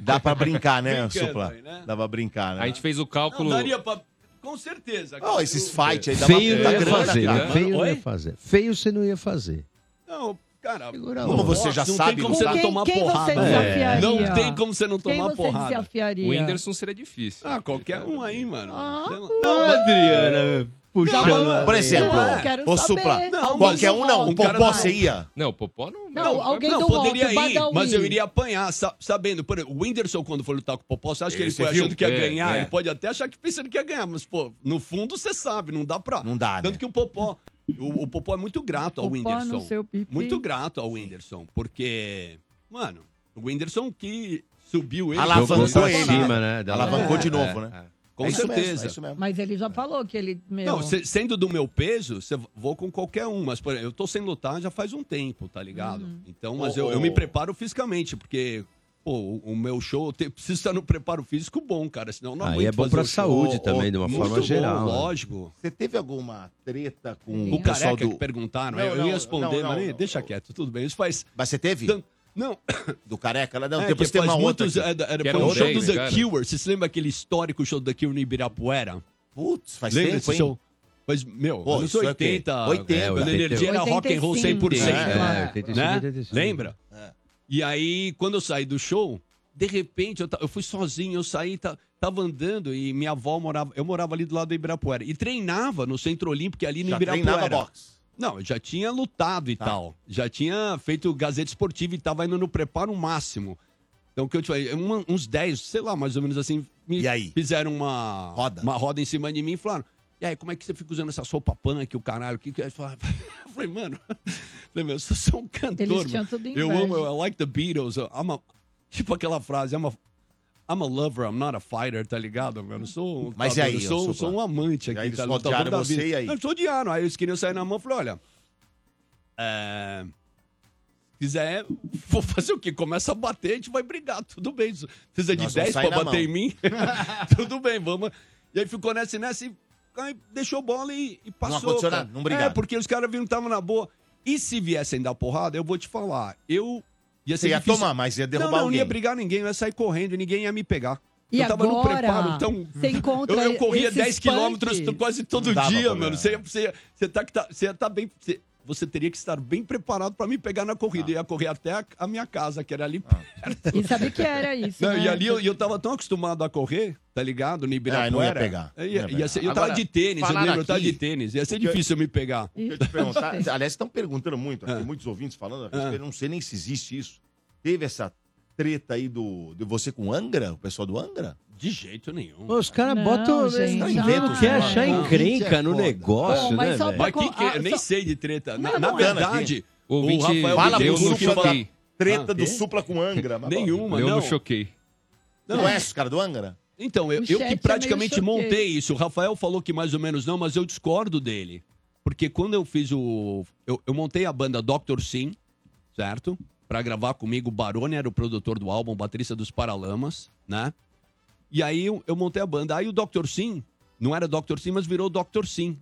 Dá pra brincar, né, Brincando Supla? aí, né? Dá pra brincar, né? A gente fez o Não, cálculo. daria pra... Com certeza. Ó, esses fight aí dá Feio não ia grana, fazer, cara. né? Feio não ia fazer. Feio você não ia fazer. Não, cara... Como você já não sabe tem como lutar? você não Quem- tomar quem você porrada. desafiaria? Não tem como você não Quem tomar você porrada. desafiaria? O Whindersson seria difícil. Ah, qualquer um aí, mano. Ah, Sei lá. Não, Adriana, puxando. Por exemplo, Eu quero ô saber. Supla, Não, qualquer um não. um O Popó você ia? Não, o Popó não. Não, alguém não, do poderia o ir, mas eu iria apanhar, sa- sabendo. Por exemplo, o Whindersson, quando foi lutar com o Popó, você acha que ele foi achando que ia É, ganhar? é. Ele pode até achar que pensando que ia ganhar, mas, pô, no fundo você sabe, não dá pra. Não dá, Tanto né? que o Popó. O, o Popó é muito grato ao Whindersson. Muito grato ao Whindersson, porque, mano, o Whindersson que subiu ele. Alavancou ele, cima, né? Alavancou de É, novo, é, né? É. Com É isso mesmo, certeza. é isso mesmo. Mas ele já falou que ele. Meu, Não, se- sendo do meu peso, você vou com qualquer um. Mas, por exemplo, eu tô sem lutar já faz um tempo, tá ligado? Uhum. Então, mas Ô, eu, eu me preparo fisicamente, porque, pô, o, meu show, eu te- preciso estar no preparo físico bom, cara. Senão eu não Aí aguento é bom fazer pra o show. saúde Ô, também, de uma Muito forma bom, geral. né? lógico. Você teve alguma treta com O o pessoal careca do... que perguntaram, Não, eu não, ia responder, não, mas não, nem- não. deixa quieto, tudo bem. Isso faz. Mas você teve? Dan- Não, Do careca? Lá, não, é, depois tem uma outra muitos. aqui. Era, era, Que foi eram um show do The. Cure. Você se lembra aquele histórico show do The Cure no Ibirapuera? Putz, faz Lembra tempo, hein? show? Mas, meu, Pô, anos isso é o quê? 80, 80, é, quando a energia era rock and roll 100%. 85, né? É, 85, né? 85. Lembra? É. E aí, quando eu saí do show, de repente, eu, eu fui sozinho, eu saí, ta- tava andando e minha avó morava, eu morava ali do lado do Ibirapuera. E treinava no Centro Olímpico ali no Já Ibirapuera. treinava boxe. Não, eu já tinha lutado e Tá. tal. Já tinha feito Gazeta Esportiva e tava indo no preparo máximo. Então, o que eu te falei, uma- uns 10, sei lá, mais ou menos assim, me E aí? fizeram uma Roda. uma roda em cima de mim e falaram: E aí, como é que você fica usando essa sopa punk, o caralho? Que que é? Eu falei, eu falei, mano, falei, meu, eu sou só um cantor. Eles mano. tudo Eu inveja. amo, I like the Beatles. I'm a, tipo aquela frase, I'm a, I'm a lover, I'm not a fighter, tá ligado? Eu não sou um Mas e aí, eu sou, Supla? sou um amante E aqui, aí eles tá? Odiaram da você, vida. e aí? Não, eles odiaram. Aí eles queriam sair na mão, eu falei, olha, é, se quiser, vou fazer o quê? Começa a bater, a gente vai brigar, tudo bem. Se Precisa de Nós 10 vamos pra bater em mão. mim? tudo bem, vamos. E aí ficou nessa e nessa e deixou bola e, e passou. aconteceu cara. nada, não brigaram. É, porque os caras viram que estavam na boa. E se viessem dar porrada, eu vou te falar, eu ia ser ia difícil. tomar, mas ia derrubar não, não, alguém. não ia brigar ninguém, eu ia sair correndo e ninguém ia me pegar. E eu tava no agora, preparo, então. você encontra eu, eu corria esses 10 quilômetros quase todo dia, mano. Você, você, você, tá, que tá, você tá bem. Você, você teria que estar bem preparado para me pegar na corrida. Eu ia correr até a, a minha casa, que era ali Ah. perto. E sabe que era isso, Não, né? E ali eu, eu tava tão acostumado a correr, tá ligado? No Ibirapuera. Ah, não ia pegar. Eu, ia- ia ia pegar. ser- eu Agora, tava de tênis, eu lembro, eu tava de aqui- tênis. Ia ser difícil eu me pegar. Eu ia te perguntar, aliás, estão perguntando muito aqui, muitos ouvintes falando, a respeito, eu não sei nem se existe isso. Teve essa treta aí do, de você com o Angra, o pessoal do Angra? De jeito nenhum. Os caras Não, botam. gente, não. querem achar Não. encrenca no negócio, Bom, mas né? pra Mas que que é? Eu nem sei de treta. Na, Não, na não, verdade, O o Rafael Fala Supla da choquei. treta Ah, do? Supla com o Angra. mas, Nenhuma, Eu não. não choquei. Não conhece os caras do Angra? Então, eu, O eu é que praticamente choquei. montei isso. O Rafael falou que mais ou menos não, mas eu discordo dele. Porque quando eu fiz o. Eu, eu montei a banda Dr. Sim, certo? Pra gravar comigo, o Barone era o produtor do álbum, baterista dos Paralamas, né? E aí eu, eu montei a banda. Aí o Dr. Sim, não era Dr. Sim, mas virou Dr. Sim.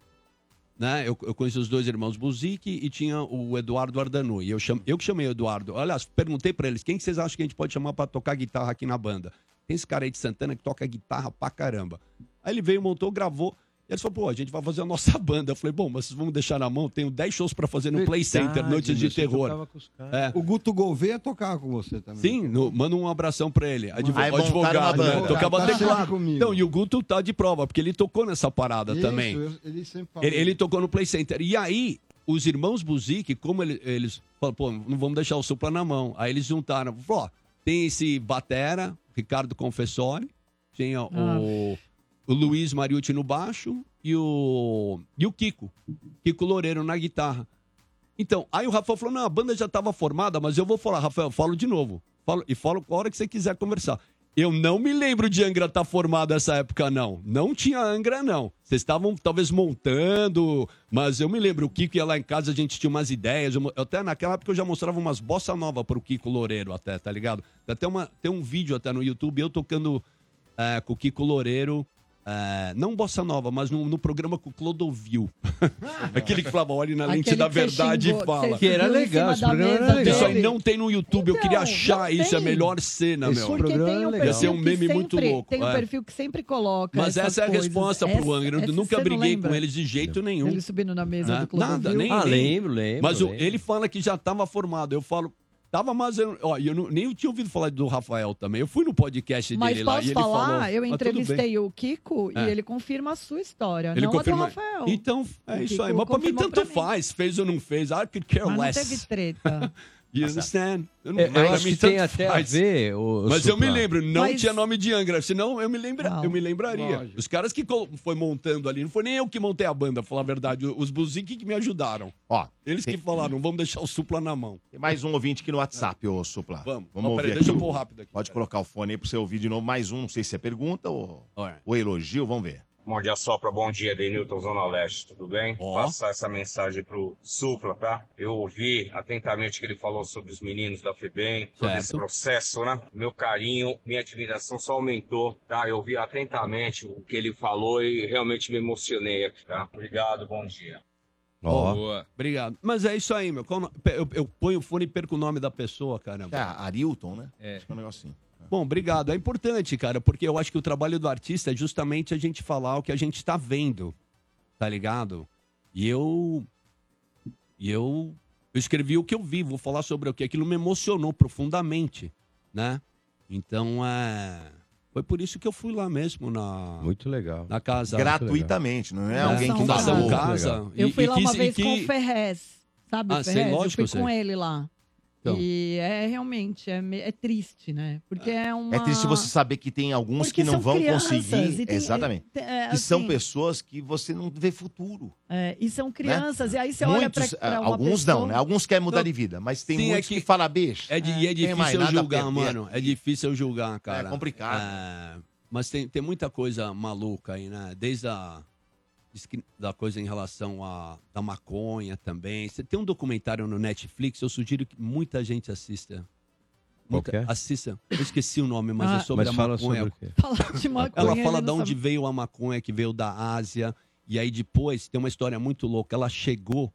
Né? Eu, eu conheci os dois irmãos Buzik e tinha o Eduardo Ardanu. E eu, cham, eu que chamei o Eduardo. Aliás, perguntei pra eles quem que vocês acham que a gente pode chamar pra tocar guitarra aqui na banda. Tem esse cara aí de Santana que toca guitarra pra caramba. Aí ele veio, montou, gravou. Eles falaram, pô, a gente vai fazer a nossa banda. Eu falei, bom, mas vocês vão deixar na mão? Tenho 10 shows pra fazer no Play Center, Verdade, Noites de Terror. É. O Guto Gouveia tocava com você também. Sim, no- manda um abração pra ele. Advo Aí advogado, né? Tocava Tá teclado. comigo. Então, e o Guto tá de prova, porque ele tocou nessa parada Isso, também. eu- ele. Ele, ele tocou no Play Center. E aí, os irmãos Buzik, como ele- eles falaram, pô, não vamos deixar o Supla na mão. Aí eles juntaram, ó, tem esse Batera, Ricardo Confessori, tinha o, o Luiz Mariucci no baixo e o, e o Kiko, Kiko Loureiro na guitarra. Então, aí o Rafael falou, não, a banda já estava formada, mas eu vou falar, Rafael, falo de novo. Falo, e falo a hora que você quiser conversar. Eu não me lembro de Angra estar formado nessa época, não. Não tinha Angra, não. Vocês estavam talvez montando, mas eu me lembro, o Kiko ia lá em casa, a gente tinha umas ideias. eu até naquela época eu já mostrava umas bossa nova pro Kiko Loureiro, até, tá ligado? Tem até uma, tem um vídeo até no YouTube, eu tocando é, com o Kiko Loureiro. É, não bossa nova, mas no, no programa com o Clodovil. Aquele que falava, olhe na lente Aquele da verdade xingou, e fala. Que era legal, esse programa era mesa Isso aí não tem no YouTube, eu queria Então, achar isso, é a tem. melhor cena, Esse meu. Porque tem um perfil Ia ser um que meme sempre, muito louco. Tem um é. perfil que sempre coloca Mas essa é a coisas. resposta pro Essa- Angra. Eu nunca briguei com eles de jeito nenhum. Ele subindo na mesa Né? do Clodovil. Nada, nem. Ah, nem- lembro, lembro, Mas lembro. ele fala que já estava formado. Eu falo, tava, eu, ó, eu não- nem tinha ouvido falar do Rafael também. Eu fui no podcast Mas dele lá e posso ele falar, falou. eu "Ah, entrevistei bem." o Kiko É. e ele confirma a sua história, Ele não confirma- a do Rafael. Então, é O isso Kiko aí. Mas pra mim, tanto pra faz. Fez ou não fez. I could care Mas não less. teve treta. You understand? Eu, não- É, eu pra acho mim, que tem até a faz. ver, o- o Mas eu me lembro, não Mas- tinha nome de Angra, senão eu me, lembra, Não. eu me lembraria. Lógico. Os caras que foi montando ali, não foi nem eu que montei a banda, pra falar a verdade. Os Buzik que me ajudaram. Ó, Eles que falaram, vamos deixar o Supla na mão. tem mais um ouvinte aqui no WhatsApp, ô Supla. Vamos. Vamos Ó, ouvir peraí, aqui. deixa eu pôr rápido aqui. Pode colocar o fone aí pra você ouvir de novo. Mais um, não sei se é pergunta ou, ou elogio, vamos ver. Bom dia, Sopra. Bom dia, Denilton Zona Leste. Tudo bem? Ó. Passar essa mensagem pro Supla, tá? Eu ouvi atentamente o que ele falou sobre os meninos da FEBEM, todo Certo. esse processo, né? Meu carinho, minha admiração só aumentou, tá? Eu ouvi atentamente o que ele falou e realmente me emocionei aqui, tá? Obrigado, bom dia. Boa. Obrigado. Mas é isso aí, meu. Eu, eu ponho o fone e perco o nome da pessoa, caramba. É, Arilton, né? É. Acho que é um negocinho. Bom, obrigado. É importante, cara, porque eu acho que o trabalho do artista é justamente a gente falar o que a gente tá vendo, tá ligado? E eu. E eu, eu escrevi o que eu vi, vou falar sobre o que aquilo me emocionou profundamente, né? Então, é. Foi por isso que eu fui lá mesmo na. Muito legal. Na casa. Gratuitamente, não é alguém que Fundação pagou. Casa. Eu E- fui e lá quis- uma e vez que- com o Ferrez. Sabe Ah, Ferrez? lógico, eu fui com sei. ele lá. Então. E é realmente, é, é triste, né? Porque é uma... É triste você saber que tem alguns Porque que não vão crianças conseguir. e tem- Exatamente. é, que são assim- pessoas que você não vê futuro. É, e são crianças, e aí você olha pra, Muitos, pra uma alguns pessoa... não, né? Alguns querem mudar Não. de vida, mas tem Sim, é muitos que- que, falam, bicho. É, de- e é difícil eu julgar, mano. É difícil eu julgar, cara. É complicado. É, mas tem, tem muita coisa maluca aí, né? Desde a da coisa em relação à da maconha também. Você tem um documentário no Netflix, eu sugiro que muita gente assista. Muita, é? Assista. Eu esqueci o nome, mas Ah. é sobre Mas a fala maconha. sobre o quê? Falar de maconha, Ela fala de onde sabe. veio a maconha, que veio da Ásia. E aí depois tem uma história muito louca. Ela chegou,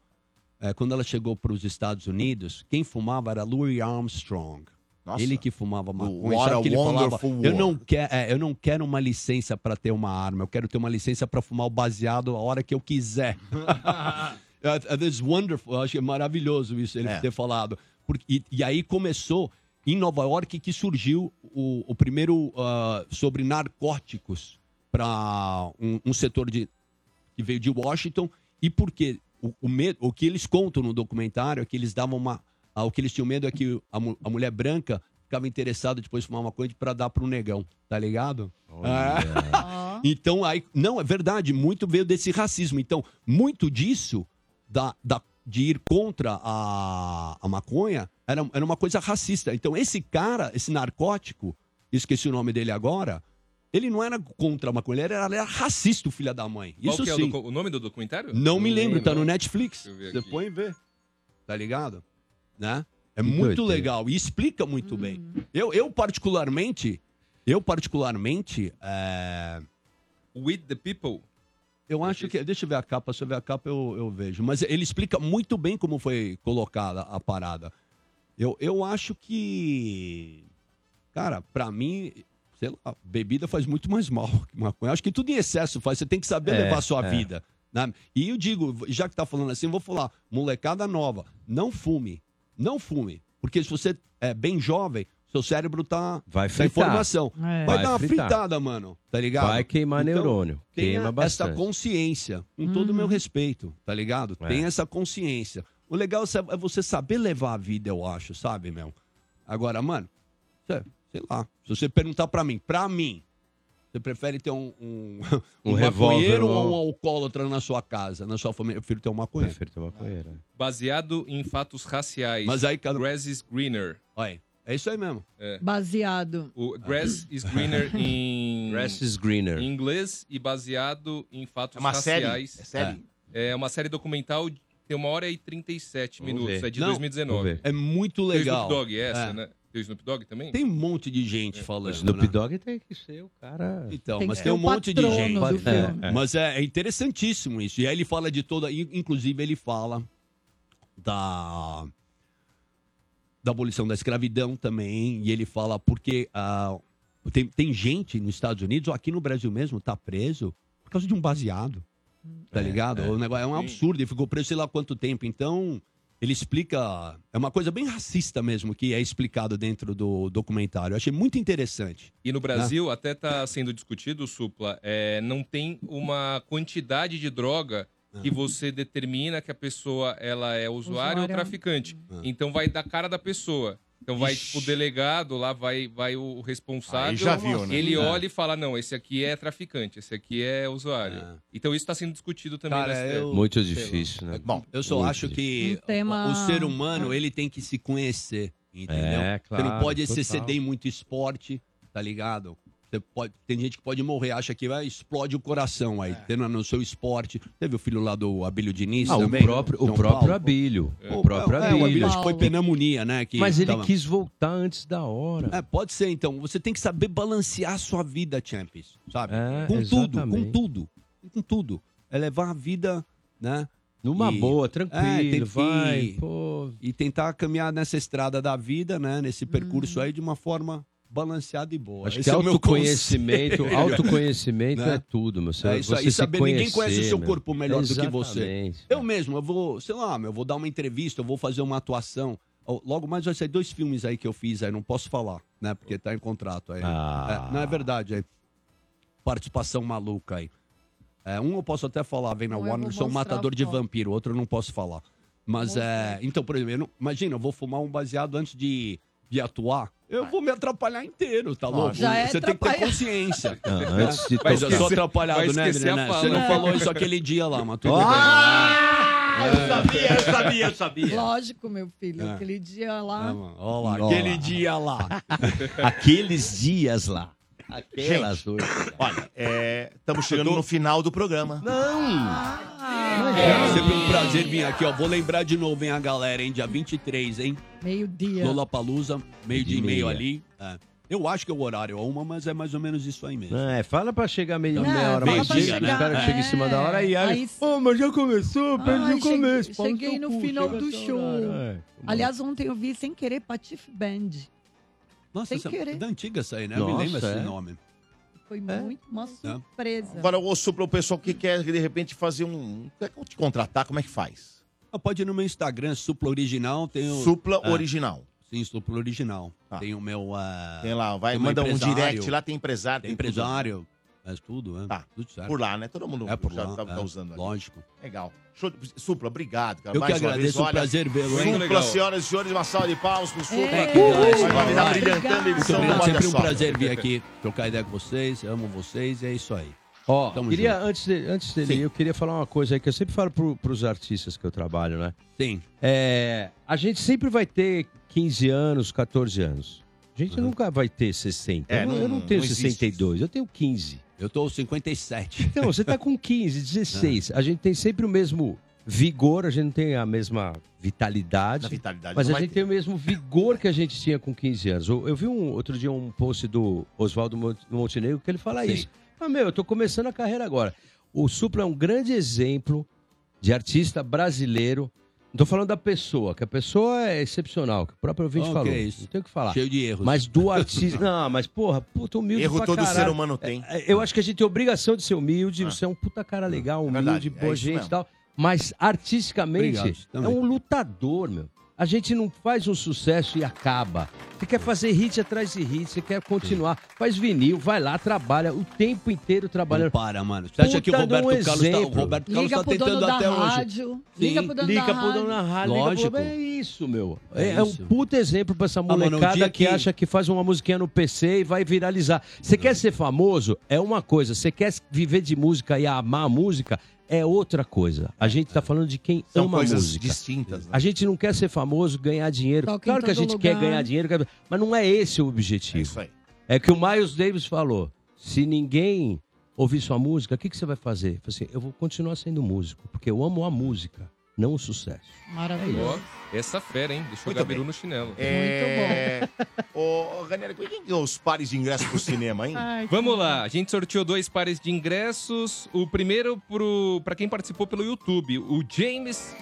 é, quando ela chegou para os Estados Unidos, quem fumava era Louis Armstrong. Nossa. Ele que fumava maconha. What que ele falava? Eu world." não, quer, é, eu não quero uma licença para ter uma arma. Eu quero ter uma licença para fumar o baseado a hora que eu quiser. uh, this wonderful. Eu acho que é maravilhoso isso ele É. ter falado. Porque, e, e aí começou em Nova York que surgiu o, o primeiro ah, sobre narcóticos para um, um setor de, que veio de Washington. E porque o, o, medo, o que eles contam no documentário é que eles davam uma. Ah, o que eles tinham medo é que a, mu- a mulher branca ficava interessada depois de fumar uma coisa para dar pro negão, tá ligado? Ah. Então, aí, não, é verdade, muito veio desse racismo. Então, muito disso, da, da, de ir contra a, a maconha, era, era uma coisa racista. Então, esse cara, esse narcótico, esqueci o nome dele agora, ele não era contra a maconha, ele era, ele era racista, o filho da mãe. Qual Isso que é o, sim. docu- o nome do documentário? Não me lembro, tá no Netflix. Você põe e vê. Tá ligado? Né? É Que muito legal e explica muito bem. Eu, eu particularmente, eu particularmente, é... With the People. Eu acho que. Deixa eu ver a capa, se eu ver a capa eu, eu vejo. Mas ele explica muito bem como foi colocada a parada. Eu, eu acho que. Cara, pra mim, sei lá, bebida faz muito mais mal que maconha. Acho que tudo em excesso faz. Você tem que saber É, levar a sua é. vida. né? E eu digo, já que tá falando assim, eu vou falar, molecada nova, não fume. Não fume. Porque se você é bem jovem, seu cérebro tá. Vai em fritar. formação. É. Vai, Vai dar uma fritar. fritada, mano. Tá ligado? Vai queimar neurônio. Tenha Queima essa bastante. consciência, com todo o meu respeito, tá ligado? É. Tem essa consciência. O legal é você saber levar a vida, eu acho, sabe, meu? Agora, mano, sei lá, se você perguntar pra mim, pra mim, você prefere ter um, um, Um um revólver maconheiro ou- um alcoólatra na sua casa, na sua família? Eu prefiro ter um maconheiro. Prefiro ter um maconheiro. Baseado em fatos raciais. Mas aí, cara... Grass is greener. Olha, é isso aí mesmo. É. Baseado. O Grass is greener em... Grass is greener. Em inglês e baseado em fatos É uma série? raciais. É série? É. uma série documental, tem uma hora e 37 Vamos minutos. ver. É de Não, 2019. vamos ver. É muito legal. Snoop Dogg, essa, É. né? Tem o Snoop Dogg também? Tem um monte de gente falando. Snoop né? Dogg tem que ser o cara. Então, Tem mas tem um o monte de gente. filme. É, Mas é, é interessantíssimo isso. E aí ele fala de toda. in- Inclusive, ele fala da. Da abolição da escravidão também. E ele fala porque ah, tem, tem gente nos Estados Unidos, ou aqui no Brasil mesmo, tá preso por causa de um baseado. Tá É, ligado? é. O negócio é um absurdo. Ele ficou preso sei lá quanto tempo. Então, ele explica. É uma coisa bem racista mesmo que é explicado dentro do documentário. Eu achei muito interessante. E no né? Brasil, até está sendo discutido, Supla, é, não tem uma quantidade de droga Ah. que você determina que a pessoa ela é usuário ou Usuário. traficante. Ah. Então vai da cara da pessoa. Então vai, tipo, o delegado lá, vai, vai o responsável. Aí já viu, né? Ele É. olha e fala: não, esse aqui é traficante, esse aqui é usuário. Então isso está sendo discutido também Cara, eu- Muito difícil, né? Bom, Eu só Muito acho que Um tema- o ser humano, ele tem que se conhecer, entendeu? É, Você não claro, pode total. exceder em muito esporte, tá ligado? Pode, tem gente que pode morrer, acha que vai, explode o coração aí, tendo no seu esporte. Teve o filho lá do Abílio Diniz Ah, o também? próprio- o São próprio. Abílio. É. O próprio é, o Abílio. Abílio acho que foi pneumonia, né? que Mas ele tava- quis voltar antes da hora. É, pode ser, então. Você tem que saber balancear a sua vida, Champions, sabe? É, com tudo, com tudo. Com tudo. É levar a vida, né? Numa boa, tranquilo, tem que- vai, pô. E tentar caminhar nessa estrada da vida, né? Nesse percurso aí de uma forma balanceada e boa. Acho Esse que é o meu autoconhecimento, conselho. autoconhecimento Né? é tudo, meu. Você, É isso aí, você se saber, ninguém conhecer, conhece o seu corpo melhor do que você. Eu mesmo, eu vou, sei lá, meu, eu vou dar uma entrevista, eu vou fazer uma atuação. Logo mais vai sair dois filmes aí que eu fiz aí, não posso falar, né? Porque tá em contrato aí. Ah. É, não é verdade aí. Participação maluca aí. É, um eu posso até falar, vem na eu Warner, sou um matador de vampiro, outro eu não posso falar. Mas é. Então, por exemplo, eu não- imagina, eu vou fumar um baseado antes de, de atuar. Eu vou me atrapalhar inteiro, tá louco? Já é Você tem que ter consciência. Ah, antes de Mas eu sou atrapalhado, vai né, esquecer a né? fala. Você não É. falou isso aquele dia lá, mas tudo bem. Ah, eu sabia, eu sabia, eu sabia. Lógico, meu filho. É. Aquele dia lá. Mano, Ó lá, aquele dia lá. Aqueles dias lá. Aquelas Gente, horas. Olha, estamos chegando no final do programa. É sempre um prazer vir aqui, ó. Vou lembrar de novo, hein, a galera, hein? Dia 23, hein? Meio-dia. Lollapalooza, meio dia e De meio ali. É. Eu acho que é o horário é uma, mas é mais ou menos isso aí mesmo. Não, é, fala pra chegar meia, Não, meia hora mais pra cedo, chegar. né? O cara chega em cima da hora e aí... Aí- Ô, mas já começou, perde Ai, no começo. cheguei, cheguei no cu, final do show. é. Aliás, ontem eu vi sem querer Patife Band. Nossa, sem essa querer. é da antiga essa aí, né? Eu me lembro Nossa, esse é? nome. Foi muito uma surpresa. Agora, o Supla, o pessoal que quer, de repente, fazer um... Quer te contratar, como é que faz? Ah, Pode ir no meu Instagram, Supla Original. Tem o... Supla Ah, Original. Sim, Supla Original. Tem o meu... ah, Tem lá, vai, tem meu manda um empresário. direct lá, tem empresário. Tem tudo. empresário, faz tudo, né? Tá, tudo certo. por lá, né? Todo mundo É por já lá, tá, tá é, usando ali. Lógico. Legal. Show de- Supla, obrigado, cara. Eu que Mais uma agradeço, um prazer vê-lo, hein? Supla, Legal. senhoras e senhores, uma salva de palmas pro Supla. É, que legal. Vai. brilhantando a Muito edição do obrigado, a sempre um prazer vir aqui, trocar ideia com vocês. Amo vocês e é isso aí. Ó, Tamo queria, junto. antes, de, antes dele, ir, eu queria falar uma coisa aí que eu sempre falo pro, pros artistas que eu trabalho, né? Sim. É, a gente sempre vai ter 15 anos, 14 anos. A gente nunca vai ter 60. É, eu, não, eu não- não tenho não existe 62, eu tenho 15. Eu tô 57. Então, você tá com 15, 16. A gente tem sempre o mesmo vigor, a gente não tem a mesma vitalidade. Na vitalidade mas a gente tem o mesmo vigor que a gente tinha com 15 anos. Eu, eu vi um, outro dia um post do Oswaldo Mon- Montenegro que ele fala Sim. isso. Ah, meu, eu tô começando a carreira agora. O Supla é um grande exemplo de artista brasileiro. Tô falando da pessoa, que a pessoa é excepcional, que o próprio ouvinte Ok, falou. isso. Não tem o que falar. Cheio de erros. Mas do artista. Não, mas porra, puta humilde. Erro todo caralho. ser humano tem. É, é, Eu acho que a gente tem obrigação de ser humilde. Você é um puta cara legal, humilde, verdade, é boa gente e tal. Mas artisticamente Obrigado, é um lutador, meu. A gente não faz um sucesso e acaba. Você quer fazer hit atrás de hit, você quer continuar. Faz vinil, vai lá, trabalha o tempo inteiro trabalhando. Não para, mano. Você acha que o Puta um Roberto Carlos tá- o exemplo. Roberto Carlos Liga tá pro dono tentando da até hoje. rádio. Liga pro dono Liga da pro dono da rádio. rádio. liga Lógico. pro... É isso, meu. É, É é um isso. puta exemplo pra essa Ah, mano, molecada que... que- acha que faz uma musiquinha no PC e vai viralizar. Você quer ser famoso? É uma coisa. Você quer viver de música e amar a música? É outra coisa. A gente tá falando de quem São ama coisas música. distintas. né? A gente não quer ser famoso, ganhar dinheiro. Toca em claro que a gente quer lugar. ganhar dinheiro, quer- mas não é esse o objetivo. É isso aí. É que o Miles Davis falou: se ninguém ouvir sua música, o que, que você vai fazer? Eu falei assim, eu vou continuar sendo músico, porque eu amo a música, não o sucesso. Maravilhoso. Ó, essa fera, hein? Deixou Muito o Gabiru bem. no chinelo. É... Ô, Ranieri, quem ganhou os pares de ingresso pro cinema, hein? Ai, Vamos bom. lá, a gente sorteou dois pares de ingressos. O primeiro pro, pra quem participou pelo YouTube, o James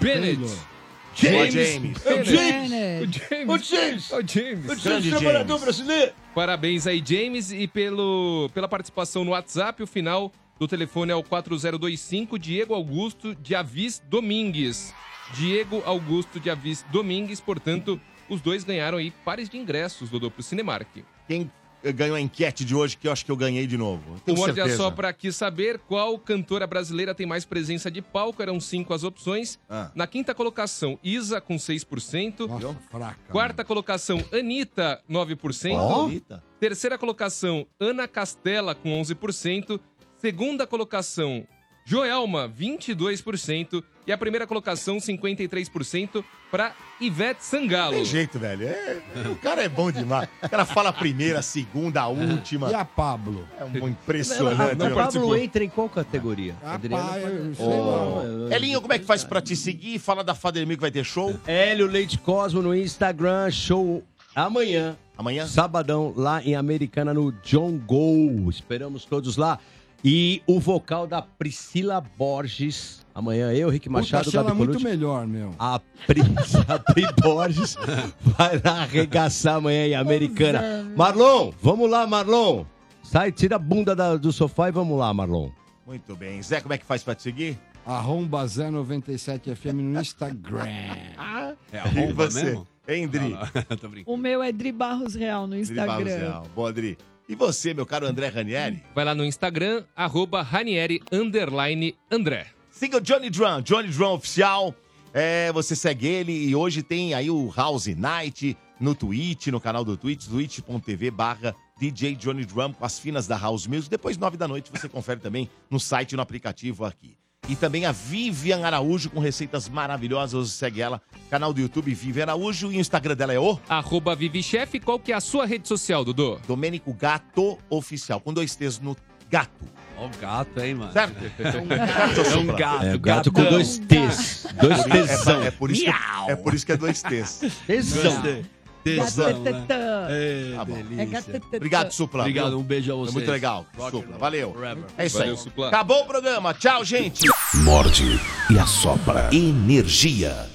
Bennett. Boa, James. Bennett. Bennett. O James. O James. O James. Grande James. brasileiro. Parabéns aí, James, e pelo, pela participação no WhatsApp. O final do telefone é o 4025 Diego Augusto de Avis Domingues. Diego Augusto de Avis Domingues, portanto, os dois ganharam aí pares de ingressos, Dodô, pro Cinemark. Quem eh, ganhou a enquete de hoje, que eu acho que eu ganhei de novo? O Tenho Morde a certeza. Sopra quis saber qual cantora brasileira tem mais presença de palco. Eram cinco as opções. Ah. Na quinta colocação, Isa, com 6%. Nossa, fraca. Quarta colocação, Anitta, 9%. Ó. Anitta. Terceira colocação, Ana Castela, com 11%. Segunda colocação, Joelma, 22%. E a primeira colocação, 53%, para Ivete Sangalo. Tem jeito, velho. É- o cara é bom demais. O cara fala a primeira, a segunda, a última. E a Pablo? É um impressionante. A, né? a Pablo Participou. entra em qual categoria? Pode- eu sei Oh, lá. Elinho, como é que faz pra te seguir? Fala da Fademir que vai ter show Hélio Leite Cosmo no Instagram, show amanhã. amanhã. Sabadão, lá em Americana, no John Go. Esperamos todos lá. E o vocal da Priscila Borges. Amanhã eu, Rick Machado, Puta, é Gabi muito Colucci. melhor, meu. A Pri, a Pri Borges vai lá arregaçar amanhã em Americana. Marlon, vamos lá, Marlon. Sai, tira a bunda da- do sofá e vamos lá, Marlon. Muito bem. Zé, como é que faz pra te seguir? Arromba Zé 97 FM no Instagram. É E arromba você? mesmo? Hein, Dri? Não, não. Tô brincando. O meu é Dri Barros Real no Dri Barros Instagram. Real. Boa, Dri. E você, meu caro André Ranieri? Vai lá no Instagram, arroba Ranieri, underline André. Siga o Johnny Drum, Johnny Drum Oficial. É, você segue ele e hoje tem aí o House Night no Twitch, no canal do Twitch, twitch.tv barra DJ Johnny Drum com as finas da House Music. Depois, nove da noite, você confere também no site e no aplicativo aqui. E também a Vivian Araújo com receitas maravilhosas. Você segue ela, canal do YouTube Vivian Araújo e o Instagram dela é o Arroba ViviChef, qual que é a sua rede social, Dodô? Domênico Gato Oficial, com dois T's no gato. Ó o gato, hein, mano? Certo? É um gato. É, o gato com gatão. dois T's. Dois É, T's. é, por isso que, é por isso que é dois T's. Tesão. Tesão, né? É, Tá. É delícia. Obrigado, Supla. Obrigado, um beijo a Foi vocês. muito legal. Rock Supla, valeu. forever. É isso Valeu, aí. Supla. Acabou o programa. Tchau, gente. Morde e assopra. Energia.